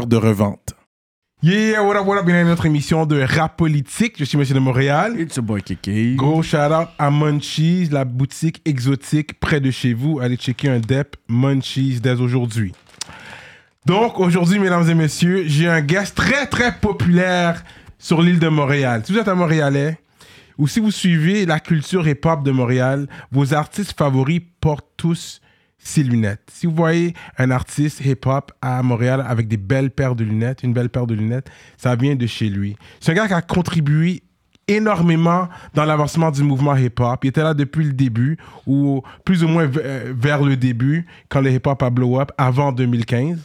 de revente. Yeah, what up, what up, bienvenue à notre émission de rap politique. Je suis Monsieur de Montréal. It's a boy Kiki. Gros shout out à Munchies, la boutique exotique près de chez vous. Allez checker un DEP Munchies dès aujourd'hui. Donc, aujourd'hui, mesdames et messieurs, j'ai un guest très, très populaire sur l'île de Montréal. Si vous êtes un Montréalais, ou si vous suivez la culture hip-hop de Montréal, vos artistes favoris portent tous ces lunettes. Si vous voyez un artiste hip-hop à Montréal avec des belles paires de lunettes, une belle paire de lunettes, ça vient de chez lui. C'est un gars qui a contribué énormément dans l'avancement du mouvement hip-hop. Il était là depuis le début, ou plus ou moins euh, vers le début, quand le hip-hop a blow up, avant 2015.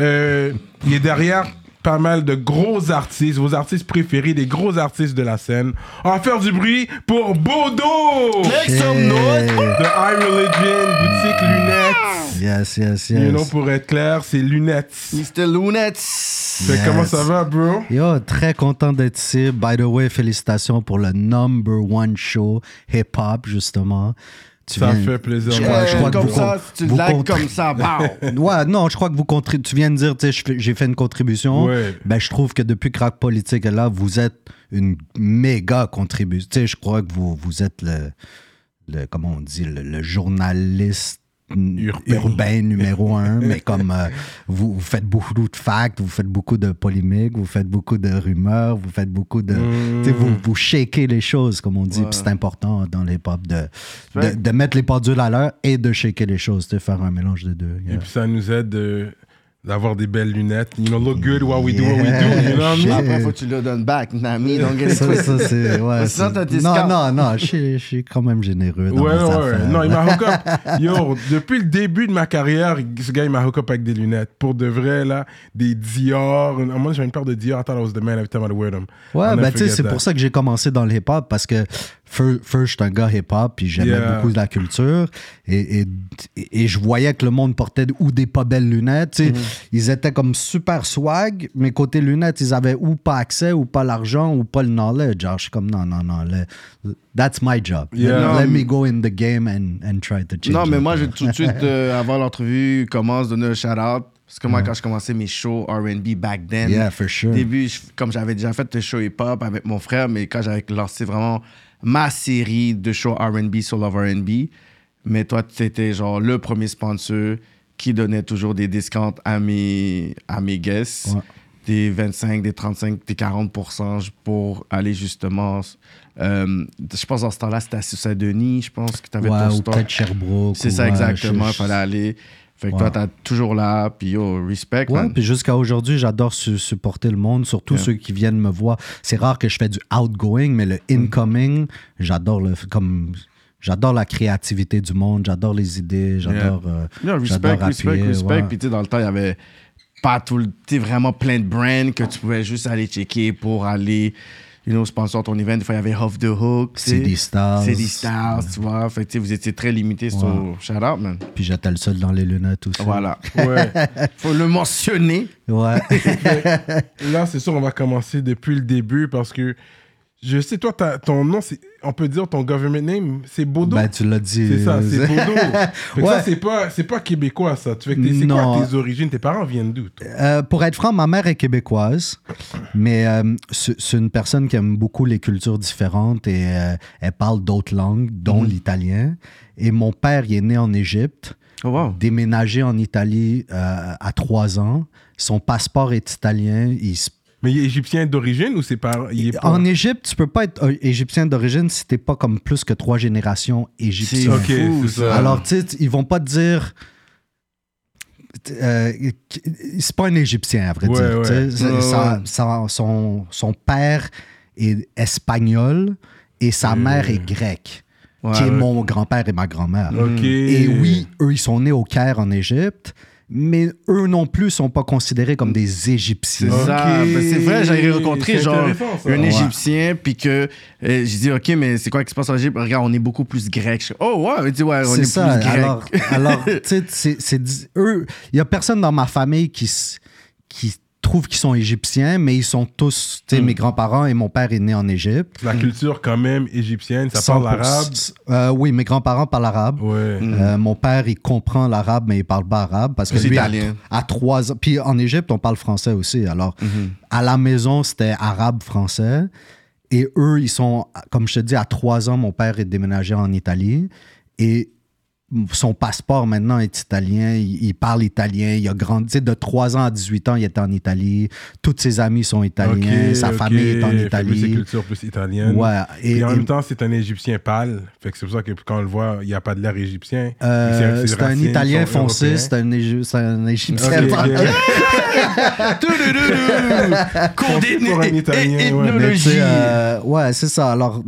Euh, il est derrière pas mal de gros artistes, vos artistes préférés, des gros artistes de la scène. On va faire du bruit pour Bodo! Make some noise. De High Religion, boutique lunettes. Yes, yes, You yes. know, pour être clair, c'est lunettes. Mr. Lunettes. Yes. Comment ça va, bro? Yo, très content d'être ici. By the way, félicitations pour le number one show hip-hop, justement. Ça viens- fait plaisir. Je crois- je crois que comme vous ça, tu vous comme ça, wow. Ouais, non, je crois que vous tu viens de dire, tu sais, j'ai fait une contribution. Ouais. Ben, je trouve que depuis Crack Politique là, vous êtes une méga contribution. Tu sais, je crois que vous, vous êtes le, le, comment on dit, le, le journaliste Urbain. urbain, numéro un, mais comme euh, vous, vous faites beaucoup de facts, vous faites beaucoup de polémiques, vous faites beaucoup de rumeurs, vous faites beaucoup de... Sais, vous, vous shakez les choses, comme on dit, Ouais. c'est important dans les pop de, de, de mettre les pendules à l'heure et de shaker les choses, sais, faire un mélange des deux. Et puis ça nous aide euh, d'avoir des belles lunettes. You know, look good while we do what we do. You know what I mean? Après, faut que tu le donnes back. Nami, don't get Ça, c'est. Ouais, Ça, c'est- t'as tes non, non, non, je suis- je suis quand même généreux. Dans Ouais, mes ouais, ouais. Non, il m'a hook up. Yo, depuis le début de ma carrière, ce gars, il m'a hook up avec des lunettes. Pour de vrai, là, des Dior. Moi, j'avais une paire de Dior. I thought I was the man every time I wear them. Ouais, ben tu sais, c'est that. pour ça que j'ai commencé dans le hip-hop parce que first, je suis un gars hip-hop puis j'aimais Yeah. beaucoup de la culture et, et, et je voyais que le monde portait ou des pas belles lunettes. Mm-hmm. Ils étaient comme super swag, mais côté lunettes, ils avaient ou pas accès ou pas l'argent ou pas le knowledge. Je suis comme non, non, non. le- that's my job. Yeah. Let, me go in the game and, and try to change Non, mais moi, je tout de suite, euh, avant l'entrevue, commence à donner un shout-out. Parce que moi, quand je commençais mes shows RB back then, Yeah, for sure. au début, je- comme j'avais déjà fait le show hip-hop avec mon frère, mais quand j'avais lancé vraiment ma série de shows RB sur Love RB, mais toi, tu étais genre le premier sponsor qui donnait toujours des discounts à mes, à mes guests. Ouais. Des 25, des 35, des 40 pour aller justement. euh, je pense dans ce temps-là, c'était à Saint-Denis, je pense que tu avais Ouais, ton ou peut-être Sherbrooke. C'est ça exactement, il fallait aller. Fait que toi, t'as toujours là, puis yo, respect, Ouais, puis jusqu'à aujourd'hui, j'adore su- supporter le monde, surtout Yeah. ceux qui viennent me voir. C'est rare que je fais du outgoing, mais le incoming, j'adore le comme j'adore la créativité du monde, j'adore les idées, j'adore euh, Yo, respect, respect, respect. ouais. Puis tu sais, dans le temps, il y avait pas tout le... Vraiment plein de brands que tu pouvais juste aller checker pour aller, you know, sponsor ton event. Des fois, il y avait Off the Hook, sais. CD Stars. CD Stars, tu vois. Fait que tu sais, vous étiez très limité sur Ouais. Shout out, man. Puis j'étais le seul dans les lunettes aussi. Voilà. Ouais. Faut le mentionner. Ouais. Là, c'est sûr, on va commencer depuis le début parce que je sais, toi, t'as- ton nom, c'est- on peut dire ton government name, c'est Bodo. ben tu l'as dit. c'est ça, c'est Bodo. Ouais. ça, c'est pas, c'est pas québécois, ça. Tu fais que t'es- c'est Non. quoi tes origines? Tes parents viennent d'où? Euh, pour être franc, ma mère est québécoise, mais euh, c'est une personne qui aime beaucoup les cultures différentes et euh, elle parle d'autres langues, dont l'italien. Et mon père, il est né en Égypte, Oh, wow. déménagé en Italie euh, à trois ans. Son passeport est italien. Il se- Mais il est égyptien d'origine ou c'est par. Il est pas... En Égypte, tu peux pas être euh, égyptien d'origine si t'es pas comme plus que trois générations égyptiennes. C'est Ok, fou, c'est ça. ça. Alors, tu sais, ils vont pas te dire. euh, c'est pas un Égyptien, à vrai Ouais, dire. ouais. Ouais, sa- son, son père est espagnol et sa mère est grecque, qui est mon grand-père et ma grand-mère. Ok. Et oui, eux, ils sont nés au Caire en Égypte, mais eux non plus sont pas considérés comme des Égyptiens. C'est ça. Ben, c'est vrai, j'avais rencontré genre un. Égyptien, puis que euh, j'ai dit, OK, mais c'est quoi qui se passe en Égypte? Regarde, on est beaucoup plus grec. Oh, ouais, il dit, ouais, on est, C'est ça. plus grec. Alors, alors tu sais, eux. Il y a personne dans ma famille qui, qui trouve qu'ils sont égyptiens, mais ils sont tous, tu sais, mes grands-parents et mon père est né en Égypte. La culture, quand même, égyptienne, ça parle 100%. arabe? Euh, oui, mes grands-parents parlent arabe. Ouais. Euh, mon père, il comprend l'arabe, mais il parle pas arabe parce que C'est lui, à, italien. à trois ans. Puis en Égypte, on parle français aussi. Alors, à la maison, c'était arabe-français. Et eux, ils sont, comme je te dis, à trois ans, mon père est déménagé en Italie. Et son passeport maintenant est italien. Il, il parle italien. Il a grandi. De 3 ans à 18 ans, il était en Italie. Tous ses amis sont italiens. Sa famille est en Italie. C'est culture plus italienne. Ouais. Et, Et en et- même temps, c'est un Égyptien pâle. Fait que c'est pour ça que quand on le voit, il n'y a pas de l'air égyptien. Euh, c'est un Italien foncé, c'est un, un Égyptien. Ok, ok. Codé pour un Italien, ouais. Mais euh, ouais, c'est ça. Alors,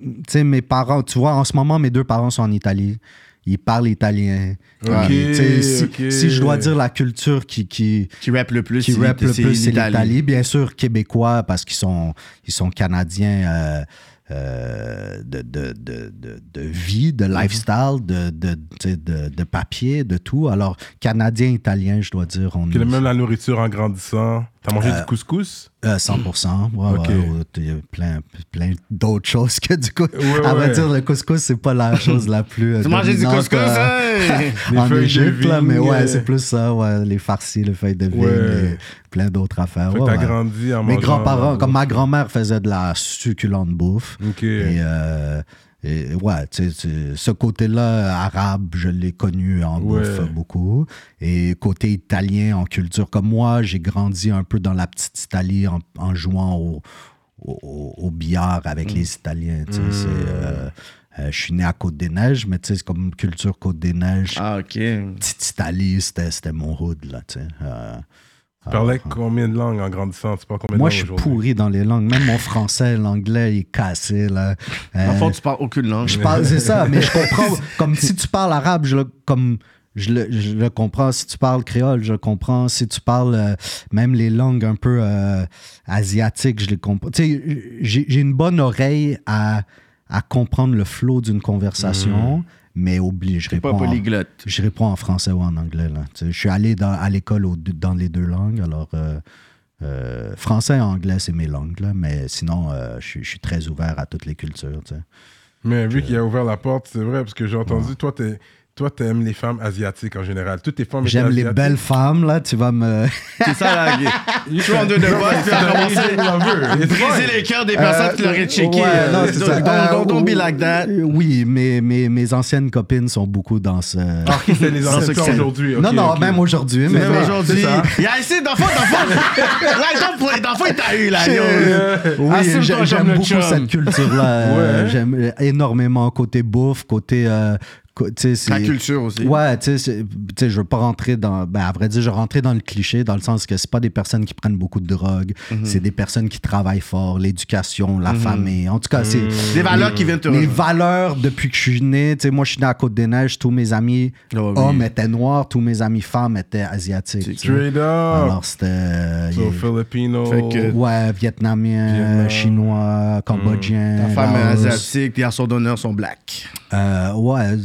tu sais, mes parents, tu vois, en ce moment, mes deux parents sont en Italie. Ils parlent italien. Si, je dois dire la culture qui, qui, Qui rappe le plus, qui c'est- rappe le plus, c'est l'Italie. Bien sûr, québécois, parce qu'ils sont, ils sont canadiens euh, euh, de, de, de, de, de vie, de lifestyle, de, de, tu sais, de, de papier, de tout. Alors, canadien, italien, je dois dire, on Puis même la nourriture en grandissant. T'as mangé du couscous? Euh, 100%. Ouais, Ok. ouais, ouais, Il y a plein, plein d'autres choses que du coup. Ouais, à vrai dire, le couscous, c'est pas la chose la plus. euh, Tu manges du couscous, euh, hein? Les en feuilles de Égypte, là, mais ouais, euh. c'est plus ça, ouais, les farcis, les feuilles de vigne, Ouais. et plein d'autres affaires. T'as ouais. grandi en Mes grands-parents, comme ma grand-mère faisait de la succulente bouffe. Ok. Et, euh, et ouais, tu sais, tu- ce côté-là, arabe, je l'ai connu en Ouais. bouffe beaucoup. Et côté italien, en culture, comme moi, j'ai grandi un peu dans la petite Italie en, en jouant au, au, au billard avec les Italiens. tu sais, c'est, euh, euh, je suis né à Côte-des-Neiges, mais tu sais, c'est comme culture Côte-des-Neiges. Ah, OK. Petite Italie, c'était, c'était mon hood, là, tu sais. Euh, Tu parlais combien de langues en grandissant? Tu parles combien moi, de je langues suis pourri dans les langues. Même mon français, l'anglais, il est cassé, là. Euh, En fait, tu parles aucune langue. je parle, c'est ça, mais je comprends. Comme si tu parles arabe, je le, comme, je le, je le comprends. Si tu parles créole, je le comprends. Si tu parles euh, même les langues un peu euh, asiatiques, je les comprends. Tu sais, j'ai une bonne oreille à, à comprendre le flow d'une conversation, mais oublie, je pas réponds, en, je réponds en français ou en anglais. Là. Tu je suis allé dans- à l'école dans les deux langues, alors... euh, euh, français et anglais, c'est mes langues, là, mais sinon, euh, je suis- je suis très ouvert à toutes les cultures. tu. Mais vu qu'il a ouvert la porte, c'est vrai, parce que j'ai entendu, toi, t'es- toi, t'aimes les femmes asiatiques en général. Toutes tes femmes J'aime les belles femmes, là, tu vas me... C'est ça, là. Je suis en deux de boss, puis à commencer à briser les cœurs des personnes qui l'auraient checké. Euh, non, c'est don't- ça. don't- Euh, be like that. euh, Oui, mes, mes, anciennes copines sont beaucoup dans ce... Ah, c'est les que- aujourd'hui. non, non, même aujourd'hui. Mais Même mais- aujourd'hui, il y a essayé d'enfants, d'enfants. Là, d'enfants, il t'a eu, là. Oui, j'aime beaucoup cette culture-là. euh. J'aime énormément côté bouffe, côté... Ta culture aussi. Ouais, tu sais, je veux pas rentrer dans. Ben, à vrai dire, je veux rentrer dans le cliché, dans le sens que c'est pas des personnes qui prennent beaucoup de drogue, Mhm. c'est des personnes qui travaillent fort, l'éducation, la famille. En tout cas, c'est. Des valeurs qui viennent te rejoindre. valeurs depuis que je suis né, tu sais, moi je suis né à Côte-des-Neiges, tous mes amis Oh, oui. hommes étaient noirs, tous mes amis femmes étaient asiatiques. Straight up. Alors c'était. So, il- Filipino. Fait que- Ouais, vietnamien, Vietnam. chinois, cambodgien. Ta femme est asiatique, tes garçons d'honneur sont black. Euh, ouais,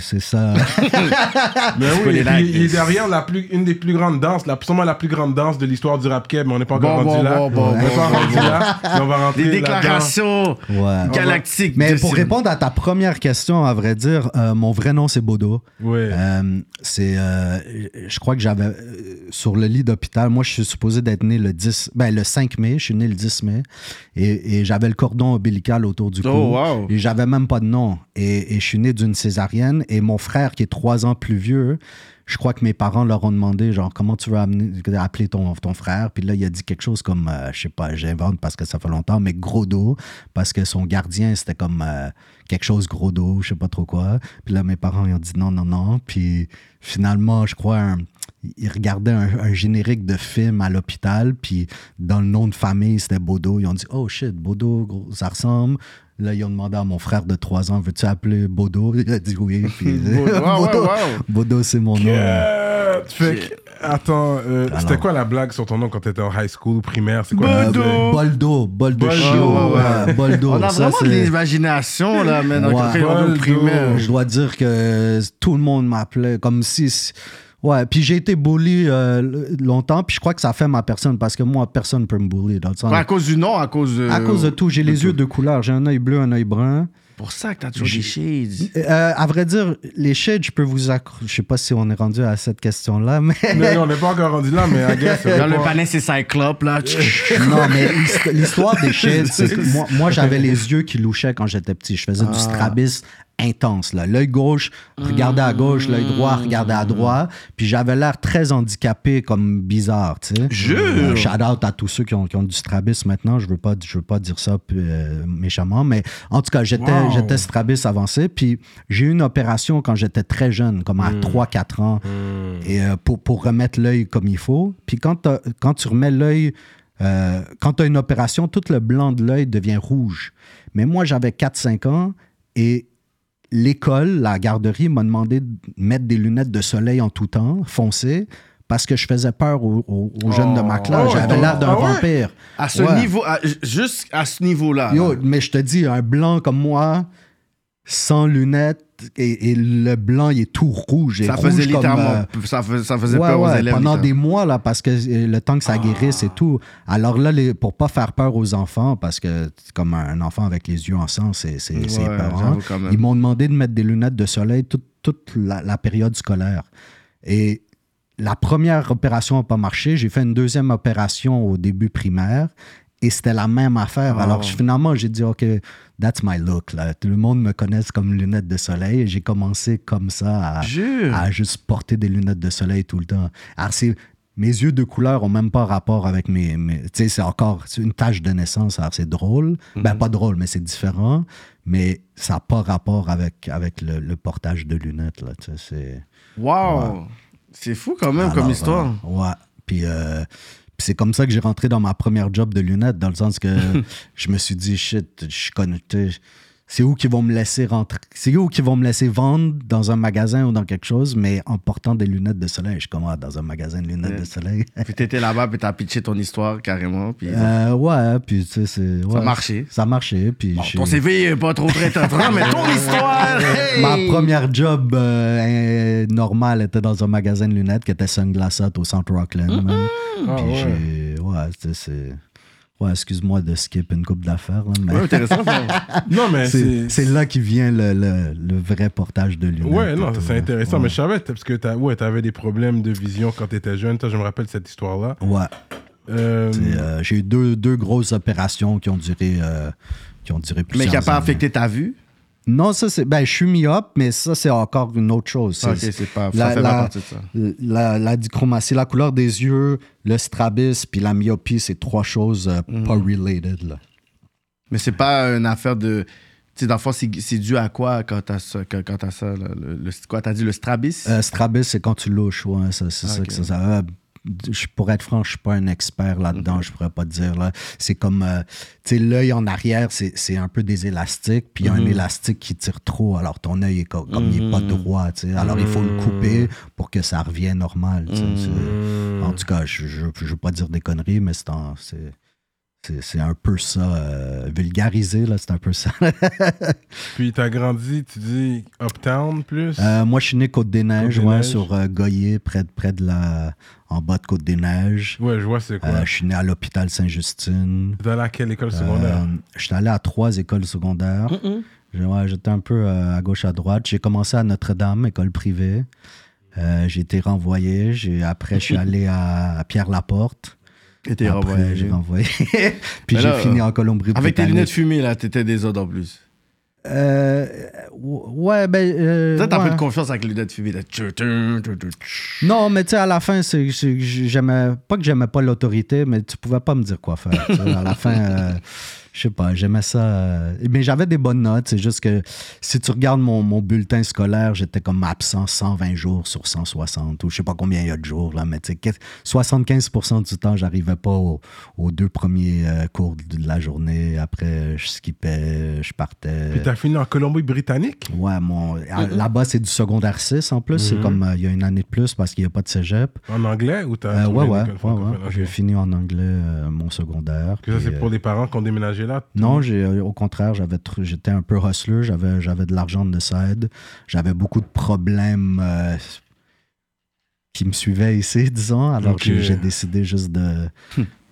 c'est ça. Mais oui, les il est derrière la plus, une des plus grandes danses, la, sûrement la plus grande danse de l'histoire du rap keb, mais on n'est pas encore Bon, rendu bon, là. bon, bon, on n'est bon, pas bon, rendu bon. là. mais on va rentrer Des là-dedans. déclarations Ouais. galactiques. Mais pour répondre à ta première question, à vrai dire, euh, mon vrai nom c'est Bodo. Ouais. Euh, c'est, euh, je crois que j'avais euh, sur le lit d'hôpital. Moi, je suis supposé d'être né le 10, ben le 5 mai. Je suis né le 10 mai et, et j'avais le cordon ombilical autour du cou. Oh, wow. Et j'avais même pas de nom. Et, et je suis né d'une césarienne. Et mon frère, qui est trois ans plus vieux, je crois que mes parents leur ont demandé, genre, comment tu veux amener- appeler ton, frère? Puis là, il a dit quelque chose comme, euh, je sais pas, j'invente parce que ça fait longtemps, mais gros dos, parce que son gardien, c'était comme euh, quelque chose gros dos, je sais pas trop quoi. Puis là, mes parents, ils ont dit non, non, non. Puis finalement, je crois, un- ils regardaient un, un générique de film à l'hôpital, puis dans le nom de famille, c'était Bodo. Ils ont dit Oh shit, Bodo, gros, ça ressemble. Là, ils ont demandé à mon frère de 3 ans Veux-tu appeler Bodo? Il a dit oui. Puis, Wow, wow, Bodo, wow. Bodo, c'est mon nom. Euh, fait que, attends, euh, Alors. c'était quoi la blague sur ton nom quand t'étais en high school, primaire? C'est quoi Euh, la- Bodo. Boldo, Boldo Chio, ouais, ouais, Boldo. On a ça, vraiment c'est- de l'imagination, là, mais dans Ouais. primaire. Je dois dire que tout le monde m'appelait comme si. Ouais, puis j'ai été bully euh, longtemps, puis je crois que ça fait ma personne, parce que moi, personne ne peut me bully. Dans le sens- à cause du nom, à cause de... à cause de tout, j'ai les yeux de couleur. J'ai un œil bleu, un œil brun. pour ça que t'as toujours des shades. Euh, à vrai dire, les shades, je peux vous accrocher. Je sais pas si on est rendu à cette question-là, mais. Mais on n'est pas encore rendu là, mais I guess. Dans le panel, c'est Cyclope, là. non, mais l'hist- l'histoire des shades, c'est que moi, moi j'avais les yeux qui louchaient quand j'étais petit. Je faisais du strabisme intense. L'œil gauche regardait à gauche, l'œil droit regardait à droite. Puis j'avais l'air très handicapé, comme bizarre. Tu sais. Jure! Euh, shout out à tous ceux qui ont, qui ont du strabisme maintenant. Je veux pas, je veux pas dire ça euh, méchamment, mais en tout cas, j'étais Wow. j'étais strabisme avancé. Puis j'ai eu une opération quand j'étais très jeune, comme à 3-4 ans, et, euh, pour, pour remettre l'œil comme il faut. Puis quand, quand tu remets l'œil, euh, quand tu as une opération, tout le blanc de l'œil devient rouge. Mais moi, j'avais 4-5 ans et l'école, la garderie, m'a demandé de mettre des lunettes de soleil en tout temps, foncées, parce que je faisais peur aux, aux- aux jeunes de ma classe. Oh, J'avais l'air d'un ah ouais? vampire. À ce Ouais. niveau, à- juste à ce niveau-là. Yo, mais je te dis, un blanc comme moi, sans lunettes, et, et le blanc, il est tout rouge. et ça rouge faisait comme, littéralement, euh, ça faisait, ça faisait Ouais, peur aux élèves. pendant des mois, là, parce que euh, le temps que ça guérisse et tout. Alors là, les, pour pas faire peur aux enfants, parce que comme un enfant avec les yeux en sang, c'est Ouais. Ils m'ont demandé de mettre des lunettes de soleil toute, toute la, la période scolaire. Et la première opération n'a pas marché. J'ai fait une deuxième opération au début primaire. Et c'était la même affaire. Oh. Alors je- finalement, j'ai dit, OK, that's my look. Là. Tout le monde me connaît comme lunettes de soleil. Et j'ai commencé comme ça à, Jure. à juste porter des lunettes de soleil tout le temps. Alors, c'est. Mes yeux de couleur ont même pas rapport avec mes. mes- tu sais, c'est encore une tâche de naissance. Alors, c'est drôle. Mhm. Ben, pas drôle, mais c'est différent. Mais ça n'a pas rapport avec, avec le, le portage de lunettes. Là, tu sais, c'est. Wow! C'est fou quand même comme histoire. euh, ouais. Puis, euh, puis c'est comme ça que j'ai rentré dans ma première job de lunettes, dans le sens que je me suis dit, shit, je suis connecté. C'est où qu'ils vont me laisser rentrer? C'est où qu'ils vont me laisser vendre dans un magasin ou dans quelque chose, mais en portant des lunettes de soleil. Je suis comme, ah, dans un magasin de lunettes Ouais. de soleil. Puis t'étais là-bas, puis t'as pitché ton histoire carrément. Puis Euh, ouais, puis tu sais, c'est. ça ouais, marché. Ça a marché. Puis Bon, ton CV est pas trop très tentant, mais ton histoire! hey! Ma première job euh, normale était dans un magasin de lunettes qui était Sunglass Hut au centre Rockland. Ah, Puis ouais. j'ai. Ouais, c'est- c'est. Ouais, excuse-moi de skip une coupe d'affaires, là, mais Ouais, intéressant. ça. Non, mais c'est c'est. c'est là qui vient le, le, le vrai portage de lunettes. Ouais, non, c'est intéressant. Ouais. Mais je savais, parce que t'as, ouais, t'avais des problèmes de vision quand t'étais jeune. Toi, je me rappelle cette histoire-là. Ouais. Euh, euh, j'ai eu deux, deux grosses opérations qui ont duré, euh, qui ont duré mais qui a pas années. affecté ta vue? Non, ça c'est. Ben, je suis myope, mais ça c'est encore une autre chose. Ok, c'est pas. la- ça fait la- pas partie de ça. La, la dichromatie, la couleur des yeux, le strabisme puis la myopie, c'est trois choses euh, Mhm. pas related. Là. Mais c'est pas une affaire de. Tu sais, dans le fond, c'est dû à quoi quand t'as ça? Quand, quand t'as ça là, le, le- quoi, t'as dit le strabis? Euh, strabisme, c'est quand tu louches. Ouais, c'est Ah, ça que ça. ça euh, je, pour être franc, je suis pas un expert là-dedans, je pourrais pas te dire. Là. C'est comme, euh, tu sais, l'œil en arrière, c'est, c'est un peu des élastiques, puis il y a un élastique qui tire trop, alors ton œil est co- comme, il est pas droit, tu sais. Alors il faut le couper pour que ça revienne normal. En tout cas, je, je, je veux pas dire des conneries, mais c'est, en- c'est, c'est, un peu ça, euh, vulgarisé, là, c'est un peu ça. Puis t'as grandi, tu dis Uptown plus? Euh, moi, je suis né Côte-des-Neiges, ouais, sur euh, Goyer, près, de- près de la. En bas de Côte-des-Neiges. Ouais, je vois c'est quoi. Euh, je suis né à l'hôpital Saint-Justine. T'es allé à quelle école secondaire? Euh, J'étais allé à trois écoles secondaires. J'ai- ouais, J'étais un peu euh, à gauche, à droite. J'ai commencé à Notre-Dame, école privée. Euh, j'ai été renvoyé. J'ai- Après, je suis allé à, à Pierre-Laporte. T'es Après, renvoyé. j'ai renvoyé. Puis j'ai fini en Colombie-Britannique. Avec tes lunettes fumées, là, t'étais des autres en plus. Euh, ouais, ben. euh, Toi, t'as un ouais. peu de confiance avec tchou, tchou. Non, mais tu sais, à la fin, c'est, j'aimais pas que j'aimais pas l'autorité, mais tu pouvais pas me dire quoi faire. à la fin, euh, je sais pas, j'aimais ça. euh, Mais j'avais des bonnes notes. C'est juste que si tu regardes mon, mon bulletin scolaire, j'étais comme absent 120 jours sur 160 ou je sais pas combien il y a de jours. Là, mais tu sais, que- 75% du temps, j'arrivais pas au- aux deux premiers euh, cours de la journée. Après, je skippais, je partais. Puis t'as fini en Colombie-Britannique? Ouais, mon, à- là-bas, c'est du secondaire 6 en plus. C'est comme euh, il y a une année de plus parce qu'il n'y a pas de cégep. En anglais ou t'as. Euh, ouais, ouais, ouais, ouais. J'ai fini en anglais mon secondaire. Que ça, c'est pour des parents qui ont déménagé non, euh, au contraire, j'étais un peu hustler, j'avais, de l'argent de side, j'avais beaucoup de problèmes euh, qui me suivaient ici, disons, alors Ok. j'ai, j'ai décidé juste de...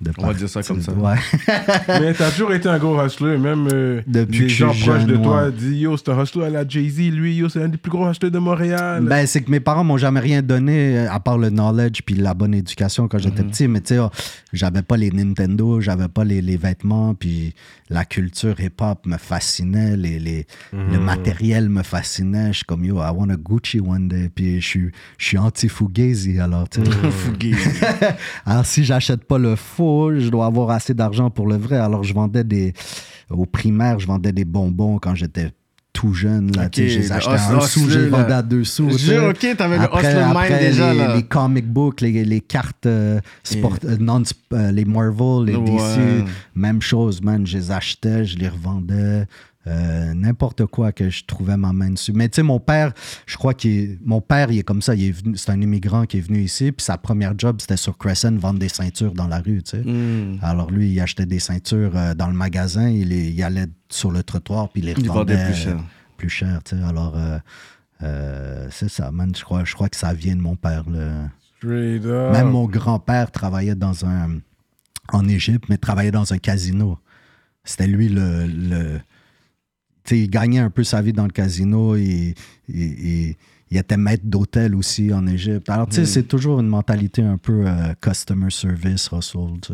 de On va dire ça comme ça. Ouais. Mais t'as toujours été un gros hustler, même euh, Depuis les que gens proches de jeune, toi ouais. disent Yo, c'est un hustler à la Jay-Z, lui, yo, c'est un des plus gros hustlers de Montréal. Ben, c'est que mes parents m'ont jamais rien donné euh, à part le knowledge puis la bonne éducation quand Mhm. j'étais petit. Mais tu sais, oh, j'avais pas les Nintendo, j'avais pas les, les vêtements, puis la culture hip-hop me fascinait, les, les, le Mhm. matériel me fascinait. Je suis comme, yo, I want a Gucci one day. Puis je suis, anti-Fugazi, alors tu sais. Fugué. Alors, si j'achète pas le faux, je dois avoir assez d'argent pour le vrai. Alors, je vendais des. Au primaire, je vendais des bonbons quand j'étais tout jeune. Là, Ok, tu sais, je les le achetais à un sou, je les là. vendais à deux sous. Jure, ok, t'avais le Après- hustle mind déjà, les, là. les comic books, les, les cartes euh, sport, euh, non, euh, les Marvel, les Ouais. DC, même chose, man. Je les achetais, je les revendais. Euh, n'importe quoi que je trouvais ma main dessus. Mais tu sais, mon père, je crois qu'il est- mon père, il est comme ça. Il est venu, c'est un immigrant qui est venu ici, puis sa première job, c'était sur Crescent, vendre des ceintures dans la rue, tu sais. Hmm. Alors lui, il achetait des ceintures euh, dans le magasin, il, les- il allait sur le trottoir, puis il les Il revendait vendait plus cher. euh, plus cher, tu sais. Alors, euh, euh, c'est ça, man. Je crois, je crois que ça vient de mon père, là. Straight up. Même mon grand-père travaillait dans un. en Égypte, mais travaillait dans un casino. C'était lui le. Il gagnait un peu sa vie dans le casino et, et- et il était maître d'hôtel aussi en Égypte. Alors, tu sais, c'est toujours une mentalité un peu euh, customer service, sais.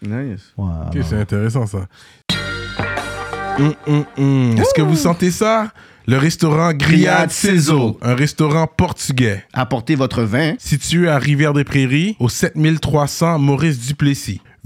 Nice. Ouais, c'est intéressant ça. Hum, hum, hum. Est-ce que vous sentez ça? Le restaurant Grillade Cezo, un restaurant portugais. Apportez votre vin. Situé à Rivière-des-Prairies, au 7300 Maurice Duplessis.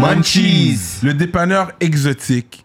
Munchies. Le dépanneur exotique.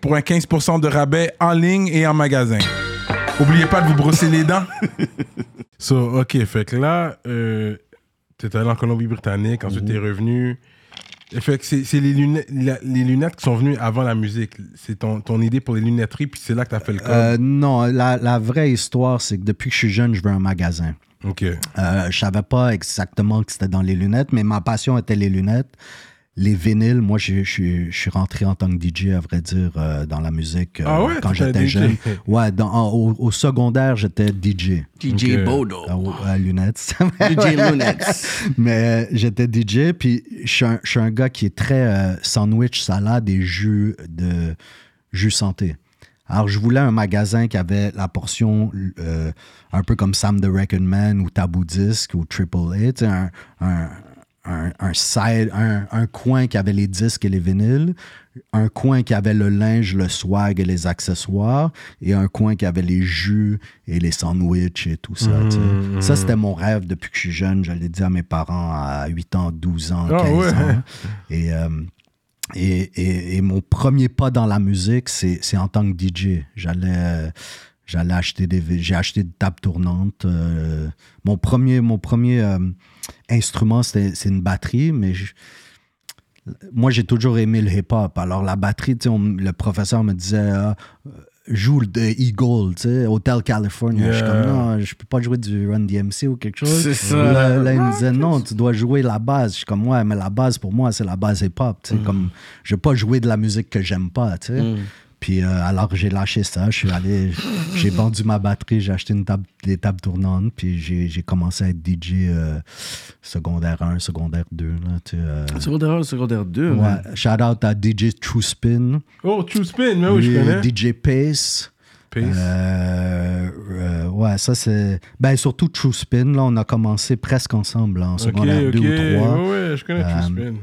Pour un 15% de rabais en ligne et en magasin. Oubliez pas de vous brosser les dents. So, ok, fait que là, euh, t'es allé en Colombie-Britannique, ensuite t'es revenu. Et Fait que c'est c'est les lunettes, la- les lunettes qui sont venues avant la musique. C'est ton, ton idée pour les lunetteries, puis c'est là que t'as fait le code? Euh, non, la, la vraie histoire, c'est que depuis que je suis jeune, je veux un magasin. ok. Euh, je savais pas exactement que c'était dans les lunettes, mais ma passion était les lunettes. Les vinyles, moi, je, je- je suis rentré en tant que DJ, à vrai dire, euh, dans la musique euh, Ah ouais, quand j'étais jeune. Ouais, dans- en- au, au secondaire, j'étais DJ DJ. Bodo. à, au- à lunettes. DJ Lunettes. Mais euh, j'étais DJ, puis je suis un, je suis un gars qui est très euh, sandwich, salade et jus de jus santé. Alors, je voulais un magasin qui avait la portion euh, un peu comme Sam the Record Man ou Taboo Disc ou Triple A, tu sais, un, un, un, un side, un, un coin qui avait les disques et les vinyles, un coin qui avait le linge, le swag et les accessoires, et un coin qui avait les jus et les sandwichs et tout ça. tu sais. Ça, c'était mon rêve depuis que je suis jeune. Je l'ai dit à mes parents à 8 ans, 12 ans, 15 Ah ouais. ans. Et, euh, et, et- et mon premier pas dans la musique, c'est c'est en tant que DJ. J'allais euh, j'allais acheter des j'ai acheté des tables tournantes. euh, mon premier mon premier euh, instrument c'est une batterie, mais je- moi j'ai toujours aimé le hip hop. Alors la batterie, tu sais, on- le professeur me disait ah, joue de Eagle, tu sais, Hotel California. Je suis comme, non, je peux pas jouer du Run DMC ou quelque chose. C'est ça. Là, là, il me disait, non, tu dois jouer la base. Je suis comme, ouais, mais la base, pour moi, c'est la base hip-hop. tu sais, Mm. Comme, je veux pas jouer de la musique que j'aime pas, tu sais. Mm. Puis euh, alors j'ai lâché ça, je suis allé, j'ai vendu ma batterie, j'ai acheté une table, des tables tournantes, puis j'ai commencé à être DJ euh, secondaire 1, secondaire 2. Là, tu sais, euh, Secondaire 1, secondaire 2. ouais, shout out à DJ True Spin, Oh, True Spin, mais oui, je connais. DJ Pace. Euh, euh, ouais, ça c'est. Ben surtout True Spin, là, on a commencé presque ensemble là, en secondaire ok. 2 ou 3. Ouais, ouais, je connais True Spin.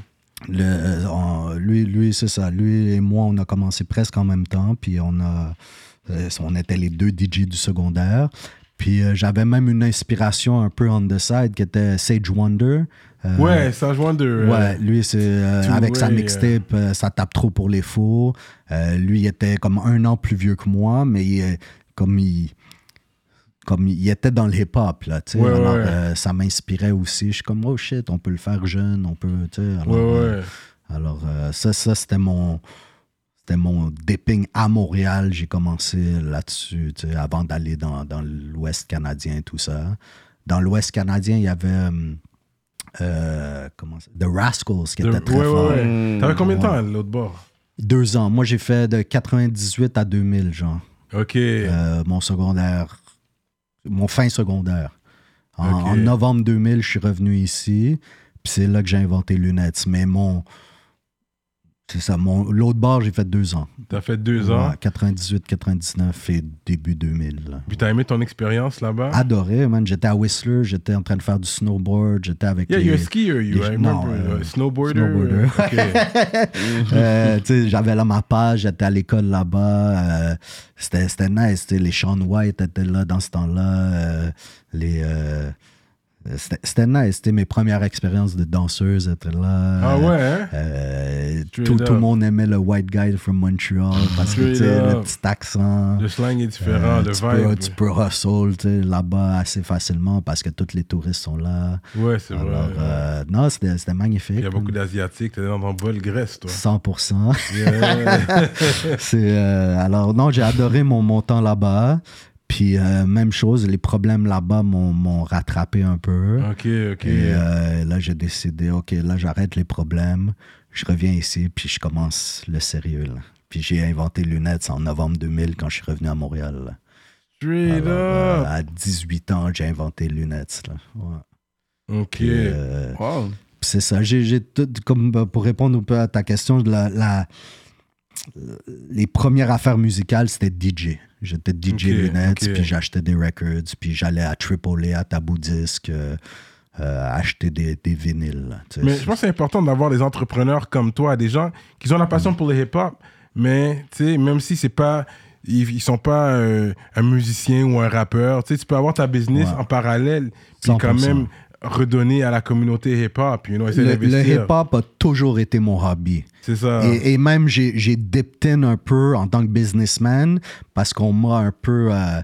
Le, euh, on- lui, lui c'est ça. Lui et moi, on a commencé presque en même temps. Puis on a. euh, on était les deux DJ du secondaire. Puis euh, j'avais même une inspiration un peu on the side qui était Sage Wonder. Euh, Ouais, joint de. Ouais, lui, c'est avec sa mixtape, ça tape trop pour les faux. Euh, lui, il était comme un an plus vieux que moi, mais il, comme il. Comme il était dans le hip-hop, là, tu sais. Ouais, alors, ouais. euh, ça m'inspirait aussi. Je suis comme, oh shit, on peut le faire jeune, on peut, tu sais. Alors, Ouais, euh, ouais. alors, euh, ça, ça c'était mon, c'était mon dipping à Montréal. J'ai commencé là-dessus, tu sais, avant d'aller dans, dans l'Ouest canadien et tout ça. Dans l'Ouest canadien, il y avait comment ça- The Rascals qui était très ouais, fort. ouais, ouais. T'avais combien de temps à l'autre bord? Deux ans. Moi, j'ai fait de 98 à 2000, genre. Ok. Euh, mon secondaire, mon fin secondaire. En, novembre 2000, je suis revenu ici. Puis c'est là que j'ai inventé Lunettes. Mais mon. C'est ça. L'autre bord, j'ai fait deux ans. T'as fait deux ans? Ouais, 98, 99 et début 2000. là. Puis t'as aimé ton expérience là-bas? Adoré, man. J'étais à Whistler, j'étais en train de faire du snowboard, j'étais avec Yeah, les- you're a skier, you, les- I non, euh, Uh, snowboarder? snowboarder. Euh, j'avais là ma page, j'étais à l'école là-bas. euh, c'était, c'était nice. Les Sean White étaient là dans ce temps-là. les, c'était, nice. C'était mes premières expériences de danseuse étaient là. Ah ouais, hein? Euh, tout, tout le monde aimait le white guy from Montreal parce que le petit accent. Le slang est différent, Euh, le tu, peux, vibe. tu peux hustle là-bas assez facilement parce que tous les touristes sont là. Ouais, c'est vrai. Euh, non, c'était, magnifique. Il y a beaucoup d'Asiatiques, t'es dans ton bol graisse, toi. 100%. Yeah. C'est, euh, alors, non, j'ai adoré mon, mon temps là-bas. Puis, euh, même chose, les problèmes là-bas m'ont, rattrapé un peu. ok, ok. Et euh, là, j'ai décidé, OK, là, j'arrête les problèmes. Je reviens ici, puis je commence le sérieux. là. Puis j'ai inventé Lunettes en novembre 2000 quand je suis revenu à Montréal. là. Straight Alors, euh, up. à 18 ans, j'ai inventé Lunettes. là. Ouais. Ok. Euh, Wow. c'est ça. J'ai, tout, comme euh, pour répondre un peu à ta question, la, la- les premières affaires musicales, c'était DJ. J'étais DJ Ok, lunettes, puis j'achetais des records, puis j'allais à AAA, à Tabou Disc, euh, euh, acheter des, des vinyles. Mais je pense que c'est important d'avoir des entrepreneurs comme toi, des gens qui ont la passion pour le hip-hop, mais même si c'est pas. Ils, ils sont pas euh, un musicien ou un rappeur, tu sais, tu peux avoir ta business Ouais. en parallèle, puis quand 100%. même redonner à la communauté hip-hop, you know, le, le hip-hop a toujours été mon hobby. C'est ça. Et, et même, j'ai, j'ai dipped in un peu en tant que businessman parce qu'on m'a un peu. euh,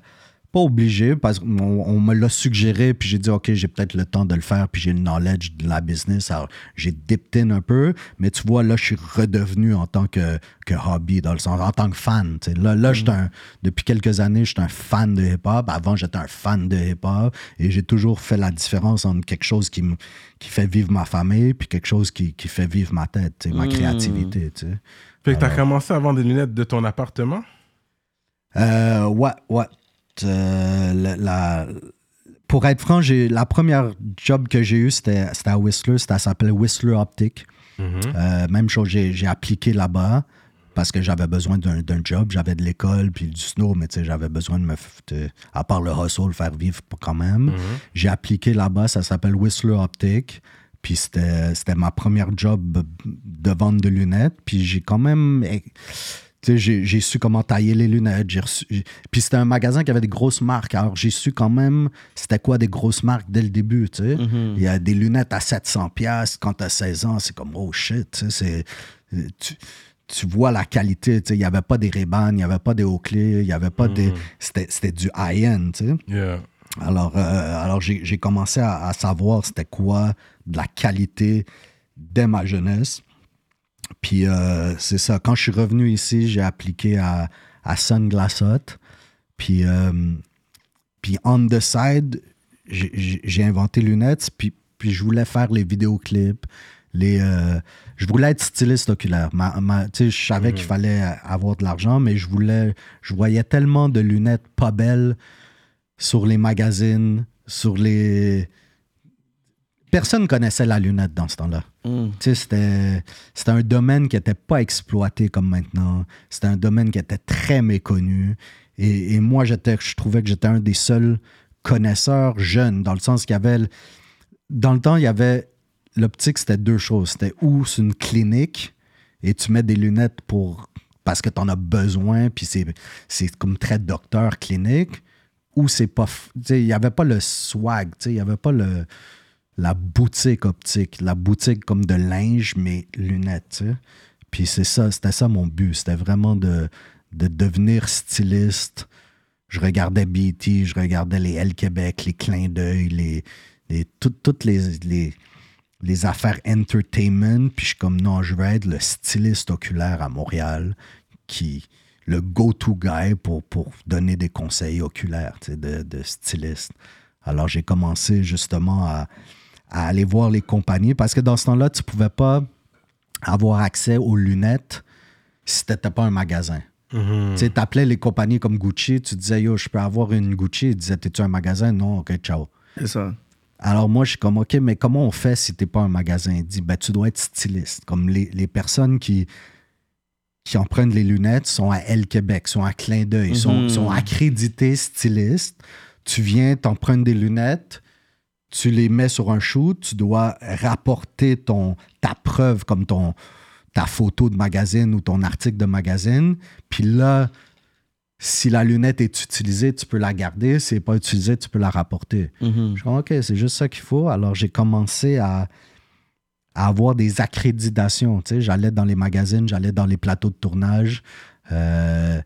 pas obligé, parce qu'on on me l'a suggéré, puis j'ai dit, OK, j'ai peut-être le temps de le faire, puis j'ai le knowledge de la business. Alors, j'ai dipped in un peu, mais tu vois, là, je suis redevenu en tant que, que hobby, dans le sens, en tant que fan. tu. Là, là j'étais un- depuis quelques années, je suis un fan de hip-hop. Avant, j'étais un fan de hip-hop, et j'ai toujours fait la différence entre quelque chose qui, me, qui fait vivre ma famille, puis quelque chose qui, qui fait vivre ma tête, tu sais, ma créativité. tu sais. Fait que t'as commencé à vendre des lunettes de ton appartement? Euh, ouais, ouais. Euh, la, la- pour être franc, j'ai, la première job que j'ai eu, c'était, à Whistler. Ça s'appelait Whistler Optic. Euh, même chose, j'ai, appliqué là-bas parce que j'avais besoin d'un, job. J'avais de l'école puis du snow, mais tu sais, j'avais besoin de me, de- à part le hustle, faire vivre quand même. J'ai appliqué là-bas, ça s'appelle Whistler Optic. Puis c'était, c'était ma première job de vente de lunettes. Puis j'ai quand même eh, j'ai, su comment tailler les lunettes. Reçu- Puis c'était un magasin qui avait des grosses marques. Alors j'ai su quand même c'était quoi des grosses marques dès le début. tu sais. Il y a des lunettes à 700$ piastres. quand tu as 16 ans. C'est comme oh shit. tu sais, C'est, tu, tu vois la qualité. tu sais. Il n'y avait pas des Ray-Ban, il n'y avait pas des Oakley, il n'y avait pas des. C'était, c'était du high-end. tu sais. Yeah. Alors, euh, alors j'ai, j'ai commencé à, à savoir c'était quoi de la qualité dès ma jeunesse. Puis euh, c'est ça, quand je suis revenu ici, j'ai appliqué à, à Sunglass Hut. Puis, euh, puis on the side, j'ai- inventé lunettes, puis, puis je voulais faire les vidéoclips. Les, euh, je voulais être styliste oculaire. Ma, ma- je savais qu'il fallait avoir de l'argent, mais je voulais, je voyais tellement de lunettes pas belles sur les magazines, sur les. Personne connaissait la lunette dans ce temps-là. Mm. Sais, c'était, un domaine qui n'était pas exploité comme maintenant. C'était un domaine qui était très méconnu. Et, et moi, je trouvais que j'étais un des seuls connaisseurs jeunes, dans le sens qu'il y avait. Dans le temps, il y avait. L'optique, c'était deux choses. C'était ou c'est une clinique et tu mets des lunettes pour parce que tu en as besoin, puis c'est, c'est comme très docteur clinique, ou c'est pas. Il n'y avait pas le swag, il n'y avait pas le, la boutique optique, la boutique comme de linge, mais lunettes. Puis c'est ça, c'était ça mon but. C'était vraiment de, de devenir styliste. Je regardais BT, je regardais les L Québec, les clins d'œil, les, les, tout- toutes les, les, les affaires entertainment. Puis je suis comme, non, je veux être le styliste oculaire à Montréal, qui le go-to guy pour, donner des conseils oculaires de, de styliste. Alors j'ai commencé justement à, à aller voir les compagnies parce que dans ce temps-là, tu pouvais pas avoir accès aux lunettes si tu n'étais pas un magasin. Tu sais, t'appelais les compagnies comme Gucci, tu disais, yo, je peux avoir une Gucci. Ils disaient, t'es-tu un magasin? Non, ok, ciao. C'est ça. Alors moi, je suis comme, OK, mais comment on fait si t'es pas un magasin? Il dit, ben, tu dois être styliste. Comme les, les personnes qui, qui empruntent les lunettes sont à L Québec, sont à Clin d'œil, sont, Mhm. sont accrédités stylistes. Tu viens, t'empruntes des lunettes, tu les mets sur un shoot, tu dois rapporter ton, ta preuve comme ton, ta photo de magazine ou ton article de magazine. Puis là, si la lunette est utilisée, tu peux la garder. Si elle n'est pas utilisée, tu peux la rapporter. Mhm. Je suis comme, OK, c'est juste ça qu'il faut. Alors, j'ai commencé à, à avoir des accréditations. Tu sais, j'allais dans les magazines, j'allais dans les plateaux de tournage. Euh,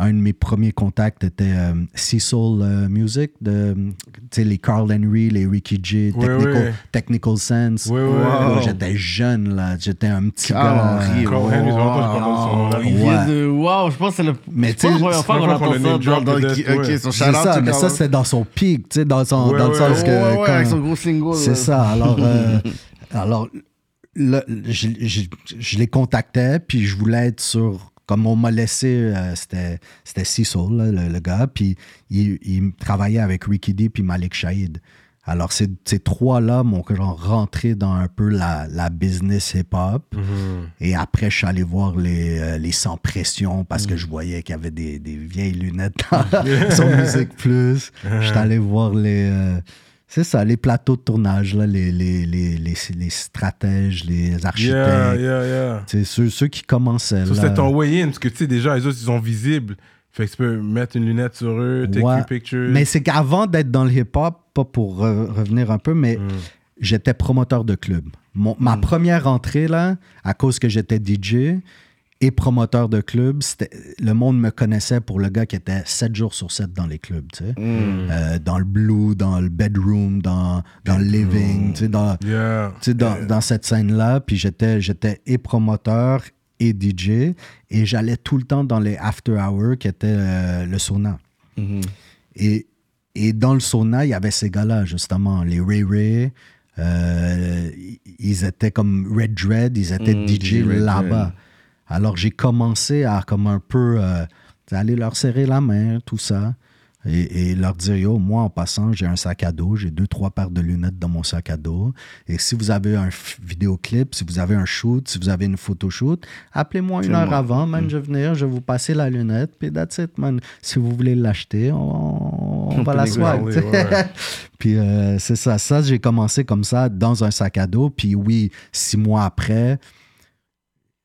un de mes premiers contacts était euh, Cecil euh, Music, de, tu sais, les Carl Henry, les Ricky J, Ouais, Technical, Sense. Wow. J'étais jeune, là. J'étais un petit Carl gars. Henry, Carl Henry, que je je pense que c'est le. Mais tu sais, première fois qu'on entend ça dans, dans Ok, ouais. son mais ça, c'était dans son pic, tu sais, dans, son, Ouais, dans le sens que. Ouais, ouais, quand- avec son gros single. C'est ça. Alors, euh, je, je- je les contactais, puis je voulais être sur. Comme on m'a laissé, euh, c'était Cecil, le, le gars, puis il, il travaillait avec Ricky D puis Malik Shahid. Alors, ces, ces trois-là m'ont rentré dans un peu la, la business hip-hop. Et après, je suis allé voir les, euh, les Sans Pression parce que je voyais qu'il y avait des, des vieilles lunettes dans, sur Musique Plus. Je suis allé voir les. euh, c'est ça, les plateaux de tournage, là, les, les, les, les, les stratèges, les architectes. Yeah, yeah, yeah. C'est ceux, ceux qui commençaient. Ça, là. c'était ton way-in, parce que tu sais, déjà, les autres, ils sont visibles. Fait que tu peux mettre une lunette sur eux, take Ouais. your picture. Mais c'est qu'avant d'être dans le hip-hop, pas pour re- revenir un peu, mais Mm. j'étais promoteur de club. Mon- ma première entrée, là, à cause que j'étais DJ et promoteur de club, c'était- le monde me connaissait pour le gars qui était 7 jours sur 7 dans les clubs, tu sais. Euh, dans le blue, dans le bedroom, dans, dans le living, tu sais, dans, Yeah. tu sais, dans, dans cette scène-là. Puis j'étais, j'étais et promoteur et DJ. Et j'allais tout le temps dans les after hours qui étaient euh, le sauna. Et, et dans le sauna, il y avait ces gars-là, justement, les Ray Ray. euh, ils étaient comme Red Dread, ils étaient Mm, DJ là-bas. Alors j'ai commencé à comme un peu euh, aller leur serrer la main, tout ça. Et, et leur dire, yo, moi, en passant, j'ai un sac à dos, j'ai deux, trois paires de lunettes dans mon sac à dos. Et si vous avez un vidéoclip, si vous avez un shoot, si vous avez une photoshoot, appelez-moi une heure avant, man, je vais venir, je vais vous passer la lunette, puis that's it, man. Si vous voulez l'acheter, on, on va la. Ouais, ouais. puis euh, c'est ça, ça, j'ai commencé comme ça, dans un sac à dos. Puis oui, six mois après,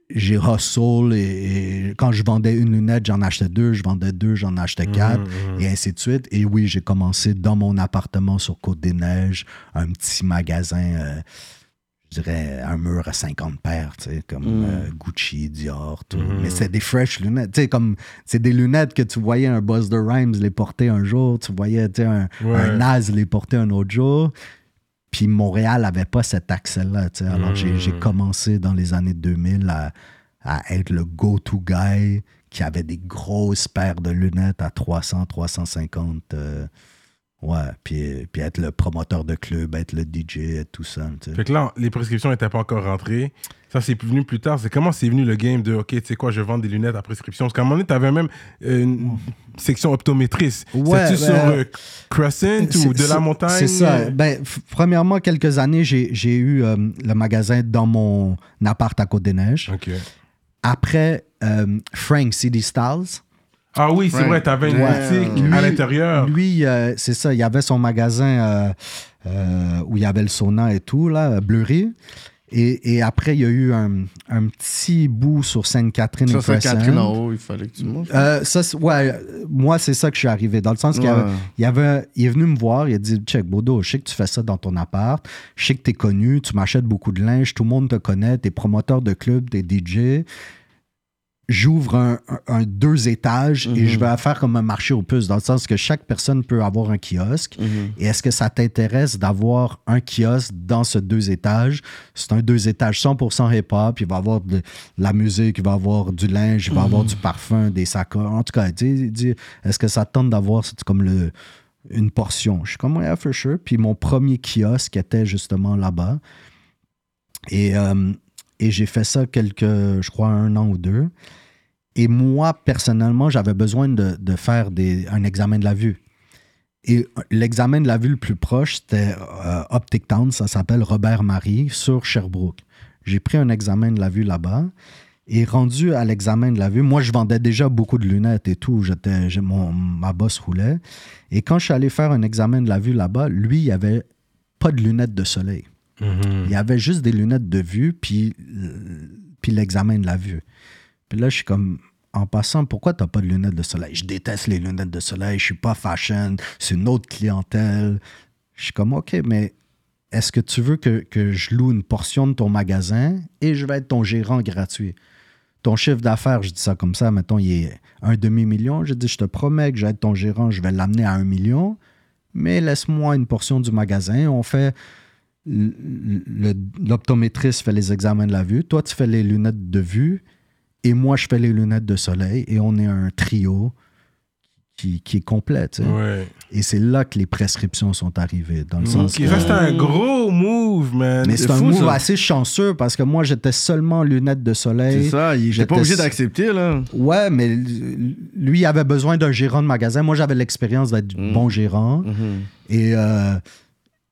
j'ai hustle et, et quand je vendais une lunette, j'en achetais deux, je vendais deux, j'en achetais quatre, et ainsi de suite. Et oui, j'ai commencé dans mon appartement sur Côte-des-Neiges, un petit magasin, euh, je dirais un mur à 50 paires, tu sais, comme euh, Gucci, Dior, tout. Mais c'est des fresh lunettes, tu sais, comme c'est des lunettes que tu voyais un Buster Rhymes les porter un jour, tu voyais, tu sais, un, Ouais. un Nas les porter un autre jour. Puis Montréal n'avait pas cet accès-là. Alors j'ai- j'ai commencé dans les années 2000 à, à être le go-to guy qui avait des grosses paires de lunettes à 300, 350. euh, ouais, puis, puis être le promoteur de club, être le DJ, être tout ça. Fait que là, les prescriptions n'étaient pas encore rentrées. Ça, c'est venu plus tard. C'est comment c'est venu le game de, OK, tu sais quoi, je vends des lunettes à prescription? Parce qu'à un moment donné, tu avais même euh, une section optométrice. Ouais, C'est-tu ben, sur euh, Crescent ou de la montagne? C'est ça. Ben, premièrement, quelques années, j'ai j'ai eu euh, le magasin dans mon appart à Côte-des-Neiges. OK. Après, euh, Frank CD Styles. Ah oui, c'est vrai, tu avais une Ouais. boutique Lui- à l'intérieur. Lui, euh, c'est ça, il y avait son magasin euh, euh, où il y avait le sauna et tout, là, Bleury. Et, et après, il y a eu un, un petit bout sur Sainte-Catherine et Sur cette Crescent. Catherine en haut, il fallait que tu montes. Euh, ça, ouais, moi, c'est ça que je suis arrivé. Dans le sens qu'il y avait- Ouais. il, y avait, il est venu me voir, il a dit Check, Bodo, je sais que tu fais ça dans ton appart, je sais que tu es connu, tu m'achètes beaucoup de linge, tout le monde te connaît, tu es promoteur de club, tu es DJ. J'ouvre un, deux étages et Mhm. je vais faire comme un marché aux puces, dans le sens que chaque personne peut avoir un kiosque. Mhm. Et est-ce que ça t'intéresse d'avoir un kiosque dans ce deux étages? C'est un deux étages 100% hip-hop. Il va y avoir de la musique, il va y avoir du linge, il va y avoir du parfum, des sacoches. En tout cas, est-ce que ça te tente d'avoir comme le, une portion? Je suis comme, yeah, for sure. Puis mon premier kiosque était justement là-bas. Et, euh, et j'ai fait ça quelques, je crois, un an ou deux. Et moi, personnellement, j'avais besoin de, faire un examen de la vue. Et l'examen de la vue le plus proche, c'était euh, Optic Town, ça s'appelle Robert Marie, sur Sherbrooke. J'ai pris un examen de la vue là-bas. Et rendu à l'examen de la vue, moi, je vendais déjà beaucoup de lunettes et tout. J'étais, ma bosse roulait. Et quand je suis allé faire un examen de la vue là-bas, lui, il avait pas de lunettes de soleil. Mhm. Il y avait juste des lunettes de vue, puis, euh, puis l'examen de la vue. Puis là, je suis comme, en passant, pourquoi tu n'as pas de lunettes de soleil? Je déteste les lunettes de soleil, je suis pas fashion, c'est une autre clientèle. Je suis comme, OK, mais est-ce que tu veux que, que je loue une portion de ton magasin et je vais être ton gérant gratuit? Ton chiffre d'affaires, je dis ça comme ça, mettons, il est un demi-million. Je dis, je te promets que je vais être ton gérant, je vais l'amener à un million, mais laisse-moi une portion du magasin. On fait l'optométriste fait les examens de la vue, toi tu fais les lunettes de vue et moi je fais les lunettes de soleil et on est un trio qui, qui est complet. tu sais. Ouais. Et c'est là que les prescriptions sont arrivées, dans le sens Ok, que- ça, c'était un gros move, man. Mais c'est un fou, move ça. assez chanceux parce que moi j'étais seulement lunettes de soleil. C'est ça, j'étais- pas obligé d'accepter, là. Ouais, mais lui il avait besoin d'un gérant de magasin. Moi j'avais l'expérience d'être Mm. bon gérant. Mhm. Et, euh,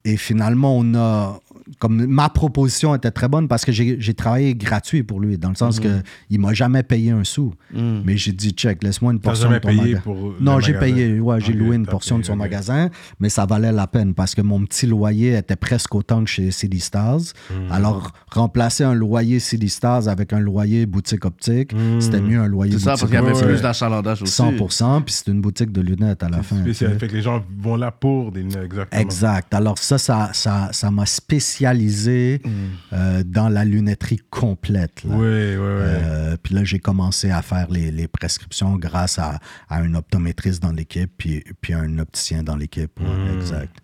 et finalement, on a. Comme ma proposition était très bonne parce que j'ai travaillé gratuit pour lui, dans le sens que il m'a jamais payé un sou. Mhm. Mais j'ai dit, check, laisse-moi une portion jamais de ton payé pour. Non, j'ai payé, ouais, j'ai loué une portion de son ok. magasin, mais ça valait la peine parce que mon petit loyer était presque autant que chez CD Stars. Hmm. Alors, remplacer un loyer CD Stars avec un loyer boutique optique, Hmm. c'était mieux un loyer C'est ça, parce boutique qu'il y avait Ouais. plus d'achalandage aussi. 100%, puis c'est une boutique de lunettes à la fin. Spécial. Fait que les gens vont là pour des lunettes, exactement. Exact. Alors ça, ça, ça, ça m'a spécialisé euh, dans la lunetterie complète. là. Ouais, ouais, ouais. Euh, puis là, j'ai commencé à faire les, les prescriptions grâce à, à un optométriste dans l'équipe, puis, puis un opticien dans l'équipe. ouais, Mm. Exact.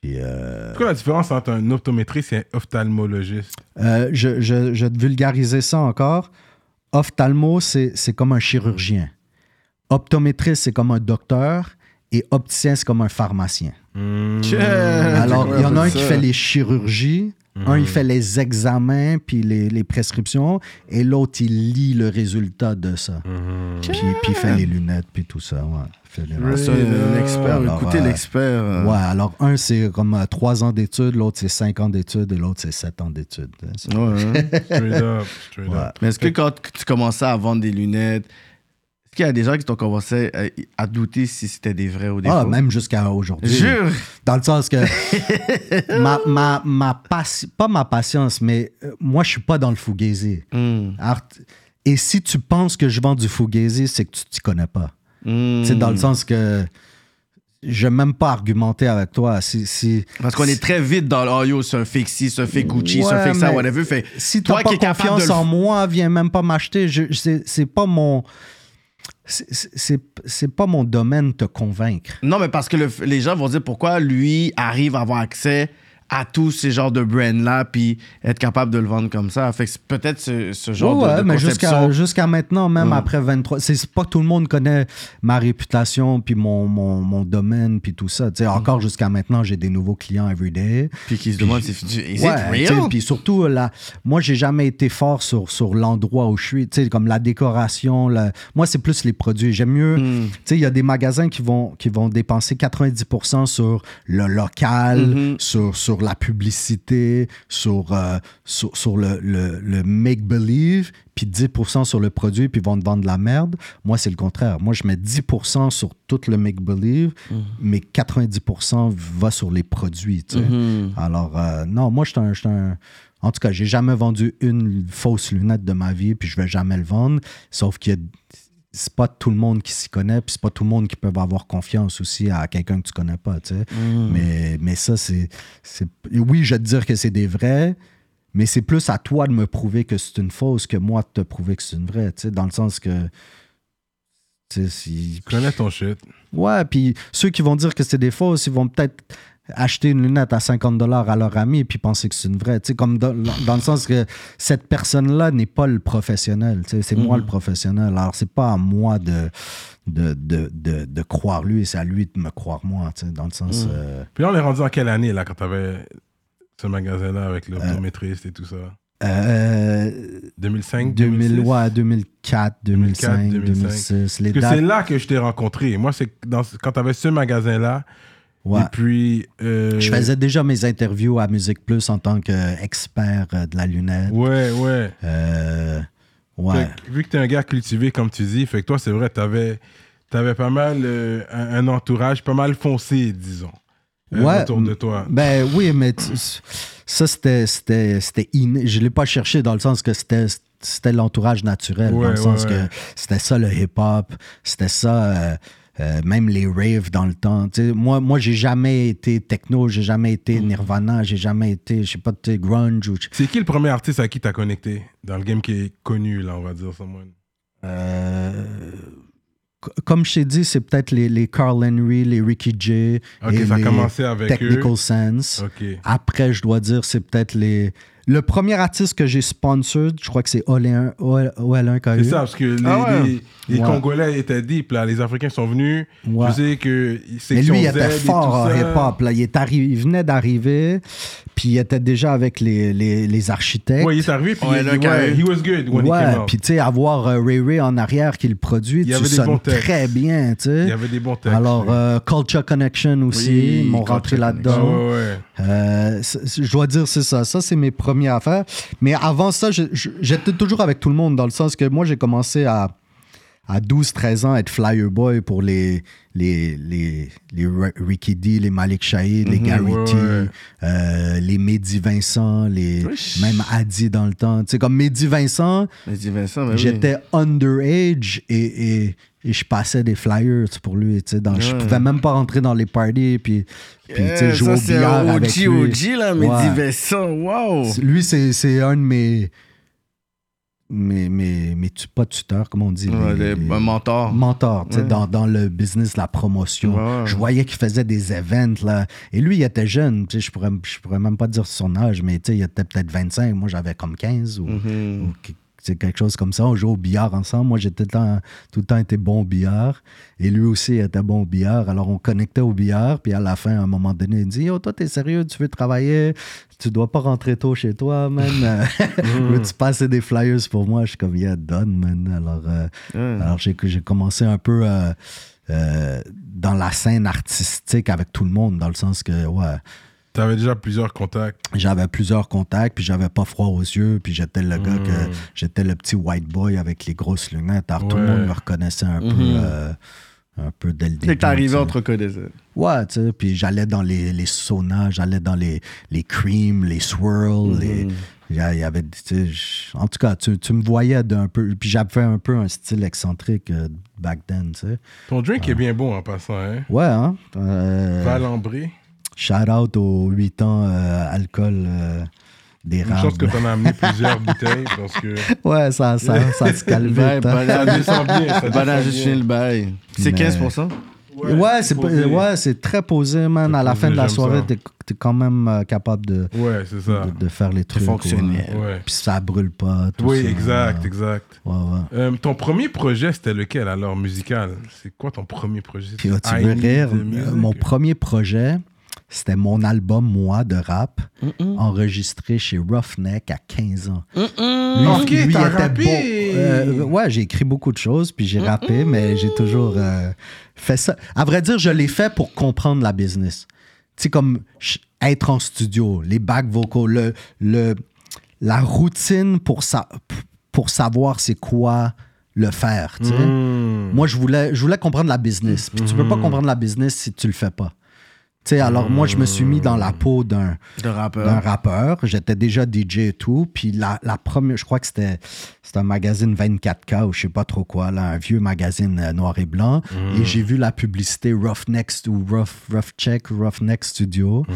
Puis euh, quoi la différence entre un optométriste et un ophtalmologiste? euh, je, je, je vais te vulgariser ça encore. Ophtalmo, c'est c'est comme un chirurgien. Optométriste, c'est comme un docteur. Et opticien, c'est comme un pharmacien. Hmm. Alors, il y en a un qui fait les chirurgies, un, il fait les examens, puis les, les prescriptions, et l'autre, il lit le résultat de ça. Mhm. Puis, puis il fait les lunettes, puis tout ça. Ouais, Il fait les- C'est un expert. Alors, Écoutez euh, l'expert. euh. Ouais, alors un, c'est comme euh, trois ans d'études, l'autre, c'est cinq ans d'études, et l'autre, c'est sept ans d'études. C'est- Ouais, hein. Straight up, straight Ouais. up. Mais est-ce que quand tu commençais à vendre des lunettes, est-ce qu'il y a des gens qui t'ont commencé à, à douter si c'était des vrais ou des Ah, faux? même jusqu'à aujourd'hui. Jure! Dans le sens que ma, ma, ma pas ma patience, mais euh, moi, je suis pas dans le fugazi. T- Et si tu penses que je vends du fugazi, c'est que tu t'y connais pas. Hmm. C'est dans le sens que je vais même pas argumenter avec toi. Si, si, Parce qu'on est très vite dans le oh yo, c'est un fake ci, c'est un fake Gucci, c'est un fake ça, whatever. Fait, si toi pas qui confiance en moi, viens même pas m'acheter. Je- C'est c'est pas mon... c'est- pas mon domaine te convaincre. Non, mais parce que le- les gens vont dire pourquoi lui arrive à avoir accès à tous ces genres de brands-là, puis être capable de le vendre comme ça. Fait que c'est peut-être ce, ce genre Ouais, de, de mais jusqu'à jusqu'à maintenant, même Ouais. après 23, c'est pas tout le monde connaît ma réputation, puis mon, mon, mon domaine, puis tout ça. Tu sais, Encore jusqu'à maintenant, j'ai des nouveaux clients everyday. Puis qui se demandent, c'est is Ouais? Puis surtout, là, moi, j'ai jamais été fort sur, sur l'endroit où je suis. Tu sais, comme la décoration. la- Moi, c'est plus les produits. J'aime mieux. Hmm. Tu sais, il y a des magasins qui vont, qui vont dépenser 90% sur le local, Mhm. sur, sur la publicité, sur, euh, sur, sur le, le, le make-believe, puis 10% sur le produit, puis vont te vendre de la merde. Moi, c'est le contraire. Moi, je mets 10% sur tout le make-believe, Mhm. mais 90% va sur les produits. tu sais. Mhm. Alors, euh, non, moi, je suis un, En tout cas, j'ai jamais vendu une fausse lunette de ma vie, puis je vais jamais le vendre. Sauf que c'est pas tout le monde qui s'y connaît, puis c'est pas tout le monde qui peut avoir confiance aussi à quelqu'un que tu connais pas, tu sais. Mais, mais ça, c'est, c'est. Oui, je vais te dire que c'est des vrais, mais c'est plus à toi de me prouver que c'est une fausse que moi de te prouver que c'est une vraie, tu sais, dans le sens que. tu sais, si- Tu connais ton shit. Ouais, puis ceux qui vont dire que c'est des fausses, ils vont peut-être acheter une lunette à 50 dollars à leur ami puis penser que c'est une vraie. Tu sais, comme dans, dans le sens que cette personne-là n'est pas le professionnel. tu sais, C'est moi le professionnel. Alors, c'est pas à moi de, de, de, de, de croire lui, c'est à lui de me croire moi. tu sais, Dans le sens. euh, Puis là, on est rendu en quelle année, là, quand t'avais ce magasin-là avec l'optométriste et tout ça? euh, 2005 2000, 2006? ouais, 2004, 2005, 2005. 2006. Les Parce que c'est là que je t'ai rencontré. Moi, c'est quand t'avais ce magasin-là. Ouais. Et puis. euh, Je faisais déjà mes interviews à Musique Plus en tant qu'expert euh, de la lunette. Ouais, ouais. Euh, ouais. Que, vu que t'es un gars cultivé, comme tu dis, fait que toi, c'est vrai, t'avais avais pas mal euh, un, un entourage pas mal foncé, disons, Ouais, autour de toi. Ben oui, mais tu- ça, c'était inné. Je ne l'ai pas cherché dans le sens que c'était c'était l'entourage naturel, Ouais, dans le sens ouais, ouais. que c'était ça le hip-hop, c'était ça, euh, euh, même les raves dans le temps. Moi, moi j'ai jamais été techno, j'ai jamais été Nirvana, j'ai jamais été, je sais pas, grunge ou... C'est qui le premier artiste à qui t'as connecté dans le game qui est connu, là, on va dire, someone? Euh, comme je t'ai dit, c'est peut-être les, les Carl Henry, les Ricky J. Ok, et ça a commencé avec Technical eux. Sense. Après, je dois dire, c'est peut-être les. Le premier artiste que j'ai sponsored, je crois que c'est OL1 OL1 qui a C'est ça, parce que les, Ah ouais. les- les Ouais. Congolais étaient deep, là. Les Africains sont venus. Ouais. Je sais que Mais lui, il Z était fort en hip-hop. là. Il, est arri- il venait d'arriver, puis il était déjà avec les, les, les architectes. Ouais, il est arrivé, puis Ouais, il, ouais, he was good when he came puis tu sais, avoir euh, Ray Ray en arrière qui le produit, Il tu sonnes très bien, tu sais. Il y avait des bons textes. Alors, euh, Culture Connection aussi, Oui, m'ont Culture rentré Ah là-dedans. ouais, ouais. Euh, je dois dire, c'est ça. Ça, c'est mes premières affaires. Mais avant ça, j'étais toujours avec tout le monde, dans le sens que moi, j'ai commencé à, à 12-13 ans être flyer boy pour les, les, les, les Ricky D, les Malik Shahid, les Gary ouais, T, ouais. euh, les Mehdi Vincent, les, même Adi dans le temps. Tu sais, comme Mehdi Vincent, Vincent, ben oui. J'étais underage et, et, et je passais des flyers pour lui. tu sais, Dans, Je pouvais même pas rentrer dans les parties puis, puis tu sais, jouer ça, au c'est billard avec OG, lui. OG, là, dis Vincent, wow! Lui, c'est c'est un de mes, mes tu- pas tuteurs, comment on dit? Ouais, les- des- les- un mentor. mentor, tu sais, Ouais. dans, dans le business de la promotion. Ouais. Je voyais qu'il faisait des events, là. Et lui, il était jeune, tu sais, je pourrais, je pourrais même pas dire son âge, mais tu sais, il était peut-être 25, moi j'avais comme 15 ou, Mhm. ou que- c'est quelque chose comme ça. On jouait au billard ensemble. Moi, j'ai tout le temps, tout le temps été bon au billard. Et lui aussi était bon au billard. Alors, on connectait au billard. Puis à la fin, à un moment donné, il dit Yo, toi, t'es sérieux, tu veux travailler? Tu dois pas rentrer tôt chez toi, man. Veux-tu passer des flyers pour moi Je suis comme Yeah, done, man. Alors, euh, Ouais. alors j'ai, j'ai commencé un peu euh, euh, dans la scène artistique avec tout le monde, dans le sens que, ouais. T'avais déjà plusieurs contacts? J'avais plusieurs contacts, puis j'avais pas froid aux yeux, puis j'étais le gars que j'étais le petit white boy avec les grosses lunettes. Alors tout le monde me reconnaissait un peu, Mhm. euh, un peu dès le début. C'est que t'es arrivé tu sais. entre connaisseurs. Ouais, tu sais, puis j'allais dans les, les saunas, j'allais dans les, les creams, les swirls, les. Il y a- il y avait, tu sais, je- en tout cas, tu, tu me voyais d'un peu. Puis j'avais un peu un style excentrique euh, back then, tu sais. Ton drink est bien bon en passant, hein? Ouais, hein? Euh, Valembré. Shout out aux 8 ans euh, alcool euh, Une d'érable. chance que t'en as amené plusieurs bouteilles parce que Ouais, ça, ça, ça se calme Ouais, vite. hein. le bail. C'est Mais- 15%? Ouais, c'est ouais, c'est très posé, man. À la posé, fin de la soirée, t'es es quand même euh, capable de, Ouais, c'est ça. de, de faire les trucs. fonctionnel. ouais. Ouais. Puis ça brûle pas. tout Oui, ça. exact, exact. Ouais, ouais. Euh, ton premier projet, c'était lequel alors, musical? C'est quoi ton premier projet? Puis, oh, tu veux rire, mon premier projet, c'était mon album, moi, de rap, enregistré chez Roughneck à 15 ans. Lui, Ok, lui était rappé. bon. Euh, ouais, j'ai écrit beaucoup de choses, puis j'ai rappé, mais j'ai toujours euh, fait ça. À vrai dire, je l'ai fait pour comprendre la business. Tu sais, comme être en studio, les back le, le, la routine pour, sa, pour savoir c'est quoi le faire. tu sais. Hmm. Moi, je voulais, je voulais comprendre la business. Puis tu peux pas comprendre la business si tu le fais pas. Tu sais, alors moi, je me suis mis dans la peau d'un rappeur. rappeur. J'étais déjà DJ et tout. Puis la, la première, je crois que c'était un magazine 24K ou je sais pas trop quoi, là, un vieux magazine euh, noir et blanc. Et j'ai vu la publicité Roughneck ou Rough, Rough Check, Roughneck Studio.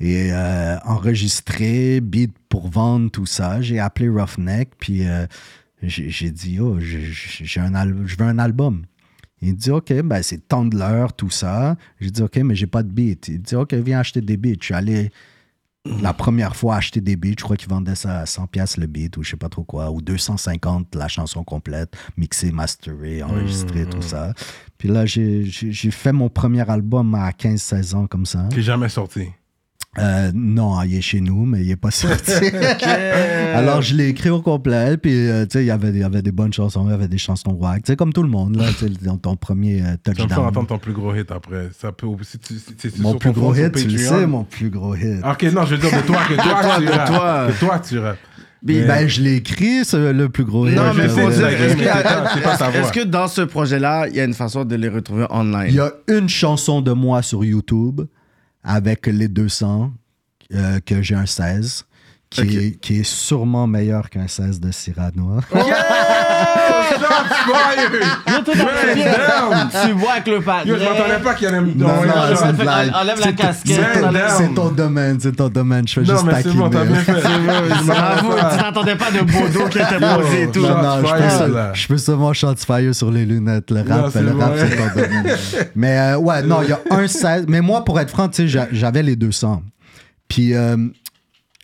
Et euh, enregistré, beat pour vendre, tout ça. J'ai appelé Roughneck, puis euh, j'ai dit, oh, je veux un album. Il dit, OK, ben c'est tant de l'heure, tout ça. J'ai dit, OK, mais j'ai pas de beat. Il dit, OK, viens acheter des beats. Je suis allé la première fois acheter des beats. Je crois qu'ils vendaient ça à 100$ piastres le beat ou je sais pas trop quoi, ou 250 la chanson complète, mixée, masterée, enregistrée, tout ça. Puis là, j'ai fait mon premier album à 15-16 ans comme ça. Qui jamais sorti. Euh, non, il est chez nous, mais il est pas sorti. Alors, je l'ai écrit au complet, puis euh, tu sais, il y avait, il y avait des bonnes chansons, il y avait des chansons wack, tu sais, comme tout le monde, là, tu dans ton premier euh, Ça me fait touchdown. entendre ton plus gros hit après. Ça peut, si tu, si, si- si Mon plus gros hit, tu le sais, mon plus gros hit. Ok, non, je veux dire de toi, que toi, toi, tu de toi. Que toi, tu rappes. Mais- Ben, je l'ai écrit, le plus gros hit. Non, mais faut tu dire, est-ce que, voix. est-ce que dans ce projet-là, il y a une façon de les retrouver online? Il y a une chanson de moi sur YouTube avec les 200, euh, que j'ai un 16, qui, est, qui est sûrement meilleur qu'un 16 de Cyrano. Tu vois avec le patin. Yo, je m'attendais pas qu'il allait me Non, non, donner c'est une blague. Enlève la casquette, c'est- ton domaine, c'est ton domaine. Je fais Non, juste mais c'est bon, t'as taquiner. bien fait. Bravo, tu t'attendais pas de Bodo qui était posé et tout. Non, Shots non, je fired, peux, seulement shot fire sur les lunettes. Le Non, rap, c'est le rap, c'est ton domaine. Mais euh, ouais, non, il y a un 16. Mais moi, pour être franc, tu sais, j'a- j'avais les 200. Puis, euh,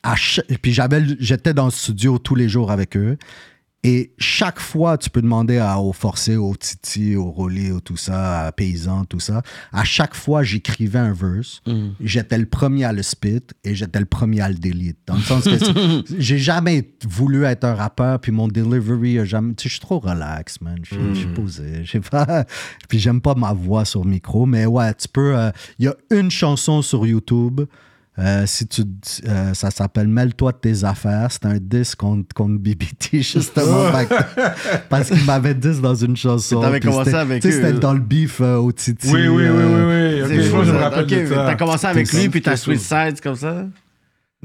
à puis j'avais, j'étais dans le studio tous les jours avec eux. Et chaque fois, tu peux demander à, au Forcé, au Titi, au Rolly, au tout ça, à Paysan, tout ça. À chaque fois, j'écrivais un verse. J'étais le premier à le spit et j'étais le premier à le delete. Dans le sens que j'ai jamais voulu être un rappeur, puis mon delivery a jamais. Tu sais, je suis trop relax, man. Je suis- suis posé. Je sais pas. Puis j'aime pas ma voix sur le micro, mais ouais, tu peux. euh, Il y a une chanson sur YouTube. Euh, si tu, euh, ça s'appelle Mêle-toi de tes affaires. C'est un disque contre, contre BBT, justement. Fait que- parce qu'il m'avait dit dans une chanson. T'avais commencé avec tu sais, C'était dans le beef euh, au Titi. Oui, oui, oui, oui, oui. C'est Ok, je me rappelle. T'as commencé avec lui, puis t'as sides comme ça?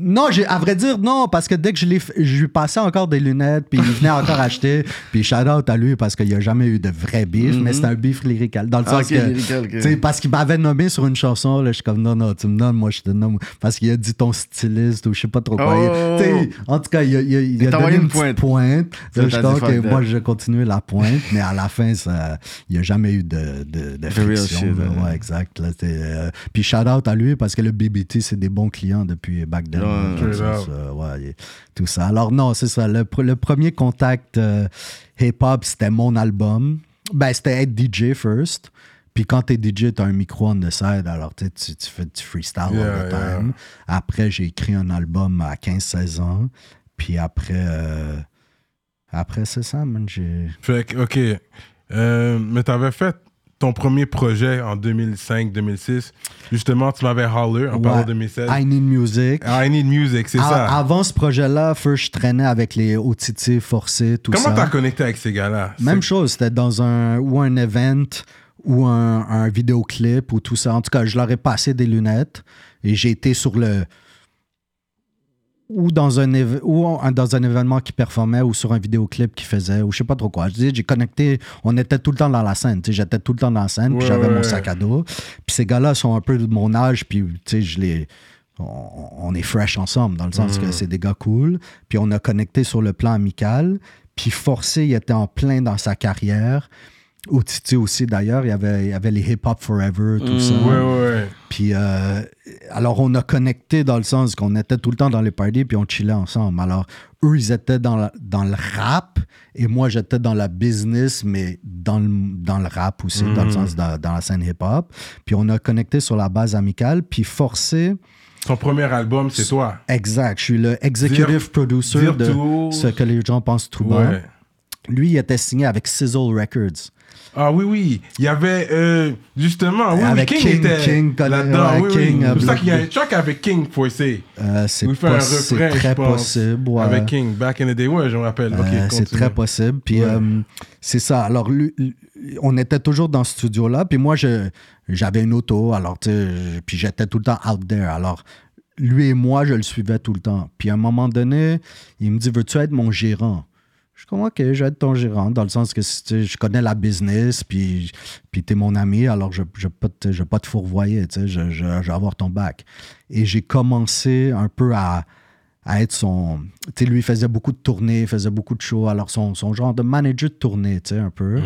Non, j'ai, à vrai dire, non, parce que dès que je, je lui passais encore des lunettes, puis il venait encore acheter, puis shout out à lui parce qu'il n'y a jamais eu de vrai beef, mais c'est un beef lyrical. Dans le Ah, sens que. lyrical, ok. tu sais, Parce qu'il m'avait nommé sur une chanson, là, je suis comme non, non, tu me donnes, moi je te nomme. Parce qu'il a dit ton styliste ou je sais pas trop quoi. Oh. Il- tu sais, en tout cas, il a, il a, il Il a t'a donné une pointe. pointe. Là, je ok, fuck moi je vais continuer la pointe, mais à la fin, ça, il n'y a jamais eu de, de, de friction. shit, là. ouais. Exact. Euh, puis shout out à lui parce que le BBT, c'est des bons clients depuis back then. Ouais, Ouais, tout ça. Alors, non, c'est ça. Le, pr- le premier contact euh, hip-hop, c'était mon album. Ben, c'était être DJ first. Puis quand t'es DJ, t'as un micro on the side, alors tu, tu, fais du freestyle all the yeah. time. Après, j'ai écrit un album à 15-16 ans. Puis après, euh, après c'est ça, man. J'ai... Fait que, ok. Euh, mais t'avais fait ton premier projet en 2005-2006. Justement, tu m'avais holler en parlant de 2016. I Need Music. I Need Music, c'est ça. Avant ce projet-là, first, je traînais avec les OTT forcés, tout Comment ça. t'as connecté avec ces gars-là? Même chose, c'était dans un ou un event ou un, un vidéoclip ou tout ça. En tout cas, je leur ai passé des lunettes et j'ai été sur le ou dans un ou dans un événement qui performait ou sur un vidéoclip qui faisait ou je sais pas trop quoi. Je j'ai connecté, on était tout le temps dans la scène, j'étais tout le temps dans la scène, puis j'avais ouais, mon sac à dos. Puis ces gars-là sont un peu de mon âge, puis tu sais, je les on, est fresh ensemble dans le sens Mm. que c'est des gars cool, puis on a connecté sur le plan amical, puis forcé, il était en plein dans sa carrière. Au Titi aussi, d'ailleurs. Il y avait, il y avait les Hip Hop Forever, tout ça. Ouais, ouais, ouais. Puis, euh, alors, on a connecté dans le sens qu'on était tout le temps dans les parties, puis on chillait ensemble. Alors, eux, ils étaient dans, la- dans le rap, et moi, j'étais dans la business, mais dans le, dans le rap aussi, dans le sens dans, dans la scène hip-hop. Puis, on a connecté sur la base amicale, puis forcé. Son premier album, c'est toi. Exact. Je suis le executive producer de ce que les gens pensent tout bas. Ouais. Lui, il était signé avec Sizzle Records. Ah oui, oui. Il y avait, euh, justement, oui, Avec oui, King, King, était King, là-dedans. ouais, oui, King, oui. C'est pour ça qu'il y a un track avec King, essayer. Euh, c'est un poss- c'est très je pense, possible. ouais. Avec King, back in the day. Ouais, je me rappelle. Euh, c'est très possible. Puis Ouais. euh, c'est ça. Alors, lui- on était toujours dans ce studio-là. Puis moi, je- j'avais une auto. Alors, tu sais, je- puis j'étais tout le temps out there. Alors, lui et moi, je le suivais tout le temps. Puis à un moment donné, il me dit Veux-tu être mon gérant Je suis comme Ok, je vais être ton gérant, dans le sens que je connais la business, puis, puis tu es mon ami, alors je ne je vais pas te- fourvoyer, je, je- je vais avoir ton bac. Et j'ai commencé un peu à, à être son. Tu sais, lui, faisait beaucoup de tournées, faisait beaucoup de shows. Alors, son, son genre de manager de tournée, tu sais, un peu.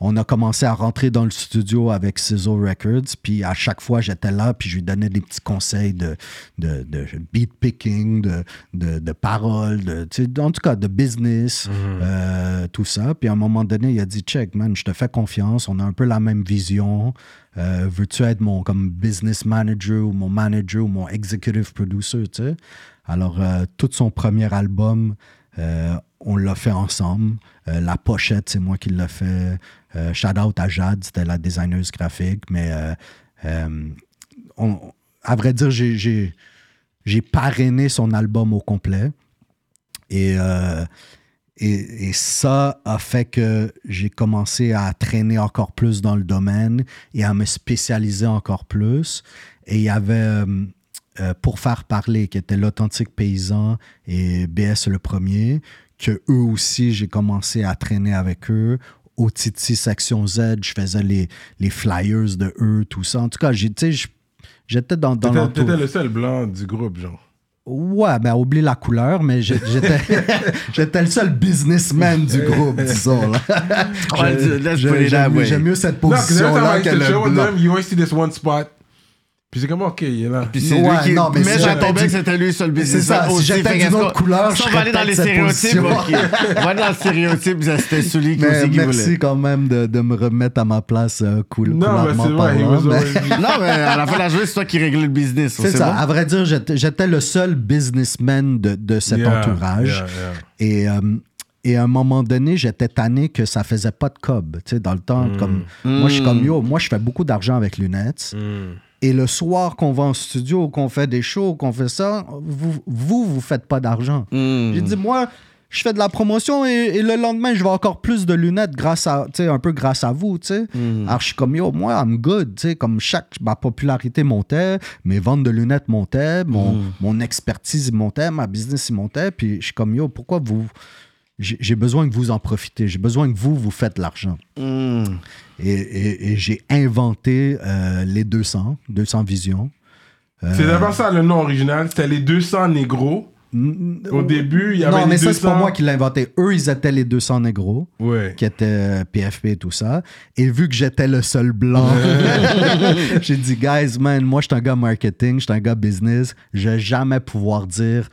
On a commencé à rentrer dans le studio avec Sizzle Records. Puis, à chaque fois, j'étais là, puis je lui donnais des petits conseils de, de, de beat picking, de, de, de paroles, de, tu sais, en tout cas, de business, euh, tout ça. Puis, à un moment donné, il a dit Check, man, je te fais confiance. On a un peu la même vision. Euh, Veux-tu être mon comme business manager ou mon manager ou mon executive producer, tu sais? Alors, euh, tout son premier album, euh, on l'a fait ensemble. Euh, la pochette, c'est moi qui l'ai fait. Shout out à Jade, c'était la designeuse graphique. Mais à vrai dire, j'ai- parrainé son album au complet. Et, et, ça a fait que j'ai commencé à traîner encore plus dans le domaine et à me spécialiser encore plus. Et il y avait Pour faire parler, qui était l'authentique paysan et BS le premier, que eux aussi, j'ai commencé à traîner avec eux. Au Titi Section Z, je faisais les, les flyers de eux, tout ça. En tout cas, j'étais dans, dans T'étais le seul blanc du groupe, genre. Ouais, ben oublie la couleur, mais j'étais j'étais le seul businessman du groupe, disons. là. Ouais, J'aime mieux cette position-là que le show blanc. them, you always see this one spot. Puis c'est comme, ok, il est là. Puis c'est Ouais, lui qui. non, mais mais si j'étais tombait du- que c'était lui sur le business. C'est ça, si aussi. j'étais d'une qu'est-ce autre couleur, si je on va aller dans les stéréotypes, ok. On va dans les stéréotypes, c'était celui qui Mais aussi merci voulait. quand même de, de me remettre à ma place euh, cool, Non, mais c'est vrai, parlant, mais- Non, mais à la fin de la journée, c'est toi qui réglais le business. C'est ça. bon? À vrai dire, j'étais j'étais le seul businessman de, de cet Yeah, entourage. yeah, yeah. Et, euh, et à un moment donné, j'étais tanné que ça faisait pas de cob. Tu sais, dans le temps, Mm. comme moi, je suis comme yo, moi, je fais beaucoup d'argent avec lunettes. Mm. Et le soir qu'on va en studio, qu'on fait des shows, qu'on fait ça, vous, vous, vous faites pas d'argent. Hmm. J'ai dit, moi, je fais de la promotion et, et le lendemain, je vais encore plus de lunettes grâce à, tu sais, un peu grâce à vous, tu sais. Alors, je suis comme, yo, moi, I'm good, tu sais, comme chaque, ma popularité montait, mes ventes de lunettes montaient, mon, mon expertise montait, ma business montait, puis je suis comme, yo, pourquoi vous... J'ai besoin que vous en profitez. J'ai besoin que vous, vous faites l'argent. Hmm. Et, et- et j'ai inventé euh, les 200, 200 visions. C'est d'abord ça le nom original. C'était les 200 négros. Au début, il y avait non, les mais 200. ça, c'est pas moi qui l'ai inventé. Eux, ils étaient les 200 négros, Ouais. qui étaient euh, PFP et tout ça. Et vu que j'étais le seul blanc, j'ai dit, guys, man, moi, je suis un gars marketing, je suis un gars business. Je vais jamais pouvoir dire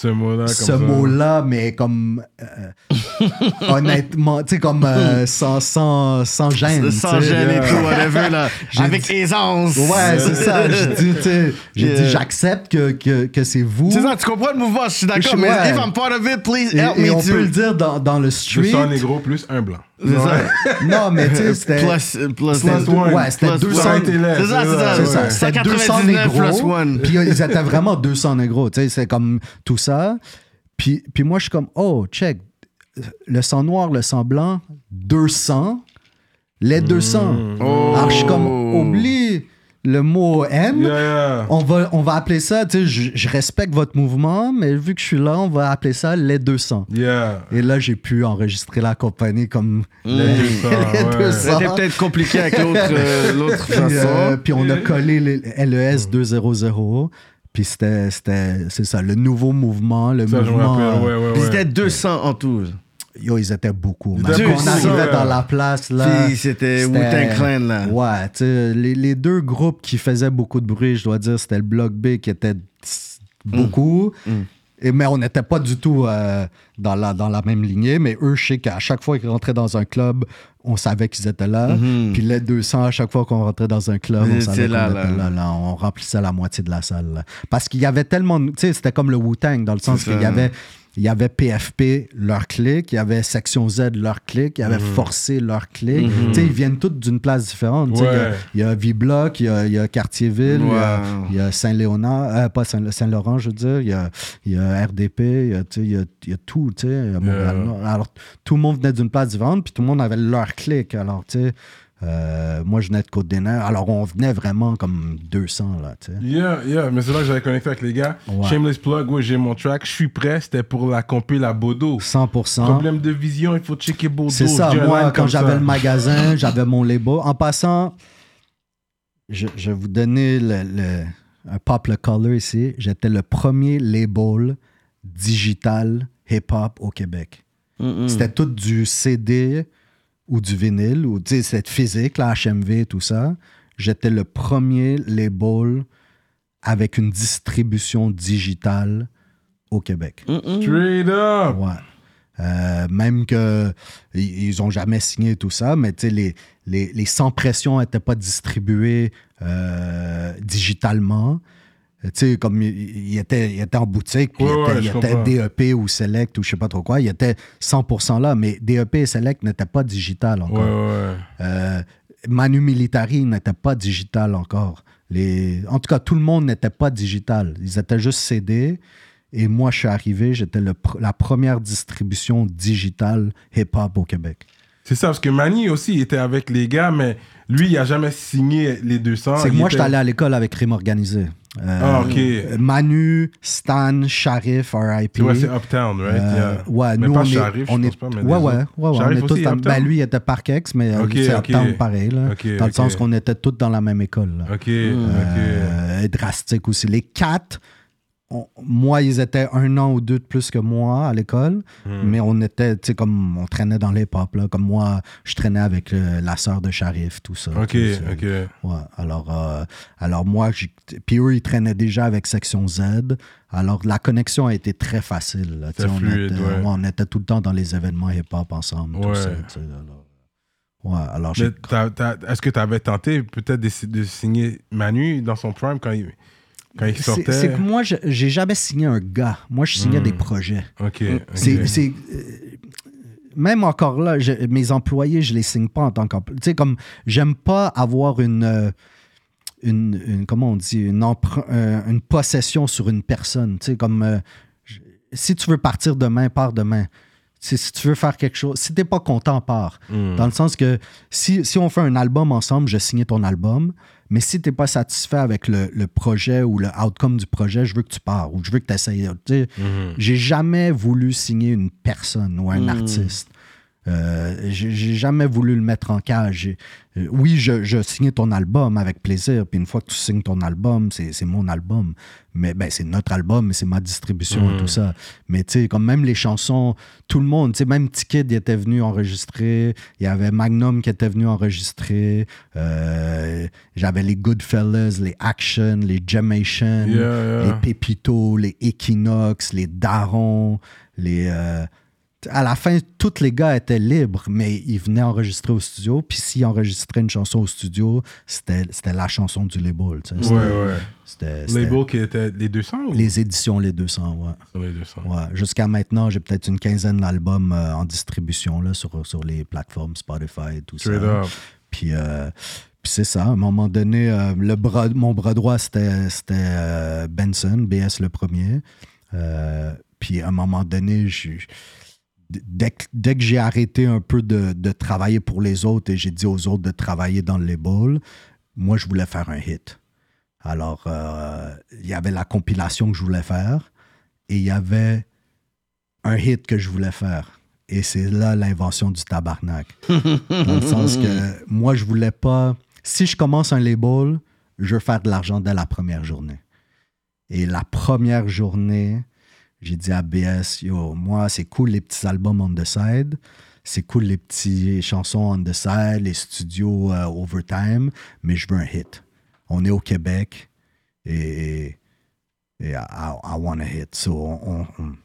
Ce mot-là, comme ce ça. mot-là, mais comme. euh, honnêtement, tu sais, comme euh, sans, sans, sans gêne. Sans gêne et tout, whatever, là. Avec dit- aisance. Ouais, c'est ça. J'ai dit, tu sais, j'ai dit, j'accepte que, que, que c'est vous. C'est ça, tu comprends le mouvement, je suis d'accord, mais ouais. if I'm part of it, please Et, help et me on too. peut le dire dans, dans le street. 200 négros plus un blanc. C'est ça. Non, mais tu sais, c'était. Plus, euh, plus, Plus one. Ouais, c'était Plus 200. one. été laid, C'est ça, c'est ça. C'est ça, ouais. c'était 200 199 négros. Puis ils étaient vraiment 200 négros. Tu sais, c'est comme tout ça. Puis, puis moi, je suis comme, oh, check. Le sang noir, le sang blanc, 200. Les 200. Oh. Alors, je suis comme, oublie le mot M. Yeah, yeah. On va, on va appeler ça, tu sais, je, je respecte votre mouvement, mais vu que je suis là, on va appeler ça les 200. Yeah. Et là, j'ai pu enregistrer la compagnie comme Les 200, les ouais. 200. C'était peut-être compliqué avec l'autre euh, euh, façon. puis on a collé les LES 200. Puis c'était, c'était, c'est ça, le nouveau mouvement, le Ça, mouvement. euh, Ouais, ouais, Puis c'était 200 en tout. Yo, ils étaient beaucoup. man. étaient Quand beaucoup, on arrivait dans la place, là. C'était Wu-Tang Clan, là. Ouais, tu sais, les, les deux groupes qui faisaient beaucoup de bruit, je dois dire, c'était le Bloc B qui était tss, beaucoup. Et, mais on n'était pas du tout euh, dans, la, dans la même lignée. Mais eux, je sais qu'à chaque fois qu'ils rentraient dans un club, on savait qu'ils étaient là. Puis les 200, à chaque fois qu'on rentrait dans un club, on savait qu'on là, était là. là, là. On remplissait la moitié de la salle. là. Parce qu'il y avait tellement... de- Tu sais, c'était comme le Wu-Tang, dans le sens qu'il y avait... Il y avait PFP, leur clique, il y avait Section Z, leur clique, il y avait Forcé, leur sais, ils viennent tous d'une place différente. Il y a- Ouais. Il y a V-Block, il y a, il y a Cartierville, il y a- Wow. il y a, Saint-Léonard, euh, pas Saint- Saint-Laurent, je veux dire, il y a, il y a RDP, il y a, y tout. Alors, tout le monde venait d'une place différente, puis tout le monde avait leur clique. Alors, tu sais, euh, moi, je venais de Côte-des-Neiges. Alors, on venait vraiment comme 200, là, tu sais. Yeah, yeah, mais c'est là que j'avais connecté avec les gars. Ouais. Shameless plug, ouais, j'ai mon track. Je suis prêt, c'était pour la compil à Bodo. 100%. Problème de vision, il faut checker Bodo. C'est ça, moi, quand j'avais le magasin, j'avais mon label. En passant, je, je vais vous donner le, le- un pop le color ici. J'étais le premier label digital hip-hop au Québec. C'était tout du CD ou du vinyle, ou cette physique, la HMV, tout ça. J'étais le premier label avec une distribution digitale au Québec. Straight up. Ouais. Euh, même que ils ont jamais signé tout ça, mais tu sais, les, les, les sans pression n'étaient pas distribués euh, digitalement. Tu sais, comme il, il était, il était en boutique, puis Ouais, il était, ouais, il je était comprends. DEP ou Select ou je sais pas trop quoi, il était 100% là, mais DEP et Select n'étaient pas digital encore. ouais. Euh, Manu Militari n'était pas digital encore. Les... En tout cas, tout le monde n'était pas digital. Ils étaient juste CD. Et moi, je suis arrivé, j'étais pr- la première distribution digitale hip-hop au Québec. C'est ça, parce que Manny aussi il était avec les gars, mais lui, il a jamais signé les 200. C'est que moi, était- j'étais allé à l'école avec Crime Organisé. Euh, Ah, ok. Manu, Stan, Sharif, RIP. Ouais, c'est Uptown, right? Euh, ouais, mais nous, pas on est, Sharif, on je est, pense pas, mais ouais, ouais, ouais, ouais, on est tous dans- ben, lui, il était Parkex, mais euh, c'est. Uptown pareil, là, dans le sens qu'on était tous dans la même école. là. Ok. Euh, drastique aussi. Les quatre, on- moi, ils étaient un an ou deux de plus que moi à l'école, Hmm. mais on était, tu sais, comme on traînait dans les pop, là. Comme moi, je traînais avec euh, la sœur de Sharif, tout ça. Ok, ok. Ouais, alors, euh, alors moi, puis eux, ils traînaient déjà avec Section Z. Alors, la connexion a été très facile. là, on, fluide, était, ouais. on était tout le temps dans les événements hip-hop ensemble. Tout Ouais. ça, alors. Ouais, est-ce que tu avais tenté peut-être de, de signer Manu dans son prime quand il, quand il C'est sortait c'est que moi, je- j'ai jamais signé un gars. Moi, je signais Hmm. des projets. Ok. C'est, euh, même encore là, je- mes employés, je les signe pas en tant qu'employé. Tu sais, comme j'aime pas avoir une, euh, une, une- comment on dit, une, euh, une possession sur une personne. Tu sais, comme euh, je- si tu veux partir demain, pars demain. Tu sais, si tu veux faire quelque chose, si t'es pas content, pars. Hmm. Dans le sens que si, si on fait un album ensemble, je signe ton album. Mais si t'es pas satisfait avec le, le projet ou le outcome du projet, je veux que tu pars ou je veux que tu essayes. Mhm. J'ai jamais voulu signer une personne ou un artiste. Euh, j'ai jamais voulu le mettre en cage. Euh, oui, je, je signais ton album avec plaisir. Puis une fois que tu signes ton album, c'est mon album. Mais ben, c'est notre album, c'est ma distribution et tout ça. Mais tu sais, comme même les chansons, tout le monde, tu sais, même T-Kid il était venu enregistrer. Il y avait Magnum qui était venu enregistrer. Euh, J'avais les Goodfellas, les Action, les Jamaican, Yeah, yeah. les Pépito, les Equinox, les Darons, les. À la fin, tous les gars étaient libres, mais ils venaient enregistrer au studio. Puis s'ils enregistraient une chanson au studio, c'était la chanson du label. tu sais. Ouais, C'était- ouais. c'était- Label qui était les 200 ou? Les éditions, les 200, ouais. Sur les 200. Ouais. Jusqu'à maintenant, j'ai peut-être une quinzaine d'albums euh, en distribution là, sur, sur les plateformes Spotify et tout Straight ça. up. Puis, euh, puis c'est ça, à un moment donné, euh, le bras, mon bras droit, c'était c'était, Benson, BS le premier. Puis à un moment donné, je- je- dès que, dès que j'ai arrêté un peu de, travailler pour les autres et j'ai dit aux autres de travailler dans le label, moi, je voulais faire un hit. Alors, euh, il y avait la compilation que je voulais faire et il y avait un hit que je voulais faire. Et c'est là l'invention du tabarnak. Dans le sens que moi, je voulais pas. Si je commence un label, je veux faire de l'argent dès la première journée. Et la première journée, J'ai dit à BS, yo, moi, c'est cool les petits albums on the side. C'est cool les petites chansons on the side, les studios euh, overtime, mais je veux un hit. On est au Québec et, et I, I want a hit. So, on- on-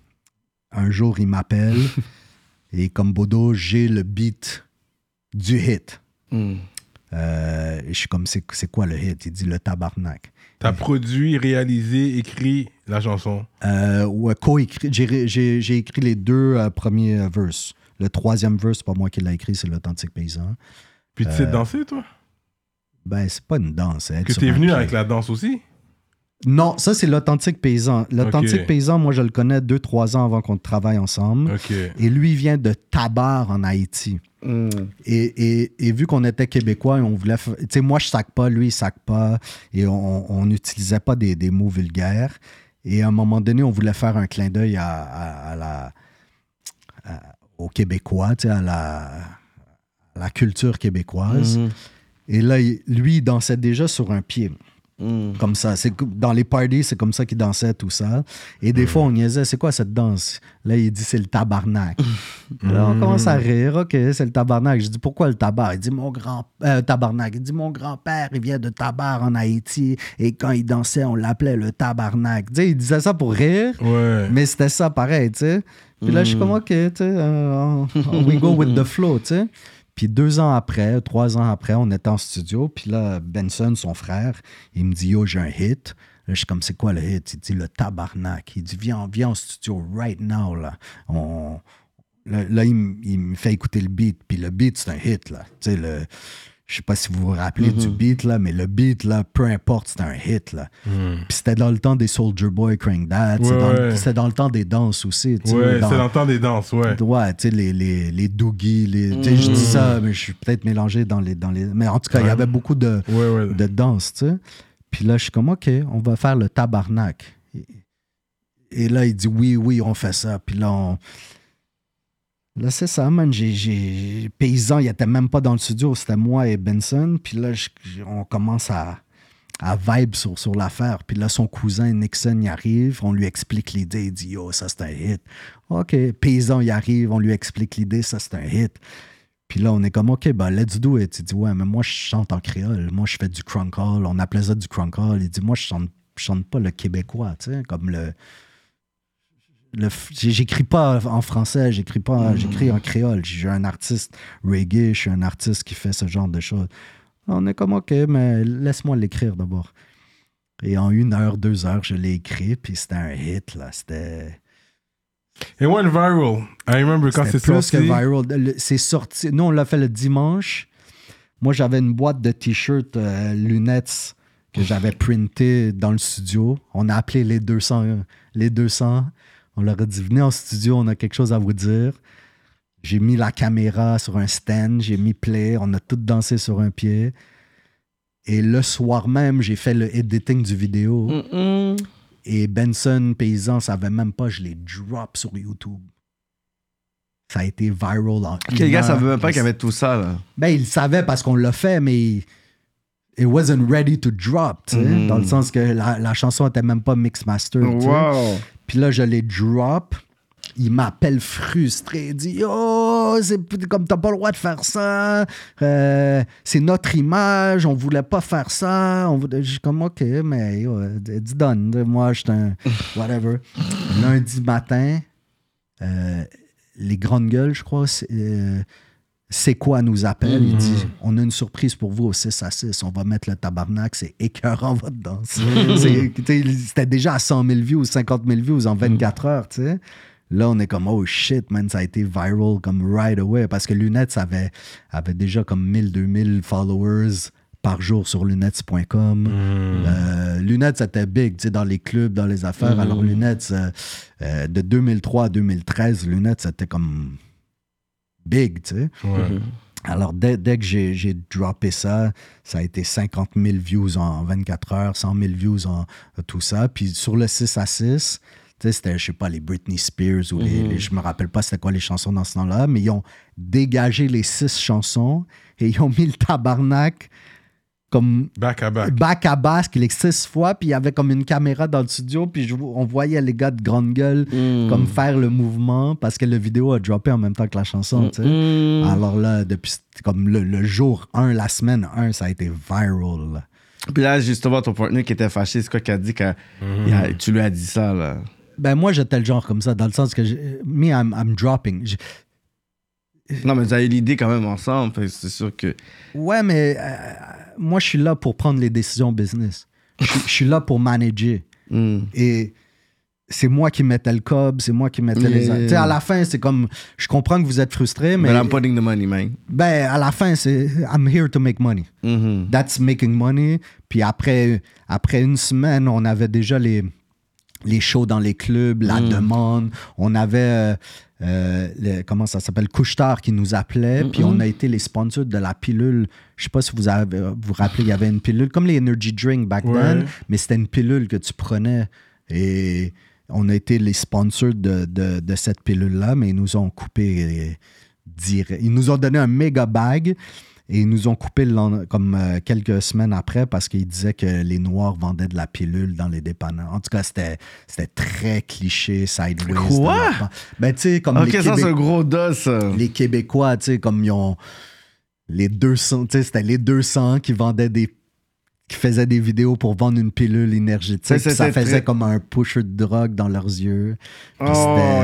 un jour, il m'appelle et comme Bodo, j'ai le beat du hit. Mm. Euh, et je suis comme, c'est c'est quoi le hit? Il dit le tabarnak. T'as produit, réalisé, écrit la chanson? Euh, ouais, co-écrit. J'ai ré- J'ai j'ai écrit les deux euh, premiers euh, verses. Le troisième verse, c'est pas moi qui l'ai écrit, c'est l'Authentique Paysan. Puis tu sais danser, toi? Ben, c'est pas une danse. hein, Que t'es venu pied. avec la danse aussi? Non, ça, c'est l'Authentique Paysan. L'Authentique. Paysan, moi, je le connais deux, trois ans avant qu'on travaille ensemble. Et lui il vient de Tabar en Haïti. Mm. Et, et- et vu qu'on était québécois et on voulait. Tu sais, moi, je sac pas, lui, il sac pas. Et on n'utilisait pas des, des mots vulgaires. Et à un moment donné, on voulait faire un clin d'œil à, à- à la, à- aux Québécois, à la, culture québécoise. Mhm. Et là, lui, il dansait déjà sur un pied. Mm. Comme ça. C'est dans les parties, c'est comme ça qu'il dansait, tout ça. Et des fois, on niaisait, c'est quoi cette danse? Là, il dit, c'est le tabarnak. Là, on commence à rire, OK, c'est le tabarnak. Je dis, pourquoi le tabac? Il dit, mon grand... euh, tabarnak. Il dit, mon grand-père, il vient de Tabar en Haïti. Et quand il dansait, on l'appelait le tabarnak. Tu sais, il disait ça pour rire. Ouais. Mais c'était ça pareil, tu sais. Puis là, je suis comme, OK, tu sais, euh, we go with the flow, tu sais. Puis deux ans après, trois ans après, on était en studio. Puis là, Benson, son frère, il me dit, yo, j'ai un hit. Là, je suis comme, c'est quoi le hit? Il dit, le tabarnak. Il dit, viens, viens en studio right now, là. Là, là, il, me- il me fait écouter le beat. Puis le beat, c'est un hit, là. Tu sais, le... Je sais pas si vous vous rappelez du beat, là, mais le beat, là, peu importe, c'était un hit, là. Puis c'était dans le temps des Soldier Boy, Crank Ouais, ouais. C'était dans le temps des danses aussi. Ouais, dans- c'est dans le temps des danses, ouais. Ouais, tu sais, les, les, les doogies, les, je dis ça, mais je suis peut-être mélangé dans les, dans les... Mais en tout cas, il y avait beaucoup de, de danse, tu sais. Puis là, je suis comme, OK, on va faire le tabarnak. Et, et là, il dit, oui, oui, on fait ça. Puis là, on... Là, c'est ça, man. J'ai. Paysan, il était même pas dans le studio. C'était moi et Benson. Puis là, on commence à, à vibe sur, sur l'affaire. Puis là, son cousin Nixon, il arrive. On lui explique l'idée. Il dit, yo, ça, c'est un hit. OK. Paysan, il arrive. On lui explique l'idée. Ça, c'est un hit. Puis là, on est comme, OK, ben, let's do it. Il dit, ouais, mais moi, je chante en créole. Moi, je fais du crunkle. On appelait ça du crunkle. Il dit, moi, je chante, je chante pas le québécois, tu sais, comme le. J'écris pas en français, j'écris pas, j'écris en créole. Je suis un artiste reggae, je suis un artiste qui fait ce genre de choses. On est comme, OK, mais laisse-moi l'écrire d'abord. Et en une heure, deux heures, je l'ai écrit, puis c'était un hit, là. C'était. It went viral. I remember quand C'était c'est plus sorti. que viral. C'est sorti. Nous, on l'a fait le dimanche. Moi, j'avais une boîte de t-shirts, euh, lunettes que j'avais printé dans le studio. On a appelé les 200. euh, Les 200. On leur a dit venez en studio, on a quelque chose à vous dire. J'ai mis la caméra sur un stand, j'ai mis play, on a tout dansé sur un pied. Et le soir même, j'ai fait le editing du vidéo. Et Benson, paysan, savait même pas, je l'ai drop sur YouTube. Ça a été viral en les gars savaient même pas qu'il y avait tout ça, là. Ben, il savait parce qu'on l'a fait, mais it wasn't ready to drop, tu sais, Mhm. dans le sens que la, la chanson était même pas mix master. Wow. Puis là, je l'ai drop. Il m'appelle frustré. Il dit Yo, c'est comme t'as pas le droit de faire ça. Euh, c'est notre image. On voulait pas faire ça. On voulait... Je suis comme Ok, mais euh, dis donne. Moi, je suis un. Whatever. Lundi matin, euh, les grandes gueules, je crois, c'est. quoi nous appelle? Il dit On a une surprise pour vous au 6 à 6. On va mettre le tabarnak. C'est écœurant votre danse. Sais, C'était déjà à 100 000 views, 50 000 views en 24 heures. tu sais. Là, on est comme Oh shit, man, ça a été viral comme right away. Parce que Lunettes avait, avait déjà comme 1000, 2000 followers par jour sur lunettes.com. Euh, lunettes, c'était big, tu sais, dans les clubs, dans les affaires. Alors, Lunettes, euh, euh, de 2003 à 2013, Lunettes, c'était comme big, tu sais. Ouais. Alors, dès, dès que j'ai j'ai droppé ça, ça a été 50 000 views en 24 heures, 100 000 views en euh, tout ça. Puis sur le 6 à 6, tu sais, c'était, je sais pas, les Britney Spears ou les, les- Je me rappelle pas c'était quoi les chansons dans ce temps-là, mais ils ont dégagé les six chansons et ils ont mis le tabarnak comme Back à back. back à back les six fois, puis il y avait comme une caméra dans le studio, puis je- on voyait les gars de grande gueule Mm. comme faire le mouvement parce que le vidéo a droppé en même temps que la chanson, tu sais. Mm. Alors là, depuis comme le, le jour 1, la semaine 1, ça a été viral. là. Puis là, justement, ton partenaire qui était fâché, c'est quoi qu'il a dit il a- tu lui as dit ça, là? Ben moi, j'étais le genre comme ça, dans le sens que, je- me, I'm, I'm dropping. Je- Non, mais vous avez l'idée quand même ensemble, que c'est sûr que... ouais, mais euh, moi, je suis là pour prendre les décisions business. Je je suis là pour manager. Mm. Et c'est moi qui mettais le cob, c'est moi qui mettais les... Yeah. Tu sais, à la fin, c'est comme... Je comprends que vous êtes frustré, mais... But I'm putting the money, man. Ben, à la fin, c'est... I'm here to make money. Mhm. That's making money. Puis après, après une semaine, on avait déjà les, les shows dans les clubs, la demande. On avait, euh, euh, le- comment ça s'appelle, Couche-Tard qui nous appelait. Puis on a été les sponsors de la pilule. Je sais pas si vous avez, vous rappelez, il y avait une pilule, comme les energy drink back Ouais. then, mais c'était une pilule que tu prenais. Et on a été les sponsors de, de, de cette pilule-là, mais ils nous ont coupé euh, direct. Ils nous ont donné un méga bag. Et ils nous ont coupé le comme euh, quelques semaines après parce qu'ils disaient que les Noirs vendaient de la pilule dans les dépanneurs. En tout cas, c'était très cliché, sideways. Quoi? Ben, tu sais, comme Ok, les, ça, c'est Québé- un gros dos, ça. les Québécois, tu sais, comme ils ont les 200, tu sais, c'était les 200 qui vendaient des qui faisaient des vidéos pour vendre une pilule énergétique. Ça, faisait très- comme un pusher de drogue dans leurs yeux. Puis Oh,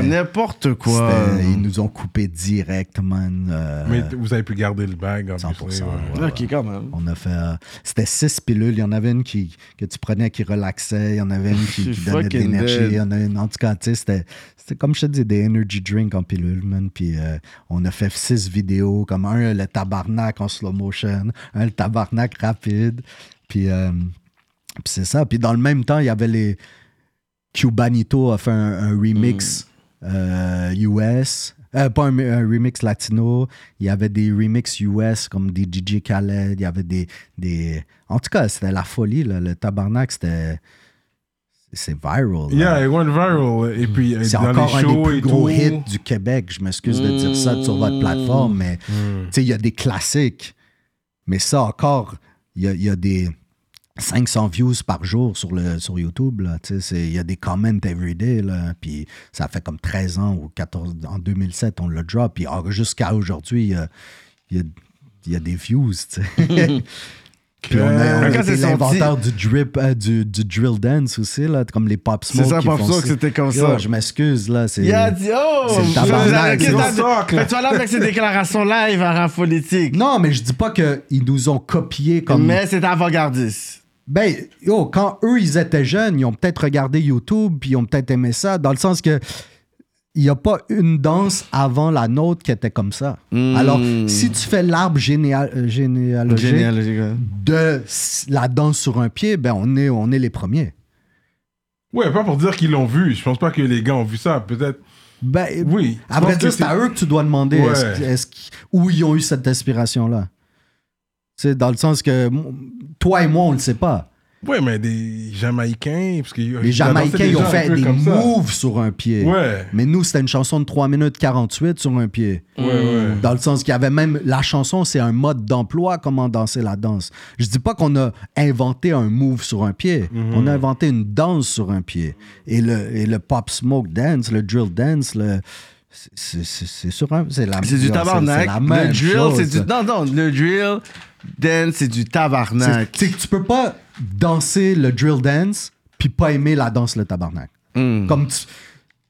c'était- n'importe quoi. Ils nous ont coupé direct, man. euh, Mais vous avez pu garder le bag en 100%, plus. ouais. ouais. Ok, quand même. On a fait. euh, C'était six pilules. Il y en avait une qui, que tu prenais qui relaxait. Il y en avait une qui, donnait de l'énergie. Il y en a une. En tout cas, tu sais, c'était. C'était comme je te dis, des energy drinks en pilule, man. Puis euh, on a fait six vidéos, comme un, le tabarnak en slow motion, un, le tabarnak rapide. Puis, euh, puis c'est ça. Puis dans le même temps, il y avait les. Cubanito a fait un, un remix euh, US. Euh, pas un, un remix latino. Il y avait des remix US comme des DJ Khaled. Il y avait des. des... En tout cas, c'était la folie. là. Le tabarnak, c'était. C'est viral. là. Yeah, it went viral. Et puis, euh, C'est dans encore un des plus gros tout. hits du Québec. Je m'excuse de dire ça sur votre plateforme, mais tu sais, il y a des classiques. Mais ça encore, il y a, des 500 views par jour sur, le, YouTube. Il y a des comments everyday. Puis ça fait comme 13 ans ou 14. En 2007, on l'a drop. Puis ah, jusqu'à aujourd'hui, il y a des views. Puis on a, on a été l'inventeur du, drip, euh, du, du drill dance aussi, là, comme les Pop Smoke. C'est ça, Pop Smoke, c'était comme Yo, ça. Je m'excuse, là. c'est- Il a dit, oh! C'est le je- tabarnak, tu vas là avec ces déclarations live à rap politique. Non, mais je dis pas qu'ils nous ont copié comme. Mais c'est avant-gardiste. Ben, yo, quand eux, ils étaient jeunes, ils ont peut-être regardé YouTube, puis ils ont peut-être aimé ça, dans le sens que il n'y a pas une danse avant la nôtre qui était comme ça. Mm. Alors, si tu fais l'arbre généal- euh, généalogique ouais. de la danse sur un pied, ben on est, on est les premiers. Ouais, pas pour dire qu'ils l'ont vu. Je pense pas que les gars ont vu ça. Peut-être. Ben, Oui. que dire, c'est à eux que tu dois demander Ouais. où ils ont eu cette inspiration-là? C'est dans le sens que toi et moi, on le sait pas. Ouais, mais des Jamaïcains. Parce que Les Jamaïcains, ils ont fait des moves sur un pied. Ouais. Mais nous, c'était une chanson de 3 minutes 48 sur un pied. Ouais, ouais. Dans le sens qu'il y avait même. La chanson, c'est un mode d'emploi, comment danser la danse. Je dis pas qu'on a inventé un move sur un pied. Mhm. On a inventé une danse sur un pied. Et le, et le pop smoke dance, le drill dance, le. C'est sur un. C'est la C'est du tabarnak. la Le même drill, chose. c'est du. Non, non, le drill, dance, c'est du tabarnak. c'est que tu peux pas danser le drill dance puis pas aimer la danse le tabarnak. Mm. Comme tu,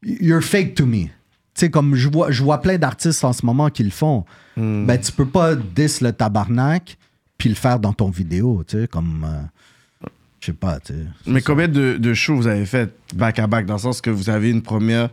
you're fake to me. Tu sais, comme je vois, je vois plein d'artistes en ce moment qui le font. Mm. Ben, tu peux pas diss le tabarnak puis le faire dans ton vidéo, tu sais, comme... euh, je sais pas, tu sais. Mais combien de, de shows vous avez fait back à back dans le sens que vous avez une première,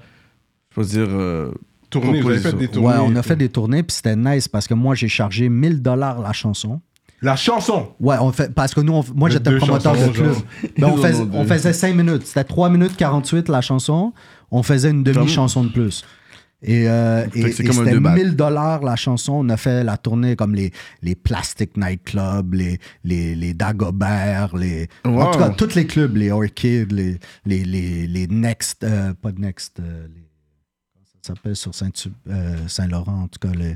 je veux dire, euh, Tournée, vous avez fait des tournées. Ouais, on a fait des tournées puis c'était nice parce que moi, j'ai chargé 1000 dollars la chanson. La chanson? Ouais, on fait, parce que nous, on- moi, j'étais promoteur de club. Ben, on, fais- faisait 5 minutes. C'était 3 minutes 48 la chanson. On faisait une demi-chanson de plus. Et, euh, et, c'était deux bacs. 1000 dollars la chanson. On a fait la tournée comme les, les Plastic Nightclub, les, les, les Dagobert, les... En tout cas, tous les clubs, les Orchid, les, les, les, les Next... euh, pas de Next... euh, les- s'appelle sur Saint- euh, Saint-Laurent, en tout cas, les...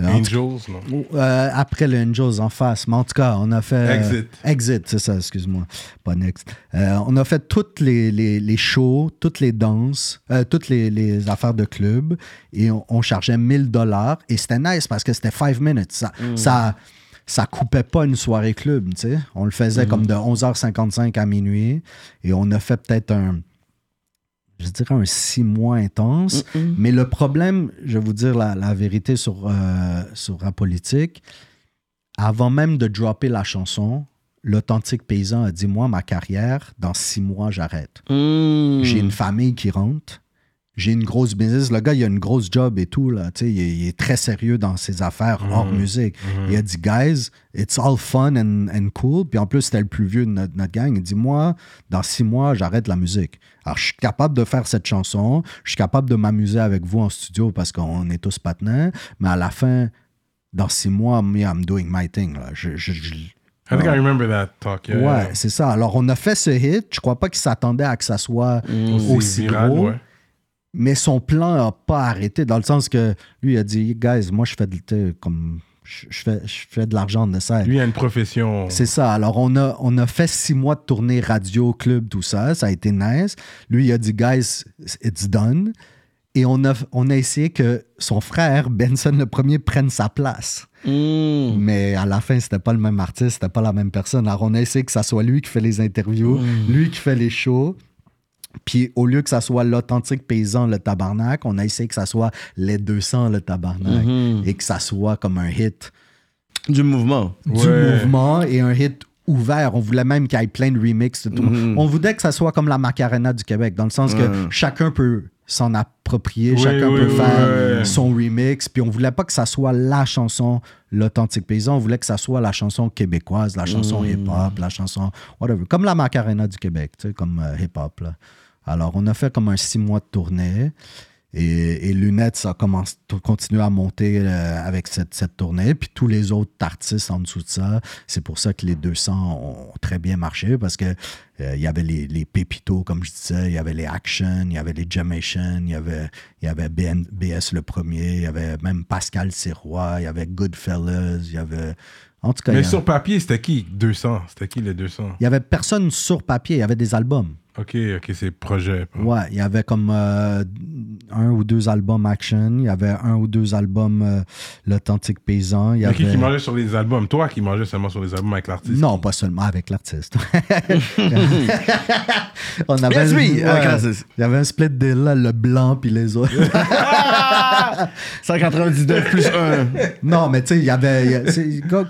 Euh, Angels, non? Euh, après le Angels en face. Mais en tout cas, on a fait. euh, Exit. exit, c'est ça, excuse-moi. Pas Next. Euh, on a fait toutes les, les, les shows, toutes les danses, toutes les, les affaires de club et on, on chargeait 1000 dollars. Et c'était nice parce que c'était 5 minutes. Ça, ça, ça coupait pas une soirée club, tu sais. On le faisait comme de 11h55 à minuit et on a fait peut-être un. Je dirais un six mois intense. Mais le problème, je vais vous dire la, la vérité sur, euh, sur Rap Politique, avant même de dropper la chanson, l'authentique paysan a dit Moi, ma carrière, dans six mois, j'arrête. Hmm. J'ai une famille qui rentre. J'ai une grosse business. Le gars, il a une grosse job et tout. Là. Il, est, il est très sérieux dans ses affaires hors musique. Il a dit, guys, it's all fun and, and cool. Puis en plus, c'était le plus vieux de notre, notre gang. Il dit, moi, dans six mois, j'arrête la musique. Alors, je suis capable de faire cette chanson. Je suis capable de m'amuser avec vous en studio parce qu'on est tous patinants. Mais à la fin, dans six mois, me, I'm doing my thing. Là. Je, je- je- I think I remember that talk. Yeah, Ouais, yeah. c'est ça. Alors, on a fait ce hit. Je crois pas qu'il s'attendait à que ça soit aussi viral, gros. ouais. Mais son plan n'a pas arrêté, dans le sens que lui il a dit Guys, moi, je fais de, comme, je, je fais, je fais de l'argent de ça. Lui a une profession. C'est ça. Alors, on a, on a fait six mois de tournée radio, club, tout ça. Ça a été nice. Lui, il a dit, guys, it's done. Et on a, on a essayé que son frère, Benson le premier, prenne sa place. Hmm. Mais à la fin, c'était pas le même artiste, c'était pas la même personne. Alors, on a essayé que ça soit lui qui fait les interviews, lui qui fait les shows. Puis au lieu que ça soit l'authentique paysan, le tabarnak, on a essayé que ça soit les 200, le tabarnak. Et que ça soit comme un hit Du mouvement. du Ouais. mouvement et un hit ouvert. On voulait même qu'il y ait plein de remixes. tout. On voulait que ça soit comme la Macarena du Québec, dans le sens que chacun peut s'en approprier, Oui, chacun oui, peut oui, faire ouais. son remix. Puis on voulait pas que ça soit la chanson l'authentique paysan, on voulait que ça soit la chanson québécoise, la chanson hip-hop, la chanson whatever. Comme la Macarena du Québec, tu sais, comme euh, hip-hop. Alors on a fait comme un six mois de tournée. Et, et Lunettes, ça a commencé, continué à monter euh, avec cette, tournée. Puis tous les autres artistes en dessous de ça, c'est pour ça que les 200 ont très bien marché parce que euh, il y avait les, les comme je disais, il y avait les Action, il y avait les Jamaican, il y avait, y avait BS le premier, il y avait même Pascal Sirois, il y avait Goodfellas, il y avait. En tout cas, il Mais a- sur papier, c'était qui 200 C'était qui les 200 il y avait personne sur papier, il y avait des albums. Ok, ok, c'est projet. Ouais, il y avait comme euh, un ou deux albums action, il y avait un ou deux albums euh, l'authentique paysan, il y Mais qui, avait qui mangeait sur les albums? Toi qui mangeais seulement sur les albums avec l'artiste? Non, pas seulement avec l'artiste. On avait Yes, oui, ouais, avec l'artiste. Il y avait un split deal là, le blanc puis les autres. 199 plus 1. non, mais tu sais, il y avait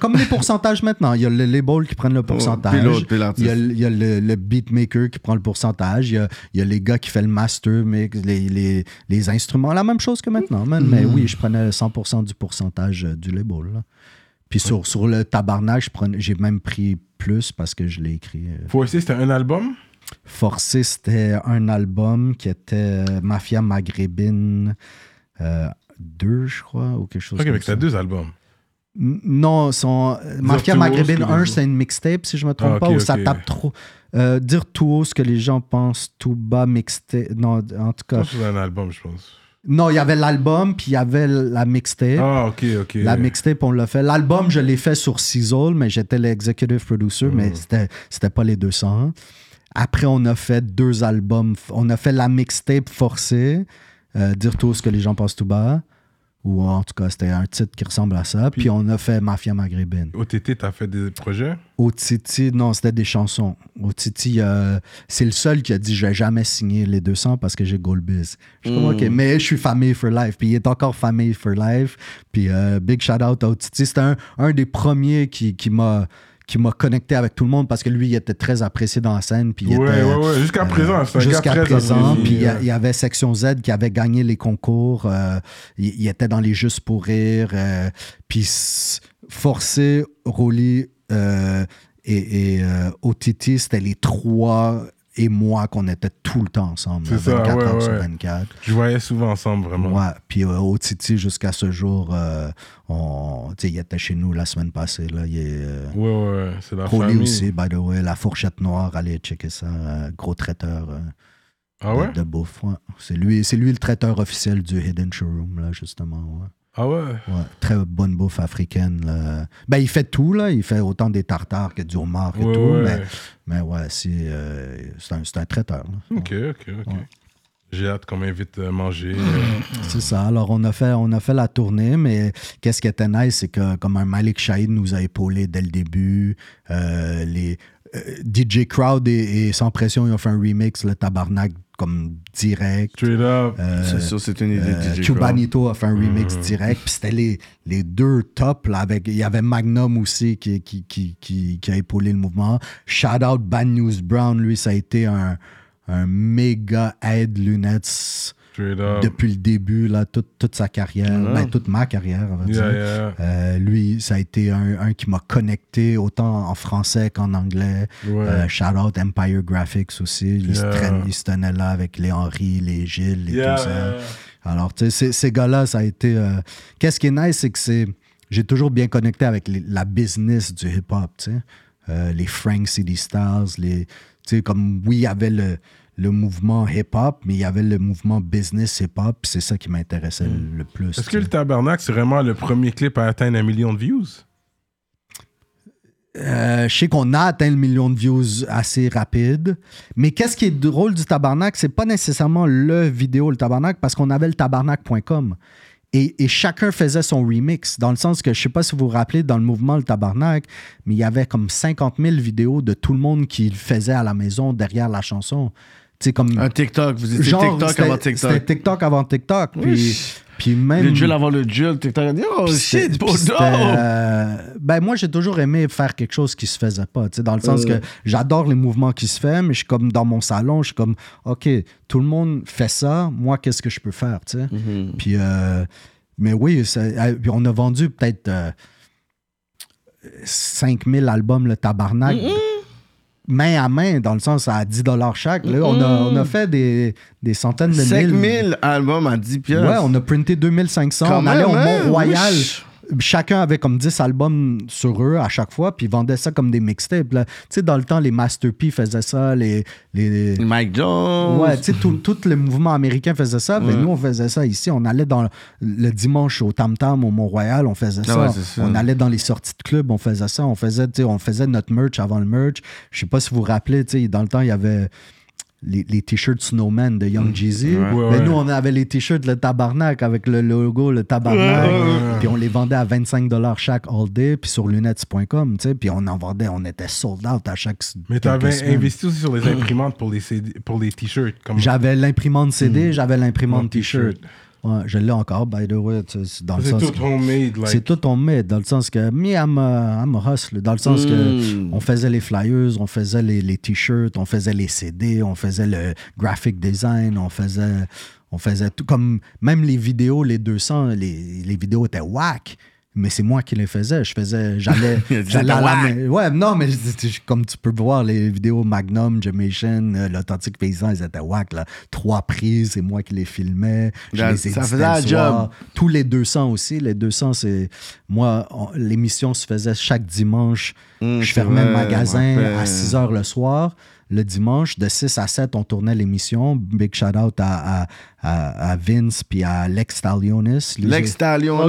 comme les pourcentages maintenant, il y a le label qui prennent le pourcentage. puis l'artiste. il y a, le- il y a le, le beatmaker qui prend le pourcentage, il y a, y a les gars qui font le master, mais les, les, les instruments, la même chose que maintenant, man. Mais Mm. oui, je prenais 100% du pourcentage euh, du label. là. Puis sur, sur le tabarnak, j'ai même pris plus parce que je l'ai écrit. euh. Essayer, c'était un album? Forcé, c'était un album qui était euh, Mafia Maghrébine 2, je crois, ou quelque chose Ok, comme mais ça. c'était deux albums. Non, son, euh, Mafia Maghrébine ce que 1, les c'est une mixtape, si je me trompe Ah, pas, ok, où ça ok. tape trop. Euh, dire tout haut ce que les gens pensent, tout bas, mixtape. Non, en tout cas. C'est un album, je pense. Non, il y avait l'album, puis il y avait la mixtape. Ah, ok, ok. La mixtape, on l'a fait. L'album, je l'ai fait sur Sizzle, mais j'étais l'executive producer, Mm. mais c'était, c'était pas les 200. Après, on a fait deux albums. On a fait la mixtape forcée, euh, Dire tout ce que les gens pensent tout bas, ou en tout cas, c'était un titre qui ressemble à ça. Puis, Puis- on a fait Mafia Maghrébine. OTT, t'as fait des projets? Au Titi, non, c'était des chansons. Au Titi, euh, c'est le seul qui a dit Je vais jamais signer les 200 parce que j'ai Goldbiz. Je suis comme, OK, mais je suis famille for life. Puis il est encore famille for life. Puis euh, big shout out au Titi. C'était un, un des premiers qui, qui m'a qui m'a connecté avec tout le monde parce que lui, il était très apprécié dans la scène. Puis il Ouais, était, ouais, ouais. Jusqu'à présent, c'est un gars Jusqu'à présent, puis il y, avait Section Z qui avait gagné les concours. euh, il, il était dans les Juste pour rire. euh, puis Forcé, Rolly euh, et, et euh, OTT, c'était les trois et moi qu'on était tout le temps ensemble. C'est là, ça, 24 ouais, heures sur ouais. 24. Je voyais souvent ensemble, vraiment. Ouais, puis euh, OTT, jusqu'à ce jour, euh, on, il était chez nous la semaine passée. Là, il est, euh, Ouais, ouais, c'est la famille. aussi, by the way, la fourchette noire, allez checker ça, euh, gros traiteur. euh, Ah ouais? de, de bouffe, ouais. C'est lui, c'est lui le traiteur officiel du Hidden Showroom, là, justement. ouais. Ah ouais? Ouais, très bonne bouffe africaine. là. Ben, il fait tout, là. Il fait autant des tartares que du homard et Ouais, tout. ouais. Mais, mais ouais, c'est euh, c'est un, c'est un traiteur. là. Ok, ok, ok. J'ai hâte qu'on m'invite à manger. euh, C'est ça. Alors, on a, fait, on a fait la tournée, mais qu'est-ce qui était nice, c'est que comme un Malik Shahid nous a épaulés dès le début, euh, les euh, DJ Crowd et, et Sans Pression, ils ont fait un remix, le tabarnak, comme direct. Straight up. Euh, C'est sûr, c'est une idée euh, de DJ Cubanito a fait un remix direct. Puis c'était les, les deux tops. Là, avec, il y avait Magnum aussi qui, qui, qui, qui, qui a épaulé le mouvement. Shout out Bad News Brown. Lui, ça a été un, un méga aide lunettes. Depuis le début, là, toute, toute sa carrière. Ben, toute ma carrière, on va dire. Yeah. Euh, lui, ça a été un, un qui m'a connecté autant en français qu'en anglais. Ouais. Euh, shout out Empire Graphics aussi. Il, se Yeah. traîne- il se tenait là avec les Henry, les Gilles et tout ça. Alors, tu sais, ces- gars-là, ça a été. euh, Qu'est-ce qui est nice, c'est que c'est. J'ai toujours bien connecté avec les- la business du hip-hop, tu sais. Les Frank City Stars, les. Tu sais, comme, oui, il y avait le, le mouvement hip-hop, mais il y avait le mouvement business hip-hop, puis c'est ça qui m'intéressait le- le plus. Hmm. Est-ce que le. Tabernacle, c'est vraiment le premier clip à atteindre un million de views? Euh, je sais qu'on a atteint le million de views assez rapide. Mais qu'est-ce qui est drôle du tabarnak, c'est pas nécessairement le vidéo, le tabarnak, parce qu'on avait le tabarnak.com. Et, et chacun faisait son remix, dans le sens que, je sais pas si vous vous rappelez, dans le mouvement Le Tabarnak, mais il y avait comme 50 000 vidéos de tout le monde qui le faisait à la maison derrière la chanson. Sais, comme... Un TikTok, vous étiez genre, TikTok avant C'était TikTok. TikTok avant TikTok. Puis, Oui. puis même... Le drill avant le drill, TikTok a dit Oh shit, euh, ben moi, j'ai toujours aimé faire quelque chose qui se faisait pas. tu sais, Dans le sens Euh. que j'adore les mouvements qui se font, mais je suis comme dans mon salon, je suis comme, OK, tout le monde fait ça, moi, qu'est-ce que je peux faire? tu sais? Mhm. Puis, euh, mais oui, ça- euh, puis on a vendu peut-être euh, 5000 albums, le tabarnak. Main à main, dans le sens à 10 chaque. Là, on, a, on a fait des, des centaines de 5000 mille. albums à 10 piastres. Ouais, on a printé 2500. Quand on allait au hein? Mont-Royal. Wesh. Chacun avait comme 10 albums sur eux à chaque fois, puis ils vendaient ça comme des mixtapes. Tu sais, dans le temps, les Master P faisaient ça, les. les Mike Jones. Ouais, tu sais, tout, tout le mouvement américain faisait ça, mais Ouais. nous, on faisait ça ici. On allait dans le dimanche au Tam Tam, au Mont-Royal, on faisait ça. Ah ouais, c'est ça. on allait dans les sorties de club, on faisait ça. On faisait, on faisait notre merch avant le merch. Je sais pas si vous vous rappelez, tu sais, dans le temps, il y avait les, les t-shirts Snowman de Young Jeezy. Ouais. Ouais, Mais ouais. nous, on avait les t-shirts le tabarnak avec le logo, le tabarnak. Puis on les vendait à 25 chaque all day, puis sur lunettes.com, tu sais. Puis on en vendait, on était sold out à chaque. Mais tu quelques avais semaines. investi aussi sur les imprimantes pour les, CD pour les t-shirts. Comme... J'avais l'imprimante CD, j'avais l'imprimante t-shirt. Ouais, je l'ai encore, by the way. c'est tout homemade. Like. C'est tout met, dans le sens que me, I'm a, I'm a hustle. Dans le sens que Mm. on faisait les flyers, on faisait les, les t-shirts, on faisait les CD, on faisait le graphic design, on faisait, on faisait tout. Comme même les vidéos, les 200, les, les vidéos étaient whack. Mais c'est moi qui les faisais. Je faisais, j'allais, j'allais à la Ouais, non, mais comme tu peux voir les vidéos Magnum, Jamaican, euh, l'authentique paysan, ils étaient whack là. Trois prises, c'est moi qui les filmais. Je Ça- les ça faisait le job. Tous les 200 aussi. Les 200, c'est. Moi, on- l'émission se faisait chaque dimanche. Hum, je fermais le magasin à 6 h le soir. Le dimanche, de 6 à 7, on tournait l'émission. Big shout out à, à, à- à Vince puis à Lex Stalionis. Oh, Lex Stalionis.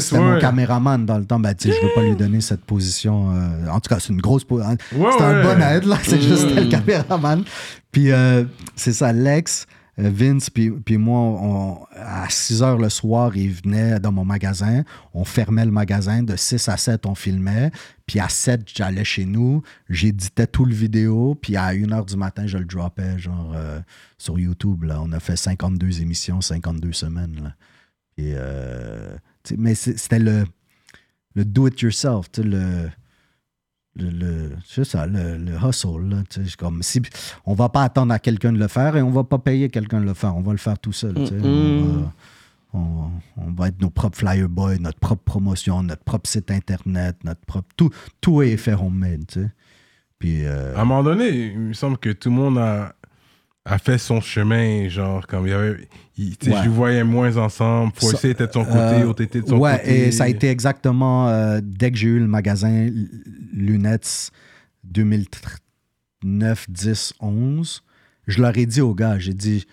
c'était mon caméraman dans le temps. Ben, je veux pas lui donner cette position. euh, en tout cas, c'est une grosse position. Ouais, c'est un bon aide, là. C'est juste le caméraman. Puis, euh, c'est ça, Lex, euh, Vince, puis, moi, à 6 heures le soir, il venait dans mon magasin. On fermait le magasin. De 6 à 7, on filmait. Puis à 7, j'allais chez nous. J'éditais tout le vidéo. Puis à 1 heure du matin, je le droppais, genre, euh, sur YouTube. On a fait 52 émissions, 52 semaines. Euh, mais c'était le, le do-it-yourself, le, le, le- c'est ça, le, le hustle. Là, tu sais, c'est comme si on va pas attendre à quelqu'un de le faire et on va pas payer quelqu'un de le faire. On va le faire tout seul. tu sais. On, va, on- on va être nos propres flyer boys, notre propre promotion, notre propre site internet, notre propre. Tout, tout est fait homemade. Tu sais. Puis, euh, À un moment donné, il me semble que tout le monde a, a fait son chemin. Genre, comme il y avait. il- Ouais. Je voyais moins ensemble. Forcé Ça- était de son côté, Euh, autre était de son ouais, côté. et ça a été exactement euh, dès que j'ai eu le magasin Lunettes 2009, 10, 11. Je leur ai dit aux gars, j'ai dit,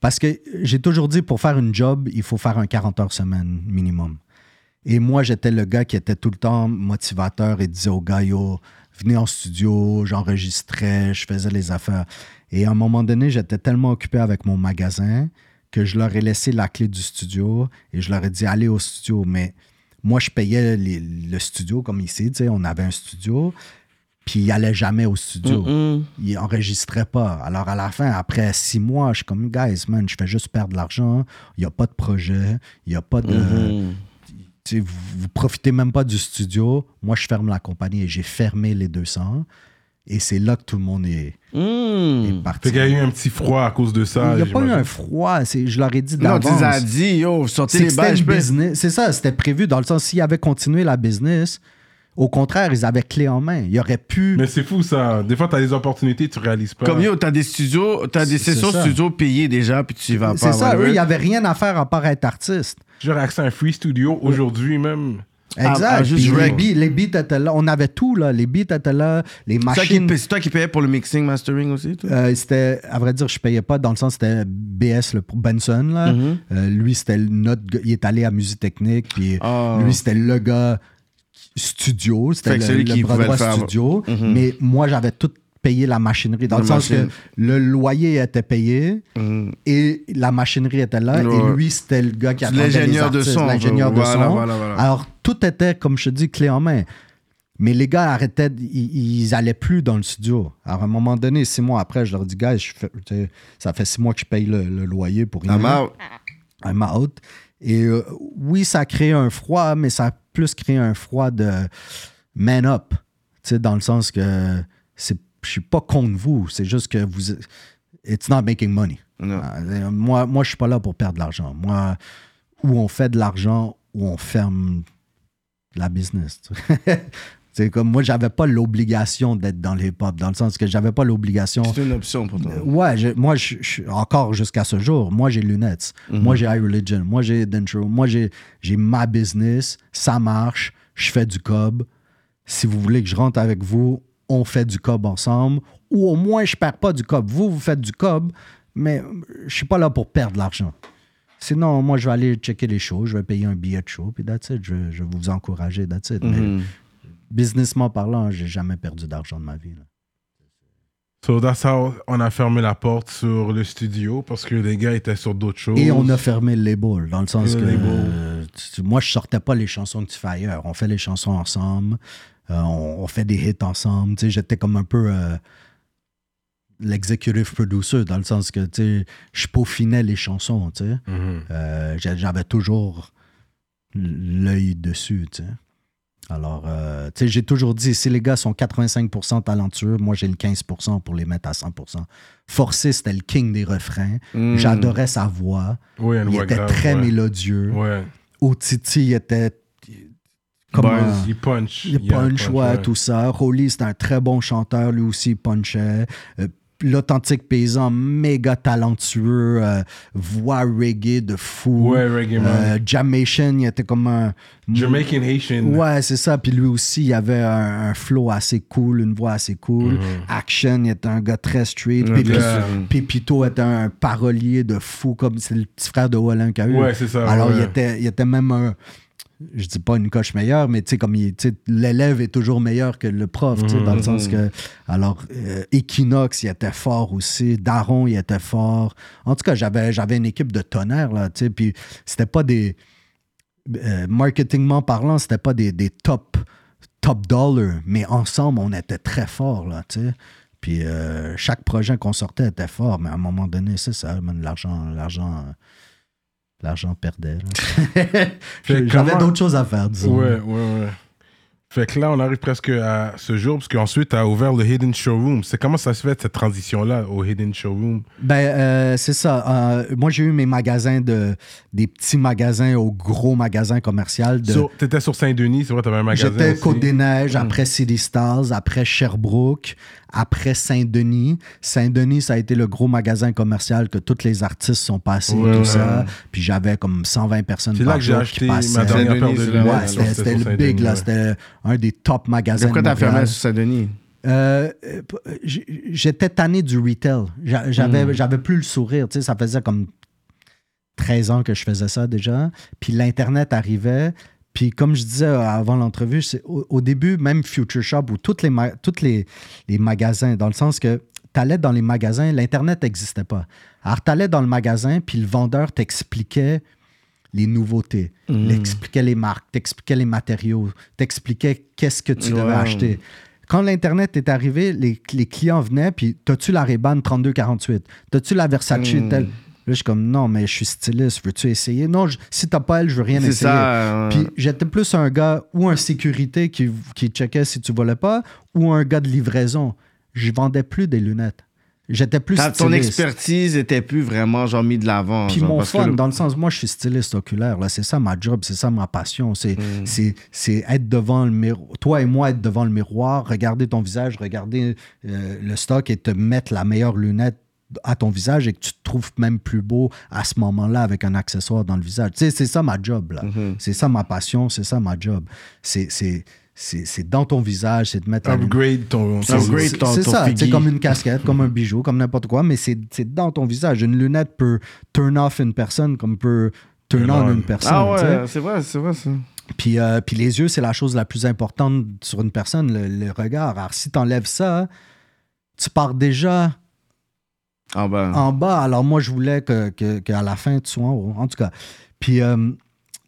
Parce que j'ai toujours dit, pour faire une job, il faut faire un 40 heures semaine minimum. Et moi, j'étais le gars qui était tout le temps motivateur et disait aux gars, yo, venez en studio, j'enregistrais, je faisais les affaires. Et à un moment donné, j'étais tellement occupé avec mon magasin que je leur ai laissé la clé du studio et je leur ai dit, allez au studio. Mais moi, je payais les- le studio comme ici, tu sais, on avait un studio. Puis il allait jamais au studio. Mm-mm. Il enregistrait pas. Alors à la fin, après six mois, je suis comme, guys, man, je fais juste perdre de l'argent. Il n'y a pas de projet. Il n'y a pas de. Tu sais, vous, vous profitez même pas du studio. Moi, je ferme la compagnie et j'ai fermé les 200. Et c'est là que tout le monde est, est Mm. parti. Fait qu'il y a eu un petit froid à cause de ça. Il n'y a pas eu un froid. Je leur ai dit Non, tu les as d'avance. dit, yo, sortez C'est les balles. business. C'est ça, c'était prévu dans le sens, s'ils avaient continué la business, au contraire, ils avaient clé en main. Ils auraient pu. Mais c'est fou ça. Des fois, t'as des opportunités, tu réalises pas. Comme yo, t'as des studios, t'as des C'est- sessions studio payées déjà, puis tu y vas pas. C'est ça, eux, il n'y avait rien à faire à part être artiste. J'aurais accès à un free studio aujourd'hui même. Exact. à juste Puis les, beats, les beats étaient là. On avait tout, là. Les beats étaient là. Les machines. C'est toi qui payais pour le mixing, mastering aussi? Euh, c'était, à vrai dire, je payais pas dans le sens c'était BS, le Benson. Là. Mhm. Euh, lui, c'était notre gars- Il est allé à Musique Technique. Puis Ah. lui, c'était le gars studio. C'était le, celui le qui le faire. studio. Mhm. Mais moi, j'avais tout payé la machinerie. Dans La le sens que le loyer était payé Mhm. et la machinerie était là. Et lui, c'était le gars qui les l'ingénieur de son, L'ingénieur de voilà, son. voilà, voilà. Alors, tout était, comme je te dis, clé en main. Mais les gars arrêtaient, ils, ils allaient plus dans le studio. Alors, à un moment donné, six mois après, je leur dis, guys, je fais- ça fait six mois que je paye le, le loyer pour rien. I'm out. I'm out. Et euh, oui, ça a créé un froid, mais ça a plus créé un froid de man up. Tu sais, dans le sens que c'est, je suis pas contre vous, c'est juste que vous. It's not making money. Non. Euh, Moi, moi je suis pas là pour perdre de l'argent. Moi, où on fait de l'argent, où on ferme la business. C'est comme moi, j'avais pas l'obligation d'être dans les hip-hop, dans le sens que j'avais pas l'obligation. C'est une option pour toi. Ouais, je- moi, je, je- encore jusqu'à ce jour, moi, j'ai Lunettes. Moi, j'ai iReligion. Moi, j'ai Dentro. Moi, j'ai j'ai ma business. Ça marche. Je fais du cob. Si vous voulez que je rentre avec vous, on fait du cob ensemble. Ou au moins, je perds pas du cob. Vous, vous faites du cob, mais je suis pas là pour perdre de l'argent. Sinon, moi, je vais aller checker les shows. Je vais payer un billet de show. Puis that's it. Je, je vais vous encourager. That's it. Mais Mhm. businessment parlant, j'ai jamais perdu d'argent de ma vie. là. So that's how on a fermé la porte sur le studio parce que les gars étaient sur d'autres choses. Et on a fermé le label, dans le sens Le que euh, tu- moi, je sortais pas les chansons que tu fais ailleurs. On fait les chansons ensemble, euh, on, on fait des hits ensemble. Tu sais, J'étais comme un peu euh, l'executive producer, dans le sens que tu sais, je peaufinais les chansons. tu sais. Mhm. Euh, j'a- J'avais toujours l'œil dessus. tu sais. Alors, euh, tu sais, j'ai toujours dit, si les gars sont 85% talentueux, moi j'ai le 15% pour les mettre à 100%. Forcé, c'était le king des refrains. Mm. J'adorais sa voix. Il était grave, très ouais. mélodieux. Ouais. Otiti, il était Buzz. un- Il punch. il Yeah, punch, ouais, tout ça. Rolly, c'était un très bon chanteur, lui aussi, il punchait. Euh, L'authentique paysan, méga talentueux, euh, voix reggae de fou. Ouais, reggae man. Euh, Jamaican, il était comme un. Jamaican Haitian. Ouais, c'est ça. Puis lui aussi, il avait un, un flow assez cool, une voix assez cool. Mhm. Action, il était un gars très street. Yeah. Pépito était un parolier de fou, comme c'est le petit frère de Wallin qui a eu. Ouais, c'est ça, Alors, il, était, il était même un. Je dis pas une coche meilleure, mais tu sais, comme l'élève est toujours meilleur que le prof, tu sais, dans le sens que. Alors, euh, Equinox, il était fort aussi. Daron, il était fort. En tout cas, j'avais, j'avais une équipe de tonnerre, là, tu sais, puis c'était pas des. euh, marketingment parlant, c'était pas des, des top, top dollars, mais ensemble, on était très forts, là, tu sais. Puis euh, chaque projet qu'on sortait était fort, mais à un moment donné, c'est ça, l'argent, l'argent, l'argent perdait. J'avais d'autres choses à faire, disons. Ouais, ouais, ouais. Fait que là, on arrive presque à ce jour, parce qu'ensuite, tu as ouvert le Hidden Showroom. C'est comment ça se fait, cette transition-là, au Hidden Showroom? Ben, euh, c'est ça. Euh, moi, j'ai eu mes magasins de des petits magasins au gros magasin commercial. De, Tu étais sur Saint-Denis, c'est vrai, tu avais un magasin. J'étais. Côte-des-Neiges, après City Stars, après Sherbrooke, après Saint-Denis. Saint-Denis, ça a été le gros magasin commercial que tous les artistes sont passés, Ouais, tout ouais. ça. Puis j'avais comme 120 personnes C'est par là que j'ai acheté ma dernière paire de lunettes. Ouais, c'était le big, là. C'était un des top magasins. Pourquoi t'as fermé sur Saint-Denis? Euh, euh, J'étais tanné du retail. J'avais j'avais plus le sourire. Tu sais, ça faisait comme 13 ans que je faisais ça déjà. Puis l'Internet arrivait. Puis comme je disais avant l'entrevue, au, au début, même Future Shop ou toutes les, toutes les, les magasins, dans le sens que tu allais dans les magasins, l'Internet n'existait pas. Alors, tu allais dans le magasin, puis le vendeur t'expliquait les nouveautés, t'expliquait les marques, t'expliquait les matériaux, t'expliquait qu'est-ce que tu devais acheter. Quand l'Internet est arrivé, les, les clients venaient, puis t'as-tu la Ray-Ban 3248? T'as-tu la Versace Mm. telle? Là, je suis comme, non, mais je suis styliste, veux-tu essayer? Non, je- si t'as pas elle, je veux rien essayer. ça. euh, Puis j'étais plus un gars ou un sécurité qui, qui checkait si tu volais pas, ou un gars de livraison. Je vendais plus des lunettes. J'étais plus ton expertise était plus vraiment genre mis de l'avant. Puis genre, mon parce que fun, le- dans le sens, moi, je suis styliste oculaire. Là, c'est ça ma job, c'est ça ma passion. C'est, Mm. c'est, c'est être devant le miroir. Toi et moi, être devant le miroir, regarder ton visage, regarder euh, le stock et te mettre la meilleure lunette à ton visage et que tu te trouves même plus beau à ce moment-là avec un accessoire dans le visage. Tu sais, c'est ça ma job. Là. Mm-hmm. C'est ça ma passion, c'est ça ma job. C'est, c'est, dans ton visage, c'est de mettre. Upgrade ton. Upgrade. C'est ton- c'est ça, c'est comme une casquette, comme un bijou, comme n'importe quoi, mais c'est dans ton visage. Une lunette peut turn off une personne comme peut turn on une personne. Ah ouais, c'est vrai, c'est vrai ça. Puis, euh, puis les yeux, c'est la chose la plus importante sur une personne, le, le regard. Alors si tu enlèves ça, tu pars déjà Ah ben. en bas. Alors moi, je voulais que, que- qu'à la fin, tu sois en haut. En tout cas. Puis euh,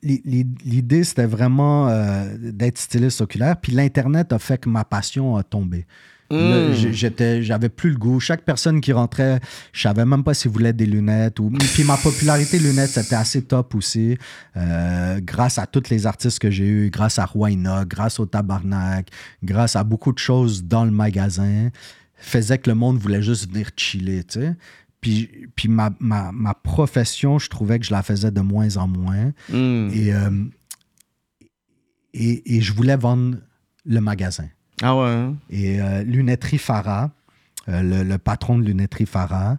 l'i- l'i- l'idée, c'était vraiment euh, d'être styliste oculaire. Puis l'Internet a fait que ma passion a tombé. Mm. j'étais, j'avais plus le goût. Chaque personne qui rentrait, je savais même pas s'ils voulaient des lunettes. Ou... Puis ma popularité lunettes, c'était assez top aussi. Euh, grâce à tous les artistes que j'ai eus, grâce à Roina, grâce au Tabarnak, grâce à beaucoup de choses dans le magasin, faisait que le monde voulait juste venir chiller, tu sais. Puis, puis ma, ma, ma profession, je trouvais que je la faisais de moins en moins. Mm. Et, euh, et, et je voulais vendre le magasin. Ah ouais. hein? Et euh, Lunetterie Farah, euh, le, le patron de Lunetterie Farah,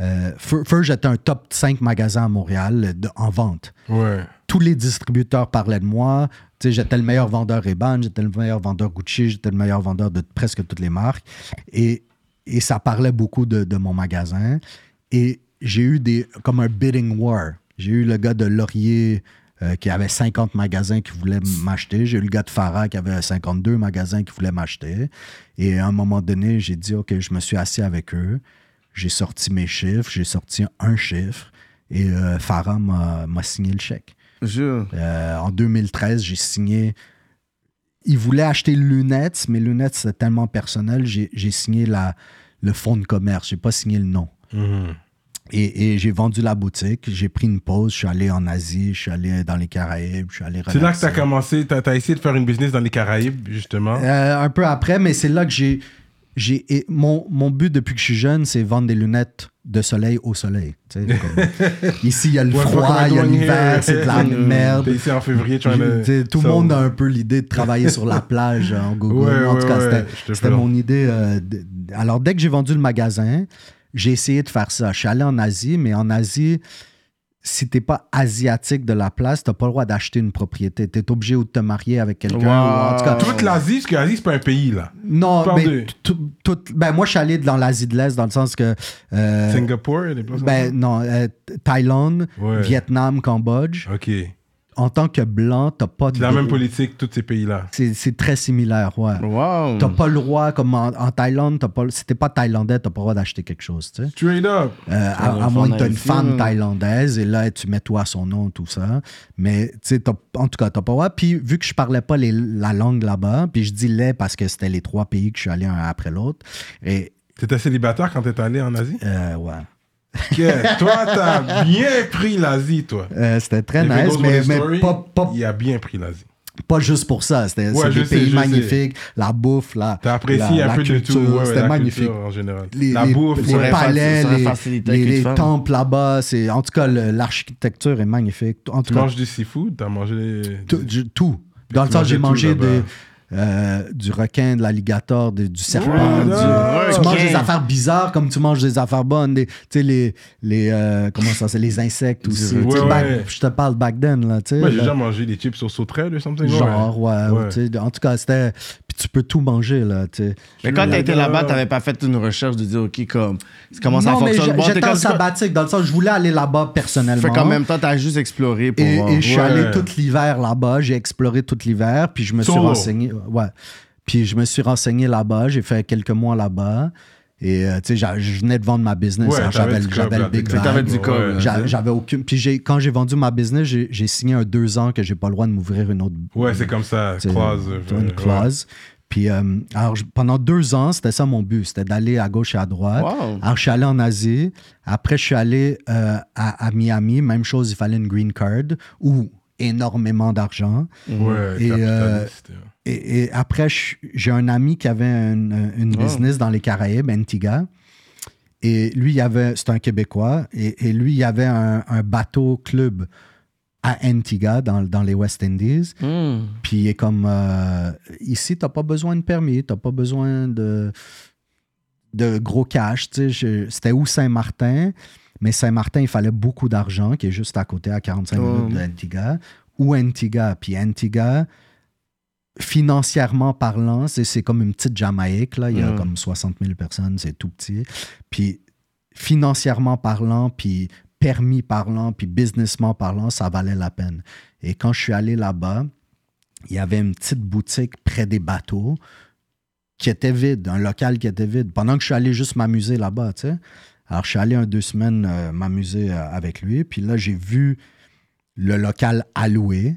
euh, fir- first, j'étais un top 5 magasin à Montréal de- en vente. Ouais. Tous les distributeurs parlaient de moi. J'étais le meilleur vendeur Eban, j'étais le meilleur vendeur Gucci, j'étais le meilleur vendeur de presque toutes les marques. Et, et ça parlait beaucoup de, mon magasin. Et j'ai eu des comme un bidding war. J'ai eu le gars de Laurier euh, qui avait 50 magasins qui voulaient m'acheter. J'ai eu le gars de Farah qui avait 52 magasins qui voulaient m'acheter. Et à un moment donné, j'ai dit, OK, je me suis assis avec eux. J'ai sorti mes chiffres, j'ai sorti un chiffre. Et euh, Farah m'a signé le chèque. Jure. Euh, en 2013, j'ai signé. Il voulait acheter lunettes, mais lunettes, c'était tellement personnel. J'ai signé la, le fonds de commerce. J'ai pas signé le nom. Mhm. Et, et j'ai vendu la boutique. J'ai pris une pause. Je suis allé en Asie. Je suis allé dans les Caraïbes. Je suis allé C'est là que tu as commencé, tu as, essayé de faire une business dans les Caraïbes, justement? Euh, un peu après, mais c'est là que j'ai. j'ai mon, mon but depuis que je suis jeune, c'est vendre des lunettes de soleil au soleil. Comme- ici, il y a le Ouais, froid, il y a l'hiver, c'est de la merde. T'es ici en février, tu tout le monde a un peu l'idée de travailler sur la plage en Google. Ouais, en ouais, tout cas, ouais, c'était- mon idée. euh, de- alors, dès que j'ai vendu le magasin, j'ai essayé de faire ça. Je suis allé en Asie, mais en Asie, si t'es pas asiatique de la place, t'as pas le droit d'acheter une propriété. T'es obligé ou de te marier avec quelqu'un. Wow. ou en tout cas, Toute l'Asie, parce que l'Asie, c'est pas un pays, là. non, Parle mais de- tout- tout- ben, moi, je suis allé dans l'Asie de l'Est dans le sens que. euh, Singapour, places comme ben, non, euh, Thaïlande, Ouais. Vietnam, Cambodge. ça? Ok. En tant que blanc, t'as pas de. C'est la même politique, tous ces pays-là. C'est c'est très similaire, ouais. Wow. T'as pas le droit, comme en, en Thaïlande, t'as pas, si t'es pas thaïlandais, t'as pas le droit d'acheter quelque chose, tu sais. Straight up. Euh, à, moins que t'aies une femme thaïlandaise et là, tu mets toi à son nom, tout ça. Mais, tu sais, t'as- en tout cas, t'as pas le droit. Puis, vu que je parlais pas les- la langue là-bas, puis je dis les parce que c'était les trois pays que je suis allé un après l'autre. Et, T'étais célibataire quand t'es allé en Asie? euh, ouais. Toi, t'as bien pris l'Asie, toi. Euh, c'était très If nice, mais, story, pas, pas, Il a bien pris l'Asie. pas juste pour ça. C'était Ouais, des sais, pays sais. magnifiques, la bouffe, la, T'as apprécié la, un la peu culture, de tout. ouais, c'était magnifique. en général. les, la les- bouffe, les palais, les, les- temples là-bas. C'est, en tout cas, l'architecture est magnifique. En Tu tout cas, manges du seafood, t'as mangé... tout. Dans le tu sens, j'ai mangé des. Euh, du requin, de l'alligator, de- du serpent. Ouais, du- tu manges des affaires bizarres comme tu manges des affaires bonnes. des- Tu sais, les, les, euh, comment ça, c'est les insectes aussi. Ouais, Tu sais, back- ouais. je te parle back then, là, tu sais. Moi, j'ai là. déjà mangé des chips au sauterelle ou something. ouais. Genre, ouais. Ouais. tu sais, En tout cas, c'était. Puis tu peux tout manger, là, tu sais. Mais quand t'as été Là-bas. là-bas, t'avais pas fait une recherche de dire, OK, comme, comment ça non, mais fonctionne? j'ai- Bon, t'es j'étais en comme- sabbatique, dans le sens, je voulais aller là-bas personnellement. Fait qu'en même temps, t'as juste exploré pour Et, voir. et je suis Ouais. allé tout l'hiver là-bas, j'ai exploré tout l'hiver, puis je me suis Solo. renseigné. Ouais. Puis je me suis renseigné là-bas, j'ai fait quelques mois là-bas. Et euh, tu sais, je venais de vendre ma business, Ouais, hein, j'avais le big J'avais aucune. Puis j'ai- quand j'ai vendu ma business, j'ai j'ai signé un deux ans que j'ai pas le droit de m'ouvrir une autre. Ouais, c'est comme ça. Clause. une ouais. clause. Puis euh, alors, pendant deux ans, c'était ça mon but, c'était d'aller à gauche et à droite. Wow. Alors, je suis allé en Asie. Après, je suis allé euh, à, à Miami. Même chose, il fallait une green card ou énormément d'argent. Ouais, Et, capitaliste. Et, et après, j'ai un ami qui avait une, une Oh. business dans les Caraïbes, Antigua. Et lui, il avait, c'est un Québécois, et, et lui, il avait un, un bateau club à Antigua, dans, dans les West Indies. Hmm. Puis il est comme, euh, ici, tu n'as pas besoin de permis, tu n'as pas besoin de, de gros cash. C'était où Saint-Martin, mais Saint-Martin, il fallait beaucoup d'argent, qui est juste à côté, à 45 Oh. minutes d'Antigua. Ou Antigua. Puis Antigua, financièrement parlant, c'est c'est comme une petite Jamaïque. Là. Il y a Mm. comme 60 000 personnes, c'est tout petit. Puis financièrement parlant, puis permis parlant, puis businessment parlant, ça valait la peine. Et quand je suis allé là-bas, il y avait une petite boutique près des bateaux qui était vide, un local qui était vide, pendant que je suis allé juste m'amuser là-bas, tu sais. Alors, je suis allé un deux semaines euh, m'amuser euh, avec lui, puis là, j'ai vu le local alloué.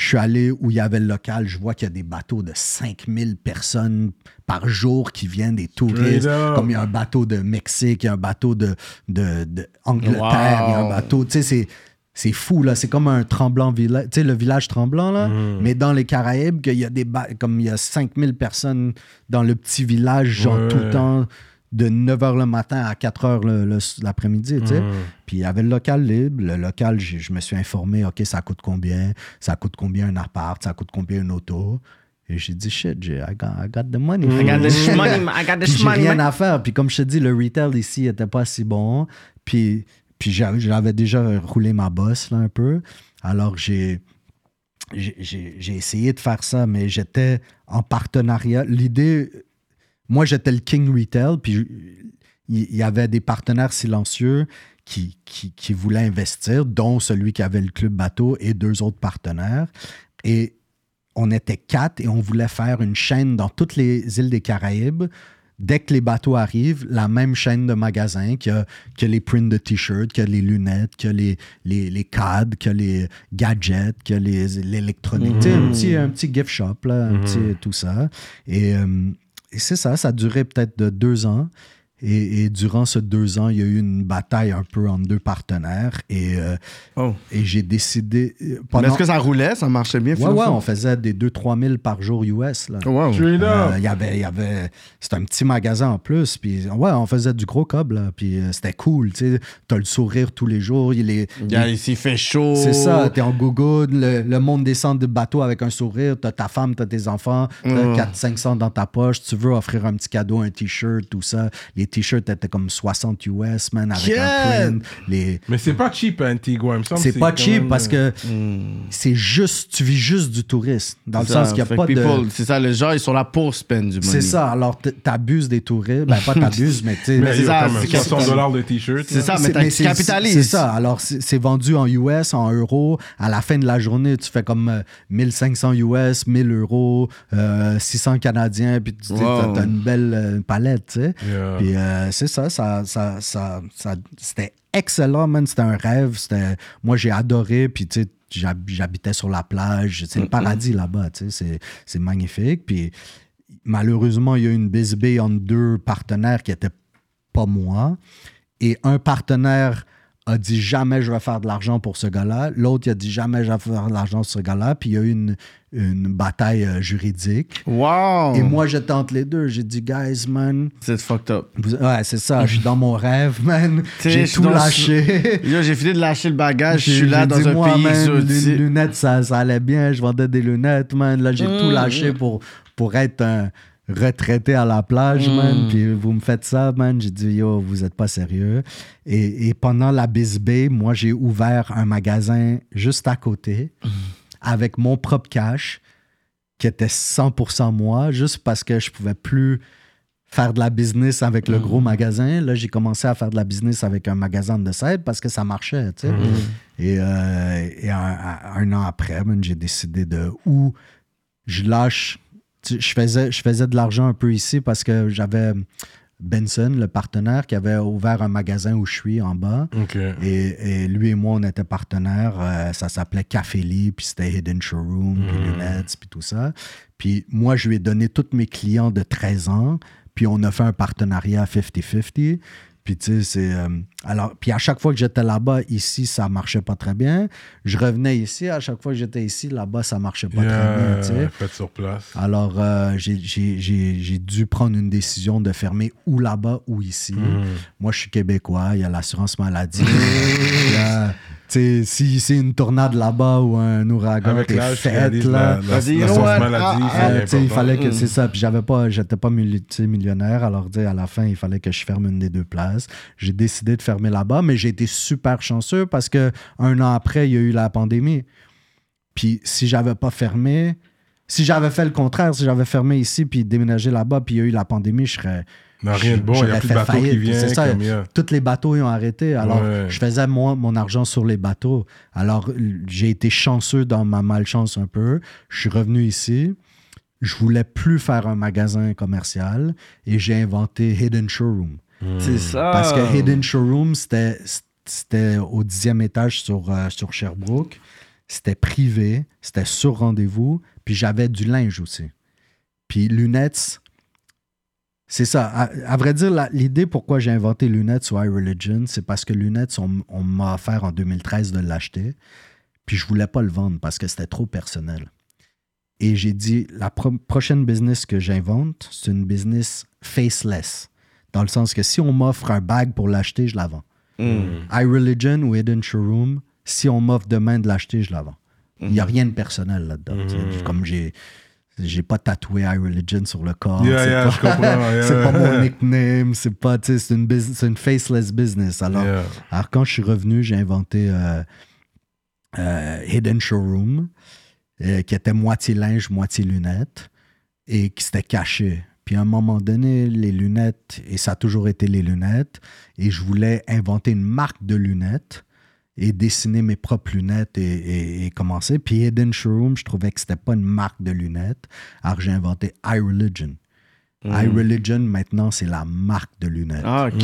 Je suis allé où il y avait le local, je vois qu'il y a des bateaux de 5000 personnes par jour qui viennent, des touristes. Comme il y a un bateau de Mexique, il y a un bateau de, de, de Angleterre, il y a un bateau. Tu sais, c'est, c'est fou, là. C'est comme un tremblant village. Tu sais, le village tremblant, là. Mm. Mais dans les Caraïbes, qu'il y a des ba- comme il y a 5000 personnes dans le petit village, genre Ouais. tout le temps, de 9h le matin à 4h le- le- l'après-midi. Mhm. Puis il y avait le local libre. Le local, je me suis informé, OK, ça coûte combien? Ça coûte combien un appart? Ça coûte combien une auto? Et j'ai dit, shit, j'ai- I got, I got the money. I got this money, I got j'ai money. rien à faire. Puis comme je te dis, le retail ici était pas si bon. Puis, puis j'avais déjà roulé ma bosse là un peu. Alors j'ai j'ai essayé de faire ça, mais j'étais en partenariat. L'idée, moi j'étais le king retail, puis il y avait des partenaires silencieux qui, qui, qui voulaient investir, dont celui qui avait le club bateau et deux autres partenaires. Et on était quatre et on voulait faire une chaîne dans toutes les îles des Caraïbes. Dès que les bateaux arrivent, la même chaîne de magasins, que, que les prints de t-shirts, que les lunettes, que les, les, les cadres, que les gadgets, que les- l'électronique. Tu sais, Un, petit, un petit gift shop, là, un petit tout ça. Et, euh, et c'est ça, ça a duré peut-être de deux ans. Et, et durant ces deux ans, il y a eu une bataille un peu entre deux partenaires. Et, euh, Oh. et j'ai décidé. euh, Mais. Est-ce que ça roulait? Ça marchait bien? Ouais, ouais, on faisait des 2-3 000 par jour US. Là. Wow. Straight Euh. Il y avait, il y avait, c'était un petit magasin en plus. Puis, ouais, on faisait du gros cob, là. Puis, euh, c'était cool, tu sais. T'as le sourire tous les jours. Il est, Il fait chaud. c'est ça, t'es en gougoune, le, le monde descend de bateau avec un sourire, t'as ta femme, t'as tes enfants, t'as Mm. 400-500 dans ta poche, tu veux offrir un petit cadeau, un t-shirt, tout ça. Les t-shirts étaient comme 60 US, man, avec un print. Les... Mais c'est pas cheap, Antigua, il me semble. C'est pas cheap même, parce euh, que c'est juste, tu vis juste du tourisme. Dans le C'est ça, sens qu'il n'y a fait pas que de... C'est ça, les gens, ils sont là pour spend du money. C'est ça, alors t'abuses des touristes. Ben, pas t'abuses, mais tu sais. Mais c'est ça, a quand même c'est 60 capital- dollars de t-shirt. C'est ça, mais t'as- tu c'est- capitalises. C'est ça. Alors, c'est vendu en US, en euros. À la fin de la journée, tu fais comme euh, 1500 US, 1000 euros, euh, 600 Canadiens, puis tu as, une belle euh, palette, tu sais. Yeah. Puis euh, c'est ça, ça, ça, ça, ça- c'était excellent, man. C'était un rêve. C'était, moi, j'ai adoré. Puis, tu sais, j'hab- j'habitais sur la plage. C'est le paradis là-bas, tu sais. C'est, c'est magnifique. Puis, malheureusement, il y a eu une bisbille entre deux partenaires qui n'étaient pas moi. Et un partenaire a dit jamais je vais faire de l'argent pour ce gars-là. L'autre, il a dit jamais je vais faire de l'argent sur ce gars-là. Puis il y a eu une, une bataille euh, juridique. Wow. Et moi, j'étais entre les deux. J'ai dit, guys, man. C'est fucked up. vous- Ouais, c'est ça. Je suis dans mon rêve, man. J'ai je tout dans- lâché. J'ai fini de lâcher le bagage. Je suis là dans dit, un moi, pays man, Les lunettes, ça, ça allait bien. Je vendais des lunettes, man. Là, j'ai tout lâché pour, pour être un retraité à la plage, Mm. man. Puis vous me faites ça, man. J'ai dit, yo, vous êtes pas sérieux. Et, et pendant la Bisbee, moi, j'ai ouvert un magasin juste à côté Mm. avec mon propre cash qui était 100% moi, juste parce que je pouvais plus faire de la business avec le Mm. gros magasin. Là, j'ai commencé à faire de la business avec un magasin de side parce que ça marchait, tu sais. Et, euh, et un, un- an après, j'ai décidé de où je lâche. Je faisais, je faisais de l'argent un peu ici parce que j'avais Benson, le partenaire, qui avait ouvert un magasin où je suis en bas. Et, et lui et moi, on était partenaires. euh, ça s'appelait Café Lee, puis c'était Hidden Showroom, puis Lunettes, puis tout ça. Puis moi, je lui ai donné tous mes clients de 13 ans, puis on a fait un partenariat 50-50. Puis tu sais, c'est. euh, alors, puis à chaque fois que j'étais là-bas, ici, ça marchait pas très bien. Je revenais ici, à chaque fois que j'étais ici, là-bas, ça marchait pas très bien, tu sais. Sur place. Alors, euh, j'ai- dû prendre une décision de fermer ou là-bas ou ici. Mhm. Moi, je suis québécois, il y a l'assurance maladie. Sais, si c'est une tornade là-bas ou un ouragan, Avec t'es réalises là. la, la, la maladie, Ah, c'est Euh, tu sais, il fallait que Mm. c'est ça. Puis j'avais pas, j'étais pas millionnaire. Alors, à la fin, il fallait que je ferme une des deux places. J'ai décidé de fermer là-bas, mais j'ai été super chanceux parce que un an après, il y a eu la pandémie. Puis si j'avais pas fermé, si j'avais fait le contraire, si j'avais fermé ici puis déménagé là-bas, puis il y a eu la pandémie, je serais. Non, rien de bon, il n'y a plus de qui vient. Ça. Tous les bateaux ils ont arrêté. Alors, Ouais. je faisais moi, mon argent sur les bateaux. Alors, j'ai été chanceux dans ma malchance un peu. Je suis revenu ici. Je voulais plus faire un magasin commercial et j'ai inventé Hidden Showroom. C'est ça. Parce que Hidden Showroom, c'était, c'était au dixième étage sur, euh, sur Sherbrooke. C'était privé, c'était sur rendez-vous. Puis j'avais du linge aussi. Puis lunettes, c'est ça. À, à vrai dire, l'idée pourquoi j'ai inventé lunettes sur iReligion, c'est parce que lunettes, on, on m'a offert en 2013 de l'acheter. Puis je voulais pas le vendre parce que c'était trop personnel. Et j'ai dit, la pro- prochaine business que j'invente, c'est une business faceless. Dans le sens que si on m'offre un bag pour l'acheter, je la vends. Mm. iReligion ou Hidden Showroom, si on m'offre demain de l'acheter, je la vends. Il n'y a rien de personnel là-dedans. sais. Comme j'ai. J'ai pas tatoué iReligion sur le corps. Yeah, c'est yeah, pas, yeah, pas mon nickname. C'est pas, c'est une, business- c'est une faceless business. Alors, alors, quand je suis revenu, j'ai inventé euh, euh, Hidden Showroom, euh, qui était moitié linge, moitié lunettes, et qui s'était caché. Puis à un moment donné, les lunettes, et ça a toujours été les lunettes, et je voulais inventer une marque de lunettes et dessiner mes propres lunettes et, et- et commencer. Puis Hidden Showroom, je trouvais que c'était pas une marque de lunettes. Alors j'ai inventé iReligion. iReligion, maintenant, c'est la marque de lunettes. Ah, ok.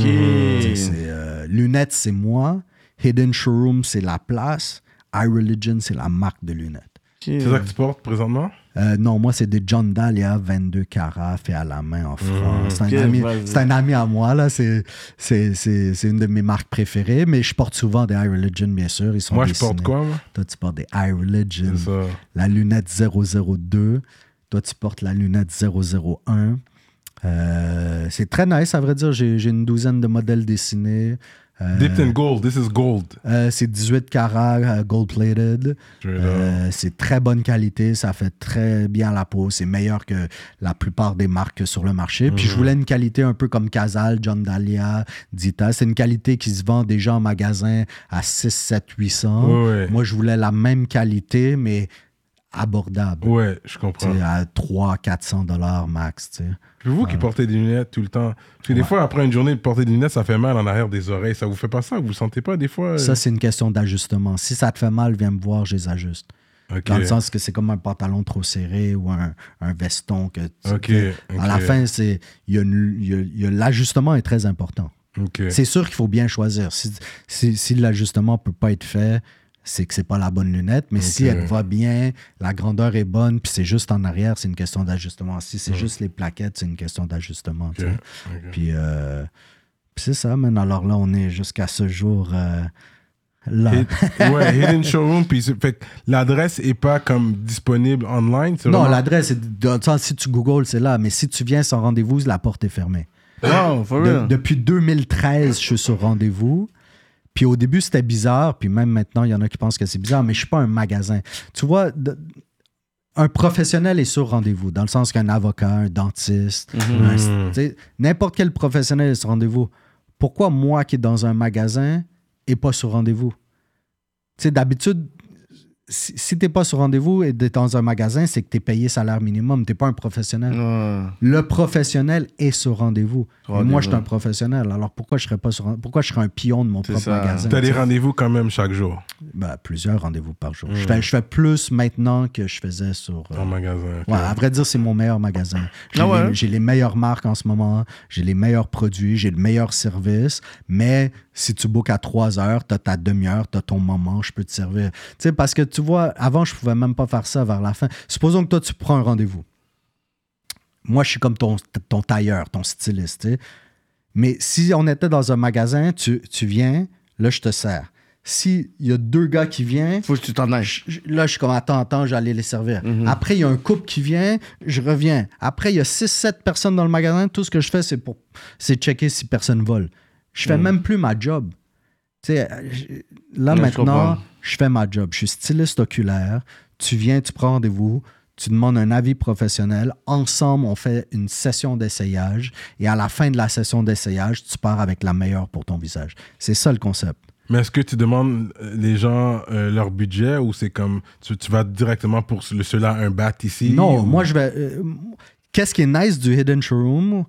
C'est, euh, lunettes, c'est moi. Hidden Showroom, c'est la place. iReligion, c'est la marque de lunettes. C'est ça que tu portes présentement? Euh, non, moi, c'est des John Dahlia 22 carats fait à la main en France. C'est un, ami- c'est un ami à moi, là. C'est, c'est, c'est, une de mes marques préférées, mais je porte souvent des iReligion, bien sûr. Ils sont Moi, je porte dessinés. quoi, moi? Toi, tu portes des iReligion. C'est ça. La lunette 002. Toi, tu portes la lunette 001. Euh, c'est très nice, à vrai dire. J'ai, j'ai une douzaine de modèles dessinés. Euh, Dipped in gold, this is gold. euh, c'est 18 carats euh, up. Euh, c'est très bonne qualité, ça fait très bien la peau. C'est meilleur que la plupart des marques sur le marché. Puis je voulais une qualité un peu comme Casal, John Dahlia, Dita. C'est une qualité qui se vend déjà en magasin à 6, 7, 800. Ouais, ouais. Moi, je voulais la même qualité, mais abordable. Ouais, je comprends. à 300, 400 dollars max. tu sais. Vous qui portez des lunettes tout le temps. Parce que des fois, après une journée de porter des lunettes, ça fait mal en arrière des oreilles. Ça vous fait pas ça? Vous le sentez pas des fois? euh? Ça, c'est une question d'ajustement. Si ça te fait mal, viens me voir, je les ajuste. Ok. Dans le sens que c'est comme un pantalon trop serré ou un, un veston que tu- Ok, que- À la fin, c'est il y a une- il y a- il y a- l'ajustement est très important. C'est sûr qu'il faut bien choisir. Si, si, si l'ajustement peut pas être fait, c'est que c'est pas la bonne lunette. Mais si elle va bien, la grandeur est bonne, puis c'est juste en arrière, c'est une question d'ajustement. Si c'est juste les plaquettes, c'est une question d'ajustement. Puis, euh, puis c'est ça, man. Alors là, on est jusqu'à ce jour euh, là. Hid- ouais, Hidden Showroom. Puis c'est- fait que l'adresse est pas comme disponible online. Non, vraiment- l'adresse, si tu googles, c'est là. Mais si tu viens sans rendez-vous, la porte est fermée. Non, for De- real? depuis 2013, je suis sur rendez-vous. Puis au début, c'était bizarre. Puis même maintenant, il y en a qui pensent que c'est bizarre, mais je suis pas un magasin. Tu vois, de- un professionnel est sur rendez-vous, dans le sens qu'un avocat, un dentiste, sais, n'importe quel professionnel est sur rendez-vous. Pourquoi moi qui est dans un magasin et pas sur rendez-vous? Tu sais, d'habitude, si, si t'es pas sur rendez-vous et t'es dans un magasin, c'est que t'es payé salaire minimum. T'es pas un professionnel. Ouais. Le professionnel est sur rendez-vous. Moi, je suis un professionnel. Alors pourquoi je serais pas sur pourquoi je serais un pion de mon propre ça. magasin? T'as des rendez-vous quand même chaque jour Ben, plusieurs rendez-vous par jour. Je, fais, je fais plus maintenant que je faisais sur. euh, en magasin. Ouais, à vrai dire, c'est mon meilleur magasin. J'ai Ah ouais? les, j'ai les meilleures marques en ce moment, j'ai les meilleurs produits, j'ai le meilleur service. Mais si tu bookes à 3 heures, tu as ta demi-heure, tu as ton moment, je peux te servir. Tu sais, parce que tu vois, avant, je pouvais même pas faire ça vers la fin. Supposons que toi, tu prends un rendez-vous. Moi, je suis comme ton, ton tailleur, ton styliste. Mais si on était dans un magasin, tu, tu viens, là, je te sers. S'il y a deux gars qui viennent, Faut que tu t'en ailles. là, je suis comme, attends, attends, j'allais les servir. Après, il y a un couple qui vient, je reviens. Après, il y a 6-7 personnes dans le magasin. Tout ce que je fais, c'est pour c'est checker si personne vole. Je fais même plus ma job. Euh, là, maintenant, je fais ma job. Je suis styliste oculaire. Tu viens, tu prends rendez-vous. Tu demandes un avis professionnel. Ensemble, on fait une session d'essayage. Et à la fin de la session d'essayage, tu pars avec la meilleure pour ton visage. C'est ça le concept. Mais est-ce que tu demandes euh, les gens euh, leur budget ou c'est comme tu, tu vas directement pour ce- ceux-là un bat ici Non, ou- moi je vais. euh, Qu'est-ce qui est nice du Hidden Showroom,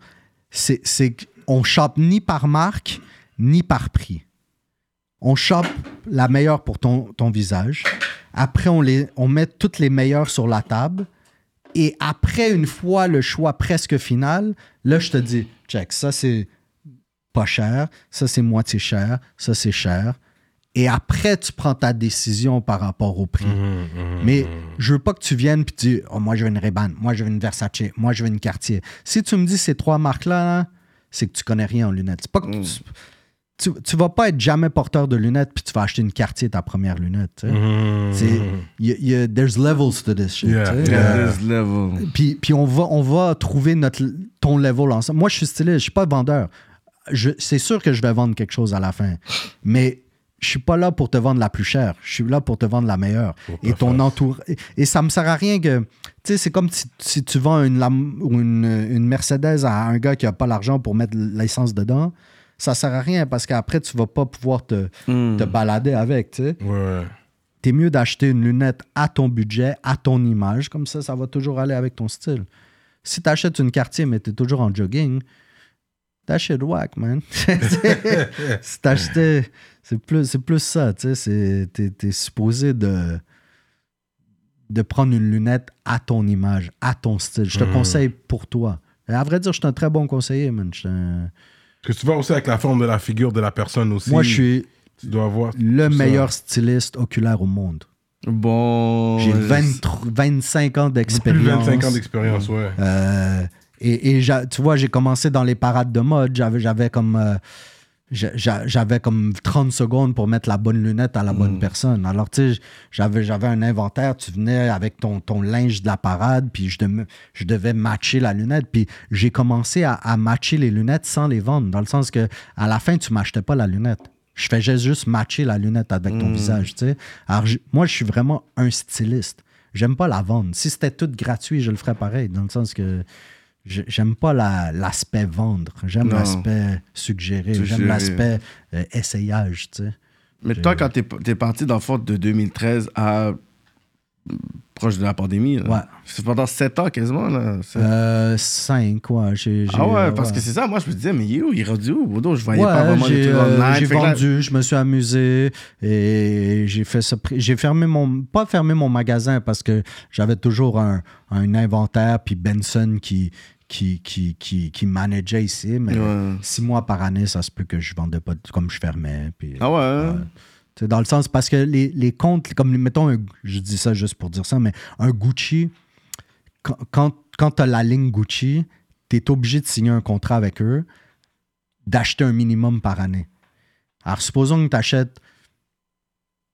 c'est c'est qu'on chope ni par marque, ni par prix. On chope la meilleure pour ton, ton visage. Après, on, les, on met toutes les meilleures sur la table. Et après, une fois le choix presque final, là, je te dis, check, ça c'est pas cher, ça c'est moitié cher, ça c'est cher. Et après, tu prends ta décision par rapport au prix. Mhm, mhm, Mais mhm. je veux pas que tu viennes tu dis oh, moi je veux une Ray-Ban, moi je veux une Versace, moi je veux une Cartier. Si tu me dis ces trois marques-là, là, c'est que tu connais rien en lunettes. C'est pas que tu, tu, tu vas pas être jamais porteur de lunettes puis tu vas acheter une Cartier ta première lunette. Mhm. C'est- y a- y there's levels to this shit. Yeah, yeah. This level. Puis, puis on, va, on va trouver notre, ton level ensemble. Moi, je suis styliste, je suis pas vendeur. Je- C'est sûr que je vais vendre quelque chose à la fin. Mais je suis pas là pour te vendre la plus chère. Je suis là pour te vendre la meilleure. Et ton entour. Et, ça me sert à rien que. Tu sais, c'est comme si, si tu vends une, ou une, une Mercedes à un gars qui a pas l'argent pour mettre l'essence dedans. Ça sert à rien parce qu'après, tu vas pas pouvoir te, Hmm. te balader avec. tu sais Ouais, ouais. t'es mieux d'acheter une lunette à ton budget, à ton image. Comme ça, ça va toujours aller avec ton style. Si tu achètes une quartier, mais tu es toujours en jogging, t'achètes whack, man. t'achetais, c'est plus, c'est plus ça, tu sais. c'est- T'es, t'es supposé de, de prendre une lunette à ton image, à ton style. Je te Mhm. conseille pour toi. Et à vrai dire, je suis un très bon conseiller, man. Je suis un- Que tu vas aussi avec la forme de la figure de la personne aussi. Moi, je suis Tu dois avoir. le ça. meilleur styliste oculaire au monde. Bon. J'ai euh, 23 25 ans Plus de d'expérience. 25 ans d'expérience, ouais. Euh, et et tu vois, j'ai commencé dans les parades de mode. J'avais, comme. euh, j'avais comme 30 secondes pour mettre la bonne lunette à la bonne personne. Alors, tu sais, j'avais, un inventaire. Tu venais avec ton, ton linge de la parade, puis je, je devais matcher la lunette. Puis j'ai commencé à, à matcher les lunettes sans les vendre, dans le sens que à la fin, tu m'achetais pas la lunette. Je faisais juste matcher la lunette avec ton visage, tu sais. Alors, moi, je suis vraiment un styliste. J'aime pas la vendre. Si c'était tout gratuit, je le ferais pareil, dans le sens que j'aime pas la- l'aspect vendre. J'aime l'aspect suggérer. J'aime l'aspect euh, essayage, tu sais. Mais toi, quand t'es es parti dans le fond de 2013 à proche de la pandémie, Ouais. c'est pendant 7 ans quasiment. Là. C'est- Euh, cinq, ouais. Ah ouais, parce ouais. que c'est ça, moi je me disais, mais où? Il est rendu où? Bodo, je voyais pas vraiment j'ai, les trucs euh, online. j'ai Fait que là- vendu, je me suis amusé et j'ai fait ça. J'ai fermé mon, pas fermé mon magasin parce que j'avais toujours un, un inventaire puis Benson qui qui qui qui, qui manageait ici, mais Ouais. six mois par année, ça se peut que je vendais pas comme je fermais. Puis, Ah ouais, sais, dans le sens, parce que les, les comptes, comme mettons, un- je dis ça juste pour dire ça, mais un Gucci, quand, quand, quand tu as la ligne Gucci, tu es obligé de signer un contrat avec eux, d'acheter un minimum par année. Alors, supposons que tu achètes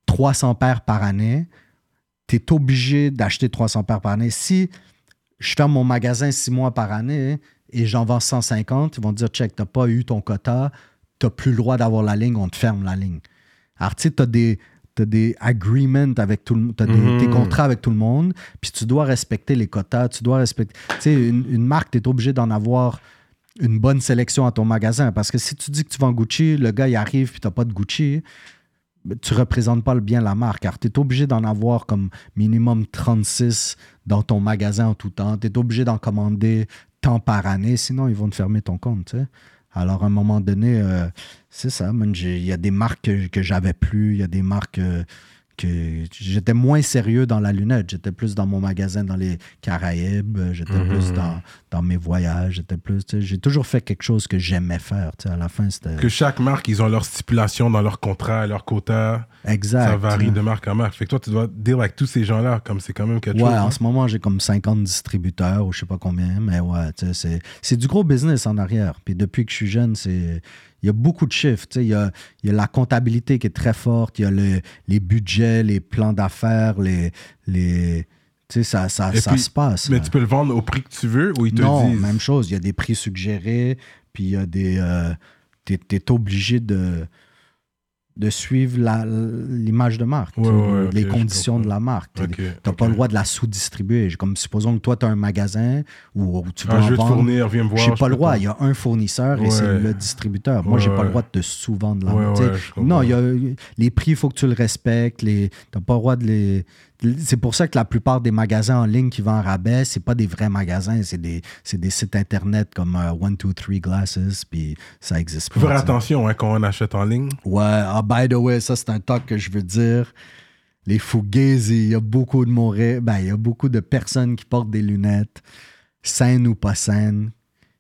300 paires par année, tu es obligé d'acheter 300 paires par année. Si je ferme mon magasin six mois par année et j'en vends 150, ils vont te dire check, tu n'as pas eu ton quota, tu n'as plus le droit d'avoir la ligne, on te ferme la ligne. Alors, tu sais, tu as des, as des agreements avec tout le monde, tu as Mhm. des contrats avec tout le monde, puis tu dois respecter les quotas, tu dois respecter. Tu sais, une, une marque, tu es obligé d'en avoir une bonne sélection à ton magasin. Parce que si tu dis que tu vends Gucci, le gars, il arrive, puis tu pas de Gucci, tu représentes pas bien la marque. Car tu es obligé d'en avoir comme minimum 36 dans ton magasin en tout temps. Tu es obligé d'en commander tant par année, sinon ils vont te fermer ton compte. Alors, à un moment donné, euh, c'est ça. Il y a des marques que, que j'avais plus, il y a des marques euh, que j'étais moins sérieux dans la lunette. J'étais plus dans mon magasin dans les Caraïbes, j'étais plus dans, dans mes voyages, j'étais plus. J'ai toujours fait quelque chose que j'aimais faire. À la fin, c'était. Que chaque marque, ils ont leurs stipulations dans leur contrat, leur quota. Exact. Ça varie de marque en marque. Fait que toi, tu dois deal avec tous ces gens-là, comme c'est quand même quelque Ouais, chose. en hein. ce moment, j'ai comme 50 distributeurs ou je sais pas combien, mais ouais, c'est du gros business en arrière. Puis depuis que je suis jeune, c'est il y a beaucoup de chiffres. tu sais, Il y a, il y a la comptabilité qui est très forte, il y a le- les budgets, les plans d'affaires, les. les tu sais, ça, ça, ça puis, se passe. Mais tu peux le vendre au prix que tu veux ou ils te non, disent? même chose. Il y a des prix suggérés, puis il y a des. euh, t'es, t'es obligé de, de suivre l'image de marque, Ouais, ouais, les conditions de la marque. Ok, Tu n'as pas le droit de la sous-distribuer. Comme supposons que toi, tu as un magasin où, où tu veux Ah, en je vendre. fournir, viens me voir. J'ai pas le peux droit. Il y a un fournisseur et c'est le distributeur. Moi, j'ai pas le droit de te sous-vendre la marque. Non, il y a, les prix, il faut que tu le respectes. Tu n'as pas le droit de les. C'est pour ça que la plupart des magasins en ligne qui vendent en rabais, c'est pas des vrais magasins, c'est des, sites internet comme euh, 123 Glasses, puis ça existe Faut pas. faire attention hein, quand on achète en ligne. Ouais, ah, by the way, ça, c'est un talk que je veux dire. Les Fugazi, il y a beaucoup de Montréal, ben, il y a beaucoup de personnes qui portent des lunettes, saines ou pas saines,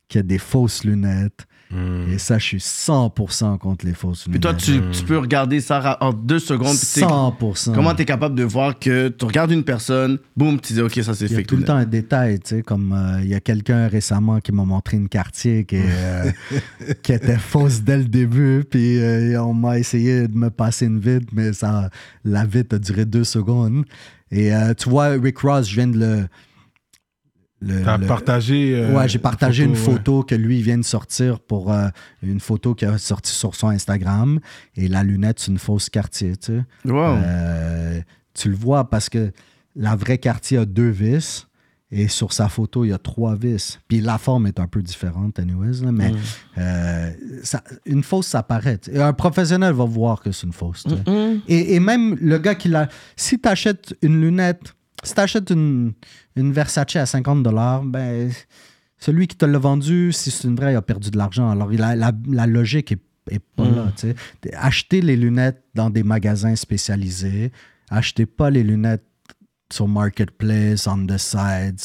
qui ont des fausses lunettes. Hmm. Et ça, je suis 100% contre les fausses Puis lunettes. toi, tu, tu peux regarder ça en deux secondes. puis t'es- 100%. Comment tu es capable de voir que tu regardes une personne, boum, tu dis, OK, ça c'est Il y a fake. tout le temps un détail, tu sais, comme euh, il y a quelqu'un récemment qui m'a montré une quartier qui, euh, qui était fausse dès le début, puis euh, on m'a essayé de me passer une vide, mais ça, la vide a duré deux secondes. Et euh, tu vois, Rick Ross, je viens de le... le- T'as le- partagé. euh, ouais, j'ai partagé une ouais. photo que lui vient de sortir pour euh, une photo qui a sorti sur son Instagram. Et la lunette, c'est une fausse quartier, tu sais. Wow. Euh, tu le vois parce que la vraie quartier a deux vis et sur sa photo, il y a trois vis. Puis la forme est un peu différente, anyways, là, mais euh, ça- une fausse, ça paraît. Et un professionnel va voir que c'est une fausse. tu sais. Et, et même le gars qui l'a. Si tu achètes une lunette, si tu achètes une, une Versace à 50 ben, celui qui te l'a vendu, si c'est une vraie, il a perdu de l'argent. Alors, la, la logique est, est pas là. tu sais. Achetez les lunettes dans des magasins spécialisés. Achetez pas les lunettes sur Marketplace, on the side.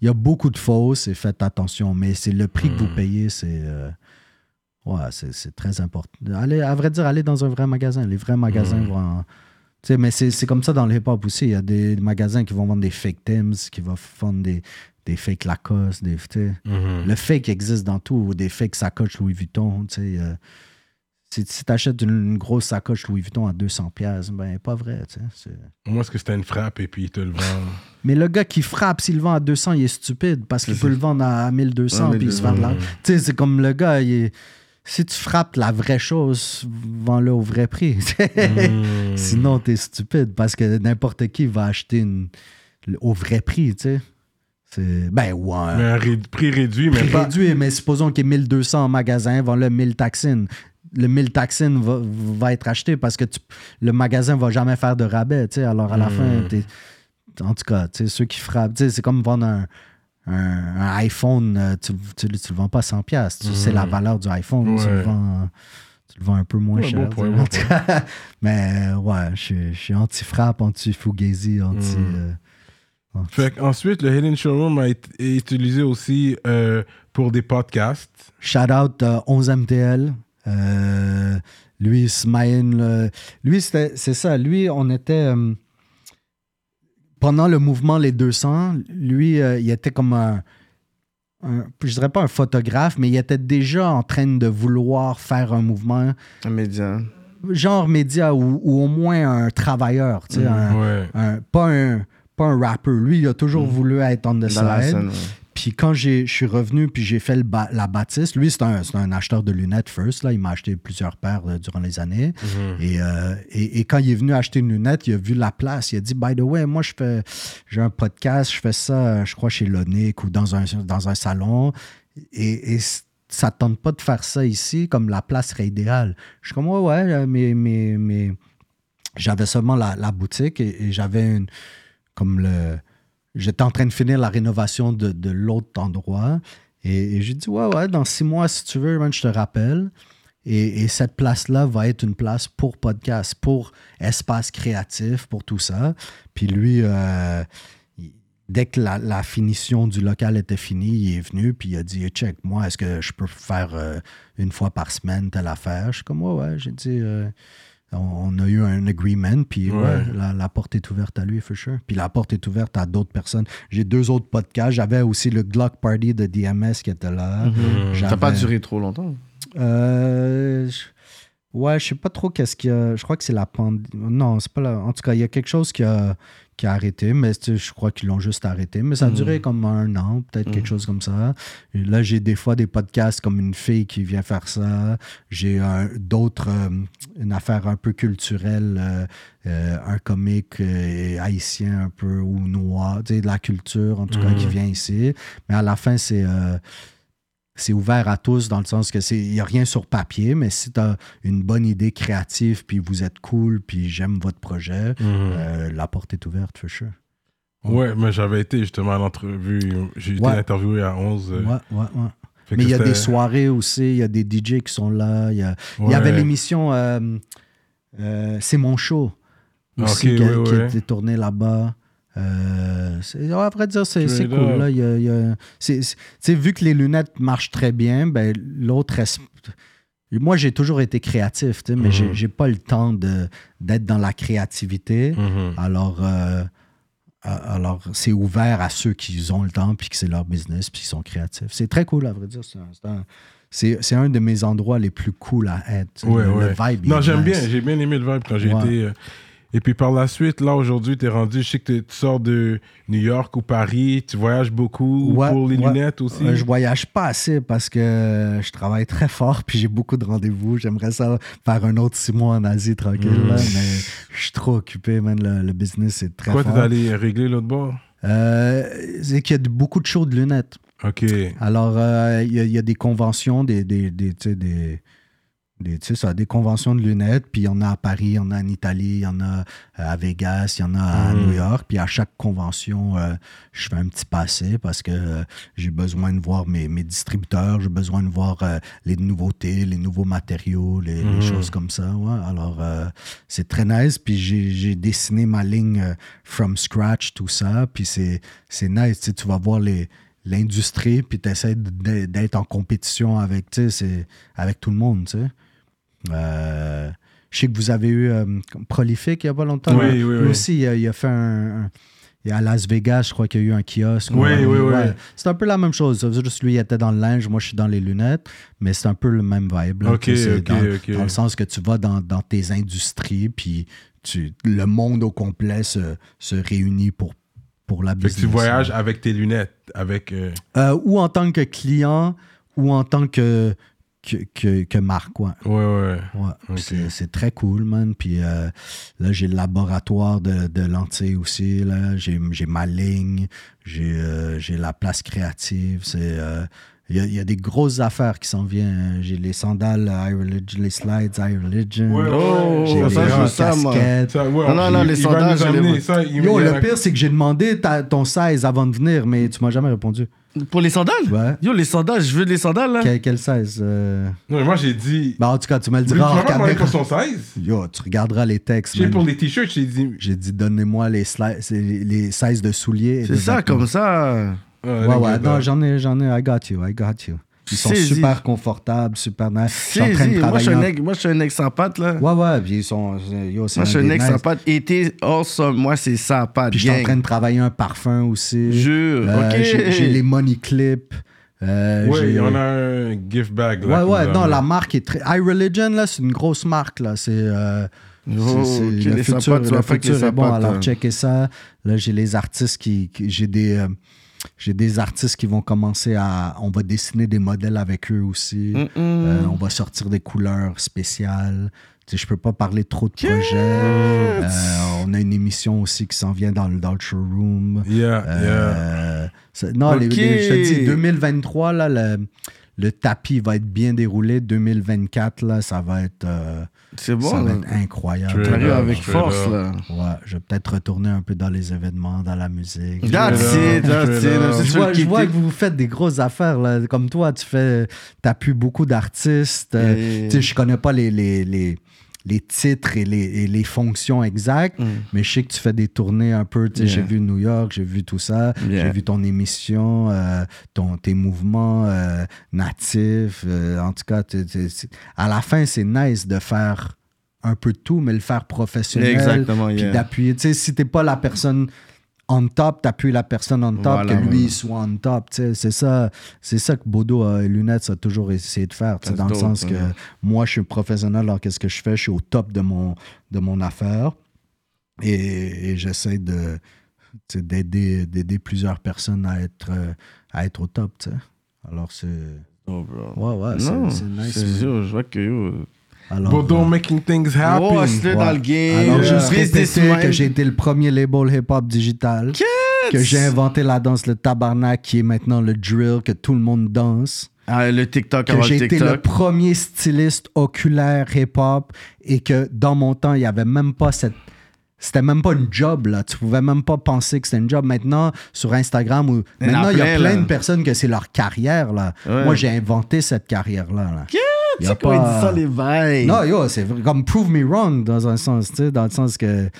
Il y a beaucoup de fausses et faites attention. Mais c'est le prix que vous payez, c'est. euh, Ouais, c'est très important. Allez, à vrai dire, allez dans un vrai magasin. Les vrais magasins vont. en- Tu sais, mais c'est comme ça dans le hip-hop aussi. Il y a des magasins qui vont vendre des fake Tims, qui vont vendre des, des fake Lacoste. Des. Mhm. Le fake existe dans tout. ou Des fake sacoches Louis Vuitton. Tu sais, euh, si si tu achètes une, une grosse sacoche Louis Vuitton à 200$, piastres, ben, pas vrai. tu sais, c'est- Moi, est-ce que c'était une frappe et puis ils te le vendent Mais le gars qui frappe, s'il le vend à 200, il est stupide parce qu'il peut le vendre à 1200 Ouais, puis il se 1200. fait de l'argent. Tu sais, c'est comme le gars, il est- si tu frappes la vraie chose, vends-le au vrai prix. Hmm. Sinon, t'es stupide parce que n'importe qui va acheter une- au vrai prix, tu sais. C'est, ben, ouais. Mais un ré- prix réduit, mais Prix pas. réduit, mais supposons qu'il y ait 1200 en magasin, vends-le 1000 taxines. Le 1000 taxines va, va être acheté parce que tu- le magasin va jamais faire de rabais, tu sais. Alors, à la fin, t'es- en tout cas, tu sais, ceux qui frappent, tu sais, c'est comme vendre un, un- un iPhone, euh, tu, tu, tu le vends pas 100 pièces. Tu sais la valeur du iPhone, tu, le vends, tu le vends un peu moins Ouais, cher. bon point, mais ouais, je suis- anti-frappe, anti-fugazi, anti... Mm. euh, anti- Fait ensuite, le Hidden Showroom a été est utilisé aussi euh, pour des podcasts. Shout out euh, 11MTL. Euh, lui, euh, lui, c'est ça. Lui, on était. Pendant le mouvement Les 200, lui, euh, il était comme un, un- Je dirais pas un photographe, mais il était déjà en train de vouloir faire un mouvement, Un média. genre média ou, ou au moins un travailleur. tu sais, un- Ouais. un- pas, un, pas un rapper. Lui, il a toujours voulu être on the Dans la side. scène. ouais. Puis quand je suis revenu, puis j'ai fait le ba- la bâtisse, lui, c'est un, un acheteur de lunettes first. Là. Il m'a acheté plusieurs paires euh, durant les années. et, euh, et, et quand il est venu acheter une lunette, il a vu la place. Il a dit By the way, moi, je fais j'ai un podcast, je fais ça, je crois, chez Lonic ou dans un, dans un salon. Et, ça ne tente pas de faire ça ici, comme la place serait idéale. Je suis comme Ouais, ouais, euh, mais. mais, mais j'avais seulement la, la boutique et, et j'avais une. Comme le. J'étais en train de finir la rénovation de, l'autre endroit. Et, j'ai dit, ouais, ouais, dans six mois, si tu veux, je te rappelle. Et, et cette place-là va être une place pour podcast, pour espace créatif, pour tout ça. Puis lui, euh, dès que la, la finition du local était finie, il est venu, puis il a dit, check, moi, est-ce que je peux faire euh, une fois par semaine telle affaire? Je suis comme, ouais, ouais, j'ai dit, euh, on, a eu un agreement, puis ouais, Ouais. la, la porte est ouverte à lui, for sure. Puis la porte est ouverte à d'autres personnes. J'ai deux autres podcasts. J'avais aussi le Glock Party de DMS qui était là. Mhm. Ça n'a pas duré trop longtemps. euh, ouais, je sais pas trop qu'est-ce qu'il y a. Je crois que c'est la pandémie. Non, c'est pas la. En tout cas, il y a quelque chose qui a, qui a arrêté, mais je crois qu'ils l'ont juste arrêté. Mais ça a duré comme un an, peut-être quelque chose comme ça. Et là, j'ai des fois des podcasts comme une fille qui vient faire ça. J'ai un- d'autres, euh, une affaire un peu culturelle, euh, euh, un comique haïtien un peu ou noir, tu sais, de la culture en tout cas, qui vient ici. Mais à la fin, c'est. C'est ouvert à tous dans le sens que c'est il n'y a rien sur papier, mais si tu as une bonne idée créative, puis vous êtes cool, puis j'aime votre projet, euh, la porte est ouverte, for sure. Ouais, mais j'avais été justement à l'entrevue. J'ai été Ouais. interviewé à 11. euh, Ouais, ouais, ouais. fait Mais il y a des soirées aussi, il y a des DJ qui sont là. Il y, a- il y avait l'émission euh, C'est mon show aussi Ok, qui, a, qui été tournée là-bas. Euh, ouais, à vrai dire, c'est cool. Là. Il y a- il y a- c'est- c'est- tu sais, vu que les lunettes marchent très bien, ben, l'autre. Moi, j'ai toujours été créatif, mais j'ai- Mhm. j'ai pas le temps de- d'être dans la créativité. Mhm. Alors, euh, alors c'est ouvert à ceux qui ont le temps, puis que c'est leur business, puis qui sont créatifs. C'est très cool, à vrai dire. C'est un, c'est un- de mes endroits les plus cool à être. Ouais, le, ouais. le vibe. Non, j'aime bien. J'ai bien aimé le vibe quand j'ai été. euh, Et puis par la suite, là, aujourd'hui, tu es rendu. Je sais que t'es- tu sors de New York ou Paris. Tu voyages beaucoup Ouais, pour les ouais. lunettes aussi? Euh, je voyage pas assez parce que je travaille très fort puis j'ai beaucoup de rendez-vous. J'aimerais ça faire un autre six mois en Asie tranquille, Mm. là, mais je suis trop occupé, man. Le, le business est très Quoi, fort. t'es allé régler l'autre bord? Euh, c'est qu'il y a beaucoup de shows de lunettes. Ok. Alors, euh, il y, a- il y a des conventions, des, des, des, des, tu sais ça, des conventions de lunettes, puis il y en a à Paris, il y en a en Italie, il y en a euh, à Vegas, il y en a à Mhm. New York. Puis à chaque convention, euh, je fais un petit passé parce que euh, j'ai besoin de voir mes, mes distributeurs, j'ai besoin de voir euh, les nouveautés, les nouveaux matériaux, les, les Mhm. choses comme ça. ouais. Alors, c'est très nice. Puis j'ai dessiné ma ligne from scratch, tout ça. Puis c'est nice. Tu sais, tu vas voir les l'industrie, puis tu essaies d'être en compétition avec, avec tout le monde, tu sais. Euh, je sais que vous avez eu euh, Prolific il n'y a pas longtemps. Oui, oui, Lui oui. aussi, il a, il a fait un... un- et à Las Vegas, je crois qu'il y a eu un kiosque. Oui, oui, oui. ouais. C'est un peu la même chose. Juste lui, il était dans le linge, moi, je suis dans les lunettes, mais c'est un peu le même vibe. là. Ok, Tu sais, c'est ok, dans, le sens que tu vas dans, dans tes industries, puis tu, le monde au complet se, se réunit pour, pour la Fait que business. tu voyages avec tes lunettes. Avec. euh, Euh, ou en tant que client, ou en tant que, que, que, que marque, ouais. Ouais, ouais. Ouais, Ok. c'est- très cool, man. Puis euh, là, j'ai le laboratoire de, de lentilles aussi. là. J'ai ma ligne, j'ai euh, j'ai la place créative. C'est euh, Il y, a- il y a des grosses affaires qui s'en viennent. J'ai les sandales I Religion, les slides I Religion. Ouais, Oh, J'ai ça, les je c'est veux ça, moi. casquettes. Ça, ouais, Non, non, il- non, les il va sondages, nous je les amener ça. Yo, le pire, c'est que j'ai demandé ta- ton size avant de venir, mais tu m'as jamais répondu. Pour les sandales? Ouais. Yo, les sandales, je veux des sandales, là. Quel, quel size euh? Non, mais moi, j'ai dit. Bah, en tout cas, tu me le Tu diras m'as demandé caméra. pour son size? Yo, tu regarderas les textes. Man. pour les t-shirts, j'ai dit. J'ai dit, donnez-moi les, les, les sizes de souliers. C'est ça, comme ça. Ouais, ouais, non, j'en ai, j'en ai, I got you, I got you. Ils sont super confortables, super nice. Je suis en train de Saisis. Moi, je travailler. suis un en- mec, moi, je suis un sans patte, là. Ouais, ouais, puis ils sont. Yo, Moi, je suis un nice. sans patte. Été, awesome. Moi, c'est sans patte. Puis je suis en train de travailler un parfum aussi. Jure, Euh, ok. J'ai les money clips. Euh, Ouais, j'ai- on a un gift bag. Ouais, Là, ouais, nous non, la marque est très. iReligion, là, c'est une grosse marque, là. C'est. euh, Oh, c'est- c'est- ok, le futur, sapates, le futur est bon, alors hein. checkez ça. Là, j'ai les artistes qui. qui- j'ai des. euh, j'ai des artistes qui vont commencer à. On va dessiner des modèles avec eux aussi. Euh, on va sortir des couleurs spéciales. Sais, je peux pas parler trop de projets. Euh, on a une émission aussi qui s'en vient dans, le- dans le showroom. Yeah, yeah. Euh, non, les- je te dis, 2023, là, le, le tapis va être bien déroulé. 2024, là, ça va être, C'est ça bon. va là. être incroyable. Avec force, là. Ouais, je vais peut-être retourner un peu dans les événements, dans la musique. That's it, that's it. Je vois, je que vous faites des grosses affaires. Là. Comme toi, tu fais, appuies beaucoup d'artistes. Et- tu sais, je connais pas les, les, les, les titres et les, et les fonctions exactes, mais je sais que tu fais des tournées un peu. Mm. Yeah. J'ai vu New York, j'ai vu tout ça. Yeah. J'ai vu ton émission, euh, ton, tes mouvements euh, natifs. euh, en tout cas, à la fin, c'est nice de faire un peu de tout, mais le faire professionnel. Exactement, Puis yeah. d'appuyer. Tu sais, si t'es pas la personne on top, t'appuies la personne on top, Voilà, que lui voilà. soit on top. C'est ça, c'est ça que Bodo euh, et Lunettes a toujours essayé de faire. Dans le sens que moi, je suis professionnel dans qu'est-ce que je fais, je suis au top de mon, de mon affaire. Et, et j'essaie de d'aider d'aider plusieurs personnes à être, à être au top. tu sais. Alors, c'est. Oh, bro. Ouais, ouais, c'est- nice. c'est man. sûr, je vois que yo. Alors, Bodo making things happen. Oh, c'est Ouais. dans le game. Alors, Yeah. juste répéter que j'ai été le premier label hip-hop digital. Que j'ai inventé la danse, le tabarnak, qui est maintenant le drill, que tout le monde danse. Ah, le TikTok Que j'ai été le premier styliste oculaire hip-hop et que dans mon temps, il n'y avait même pas cette. C'était même pas une job, là. Tu pouvais même pas penser que c'était une job. Maintenant, sur Instagram, ou Il y en a maintenant, il y a plein, là. de personnes que c'est leur carrière, là. Ouais. Moi, j'ai inventé cette carrière-là. Là. Il y a pas- dit ça, les bails. non, yo, c'est vrai- comme prove me wrong dans un sens, tu sais, dans le sens que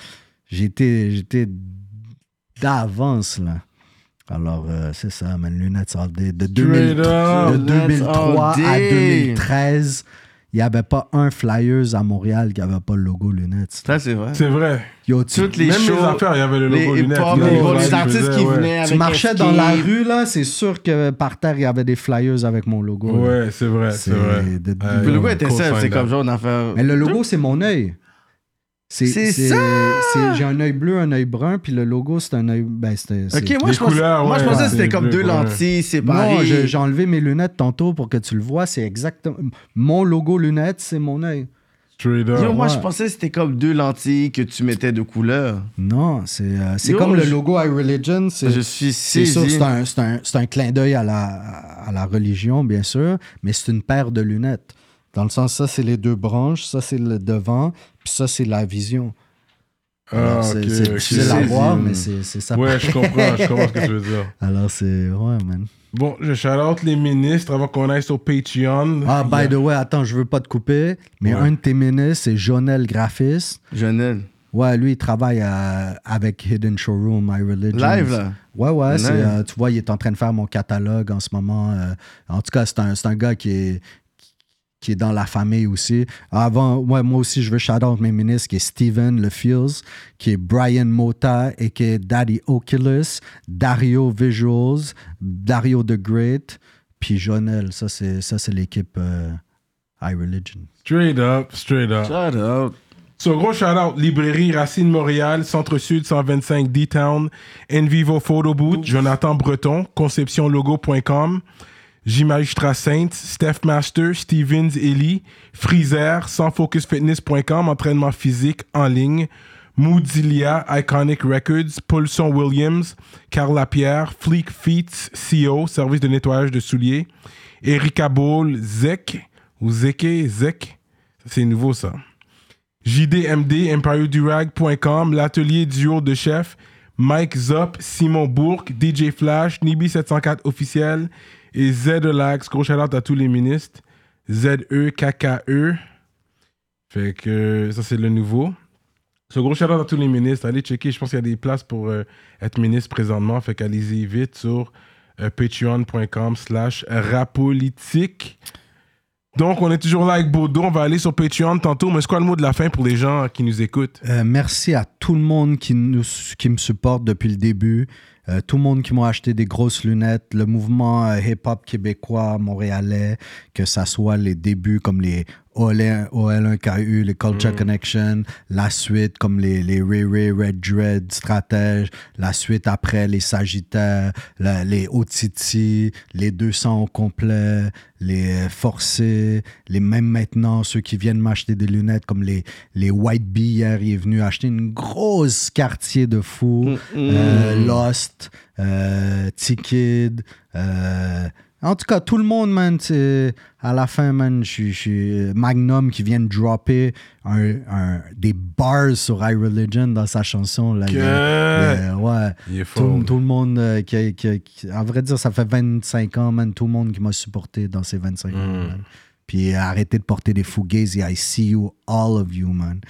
j'étais j'étais d'avance là. Alors, euh, c'est ça, man, lunettes all day. De, 2000 up. de Lunettes 2003 all à day. 2013, il n'y avait pas un Flyers à Montréal qui n'avait pas le logo lunettes. Ça, c'est vrai. C'est vrai. Yo, tu, Toutes les Même shows, les affaires, il y avait le les logo lunettes. Yo, les, les les artistes qui ouais. venaient avec tu marchais dans la rue, là, c'est sûr que par terre, il y avait des Flyers avec mon logo. Ouais, c'est vrai, c'est vrai. de- Euh, Le logo était simple, c'est comme genre, on a fait. Mais le logo, c'est mon œil. C'est ça! J'ai un œil bleu, un œil brun, puis le logo, c'est un œil. Ben, c'était- Ok, moi, Les je pense- couleurs, moi, je pensais que c'était comme deux lentilles Non, séparées. je- j'ai enlevé mes lunettes tantôt pour que tu le vois. C'est exactement. Mon logo lunettes, c'est mon œil. Straight up. Yo, moi, ouais. je pensais que c'était comme deux lentilles que tu mettais de couleur. Non, c'est euh, c'est comme le logo iReligion. C'est Je suis c'est c'est un, c'est un- c'est un clin d'œil à la, à la religion, bien sûr, mais c'est une paire de lunettes. Dans le sens, ça, c'est les deux branches, ça, c'est le devant, puis ça, c'est la vision. Ah, c'est ok, c'est ok. difficile à voir, mais c'est ça. Ouais, je comprends, je comprends ce que tu veux dire. Alors, c'est. Ouais, man. Bon, je shout out les ministres avant qu'on aille sur Patreon. Ah, by the way, attends, je veux pas te couper, mais Ouais. un de tes ministres, c'est Jonel Graphiste. Jeunel. Ouais, lui, il travaille à- avec Hidden Showroom, My Religion. Live, là? Ouais, ouais, euh, tu vois, il est en train de faire mon catalogue en ce moment. euh, en tout cas, c'est un, c'est un gars qui est, qui est dans la famille aussi. Avant, ouais, moi aussi, je veux shout out mes ministres, qui est Steven Le Fields, qui est Brian Mota, et qui est Daddy Oculus, Dario Visuals, Dario The Great, puis Jonel. Ça, c'est, ça, c'est l'équipe euh, iReligion. Straight up, straight up. Shout out. So, gros shout-out, Librairie Racine Montréal, Centre-Sud 125 D-Town, Envivo Photo Boot, Jonathan Breton, conceptionlogo.com, J-Magistrat Saints, Steph Master, Stevens Ellie, Freezer, sansfocusfitness.com, entraînement physique en ligne, Moodilia, Iconic Records, Paulson Williams, Carl Lapierre, Fleek Feet, CO, service de nettoyage de souliers, Erika Ball, Zek, ou Zeke, Zek, c'est nouveau ça. JDMD, EmpireDurag.com, l'atelier duo de chef, Mike Zop, Simon Bourque, DJ Flash, Nibi704 officiel et Z-Lax. Gros shout à tous les ministres. Z-E-K-K-E. Fait que ça, c'est le nouveau. Ce gros shout à tous les ministres. Allez checker, je pense qu'il y a des places pour euh, être ministre présentement. Fait qu'allez-y vite sur euh, patreon.com slash rapolitique. Donc, on est toujours là avec Bodo. On va aller sur Patreon tantôt. Mais c'est quoi le mot de la fin pour les gens qui nous écoutent? Euh, merci à tout le monde qui, nous, qui me supporte depuis le début. Euh, tout le monde qui m'a acheté des grosses lunettes. Le mouvement euh, hip-hop québécois, montréalais, que ça soit les débuts comme les OL1KU, les Culture Connection, la suite comme les, les Ray Ray, Red Dread, Stratège, la suite après les Sagittaires, la- les Otiti, les 200 au complet, les euh, Forcés, les mêmes maintenant, ceux qui viennent m'acheter des lunettes comme les, les White Bee hier, il est venu acheter une grosse quartier de fou, euh, Lost, euh, T-Kid, euh, en tout cas, tout le monde, man, à la fin, man, je suis- suis Magnum qui vient de dropper un, un- des bars sur iReligion dans sa chanson. Là, ouais. Il est Tout, tout le monde, euh, qui, à vrai dire, ça fait 25 ans, man, tout le monde qui m'a supporté dans ces 25 ans, man. Puis euh, arrêtez de porter des fugazi. I see you, all of you, man.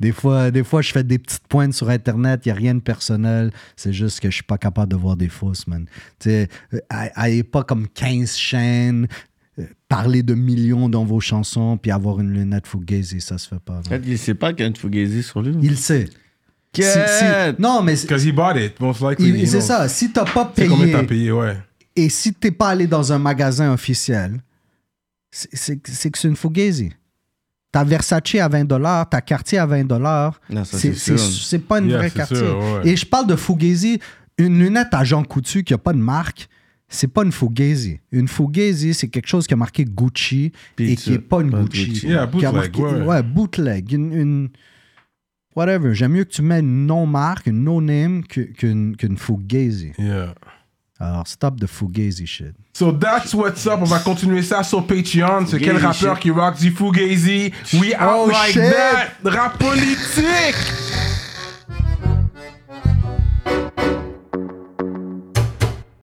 Des fois, des fois, je fais des petites pointes sur Internet, il n'y a rien de personnel. C'est juste que je suis pas capable de voir des fausses, man. Tu sais, euh, ayez pas comme 15 chaînes, euh, parler de millions dans vos chansons, puis avoir une lunette fugazi, ça se fait pas. man. Peut-être qu'il sait pas qu'il y a une Fugazi sur lui. Il le sait. Si- si- non, mais c'est- Because he bought it, most likely. il- c'est ça. Si t'as pas C'est combien payé, t'as payé, ouais. et si t'es pas allé dans un magasin officiel, c'est- que c'est une fugazi. Ta Versace à 20 dollars, ta Cartier à 20 dollars, c'est pas une Yeah, vraie Cartier. sûr, ouais. Et je parle de fugazi, une lunette à Jean Coutu qui a pas de marque, c'est pas une fugazi. Une fugazi, c'est quelque chose qui a marqué Gucci et qui est pas une pas Gucci. Gucci. Yeah, Qui a bootleg, marqué- ouais. bootleg. Une, une- whatever. J'aime mieux que tu mets une non-marque, une no-name que- qu'une qu'une fugazi. Yeah. Alors, stop the fugazi shit. So that's what's up. On va continuer ça sur Patreon. C'est quel rappeur qui rock du fugazi? We out oh, like that. Rap politique.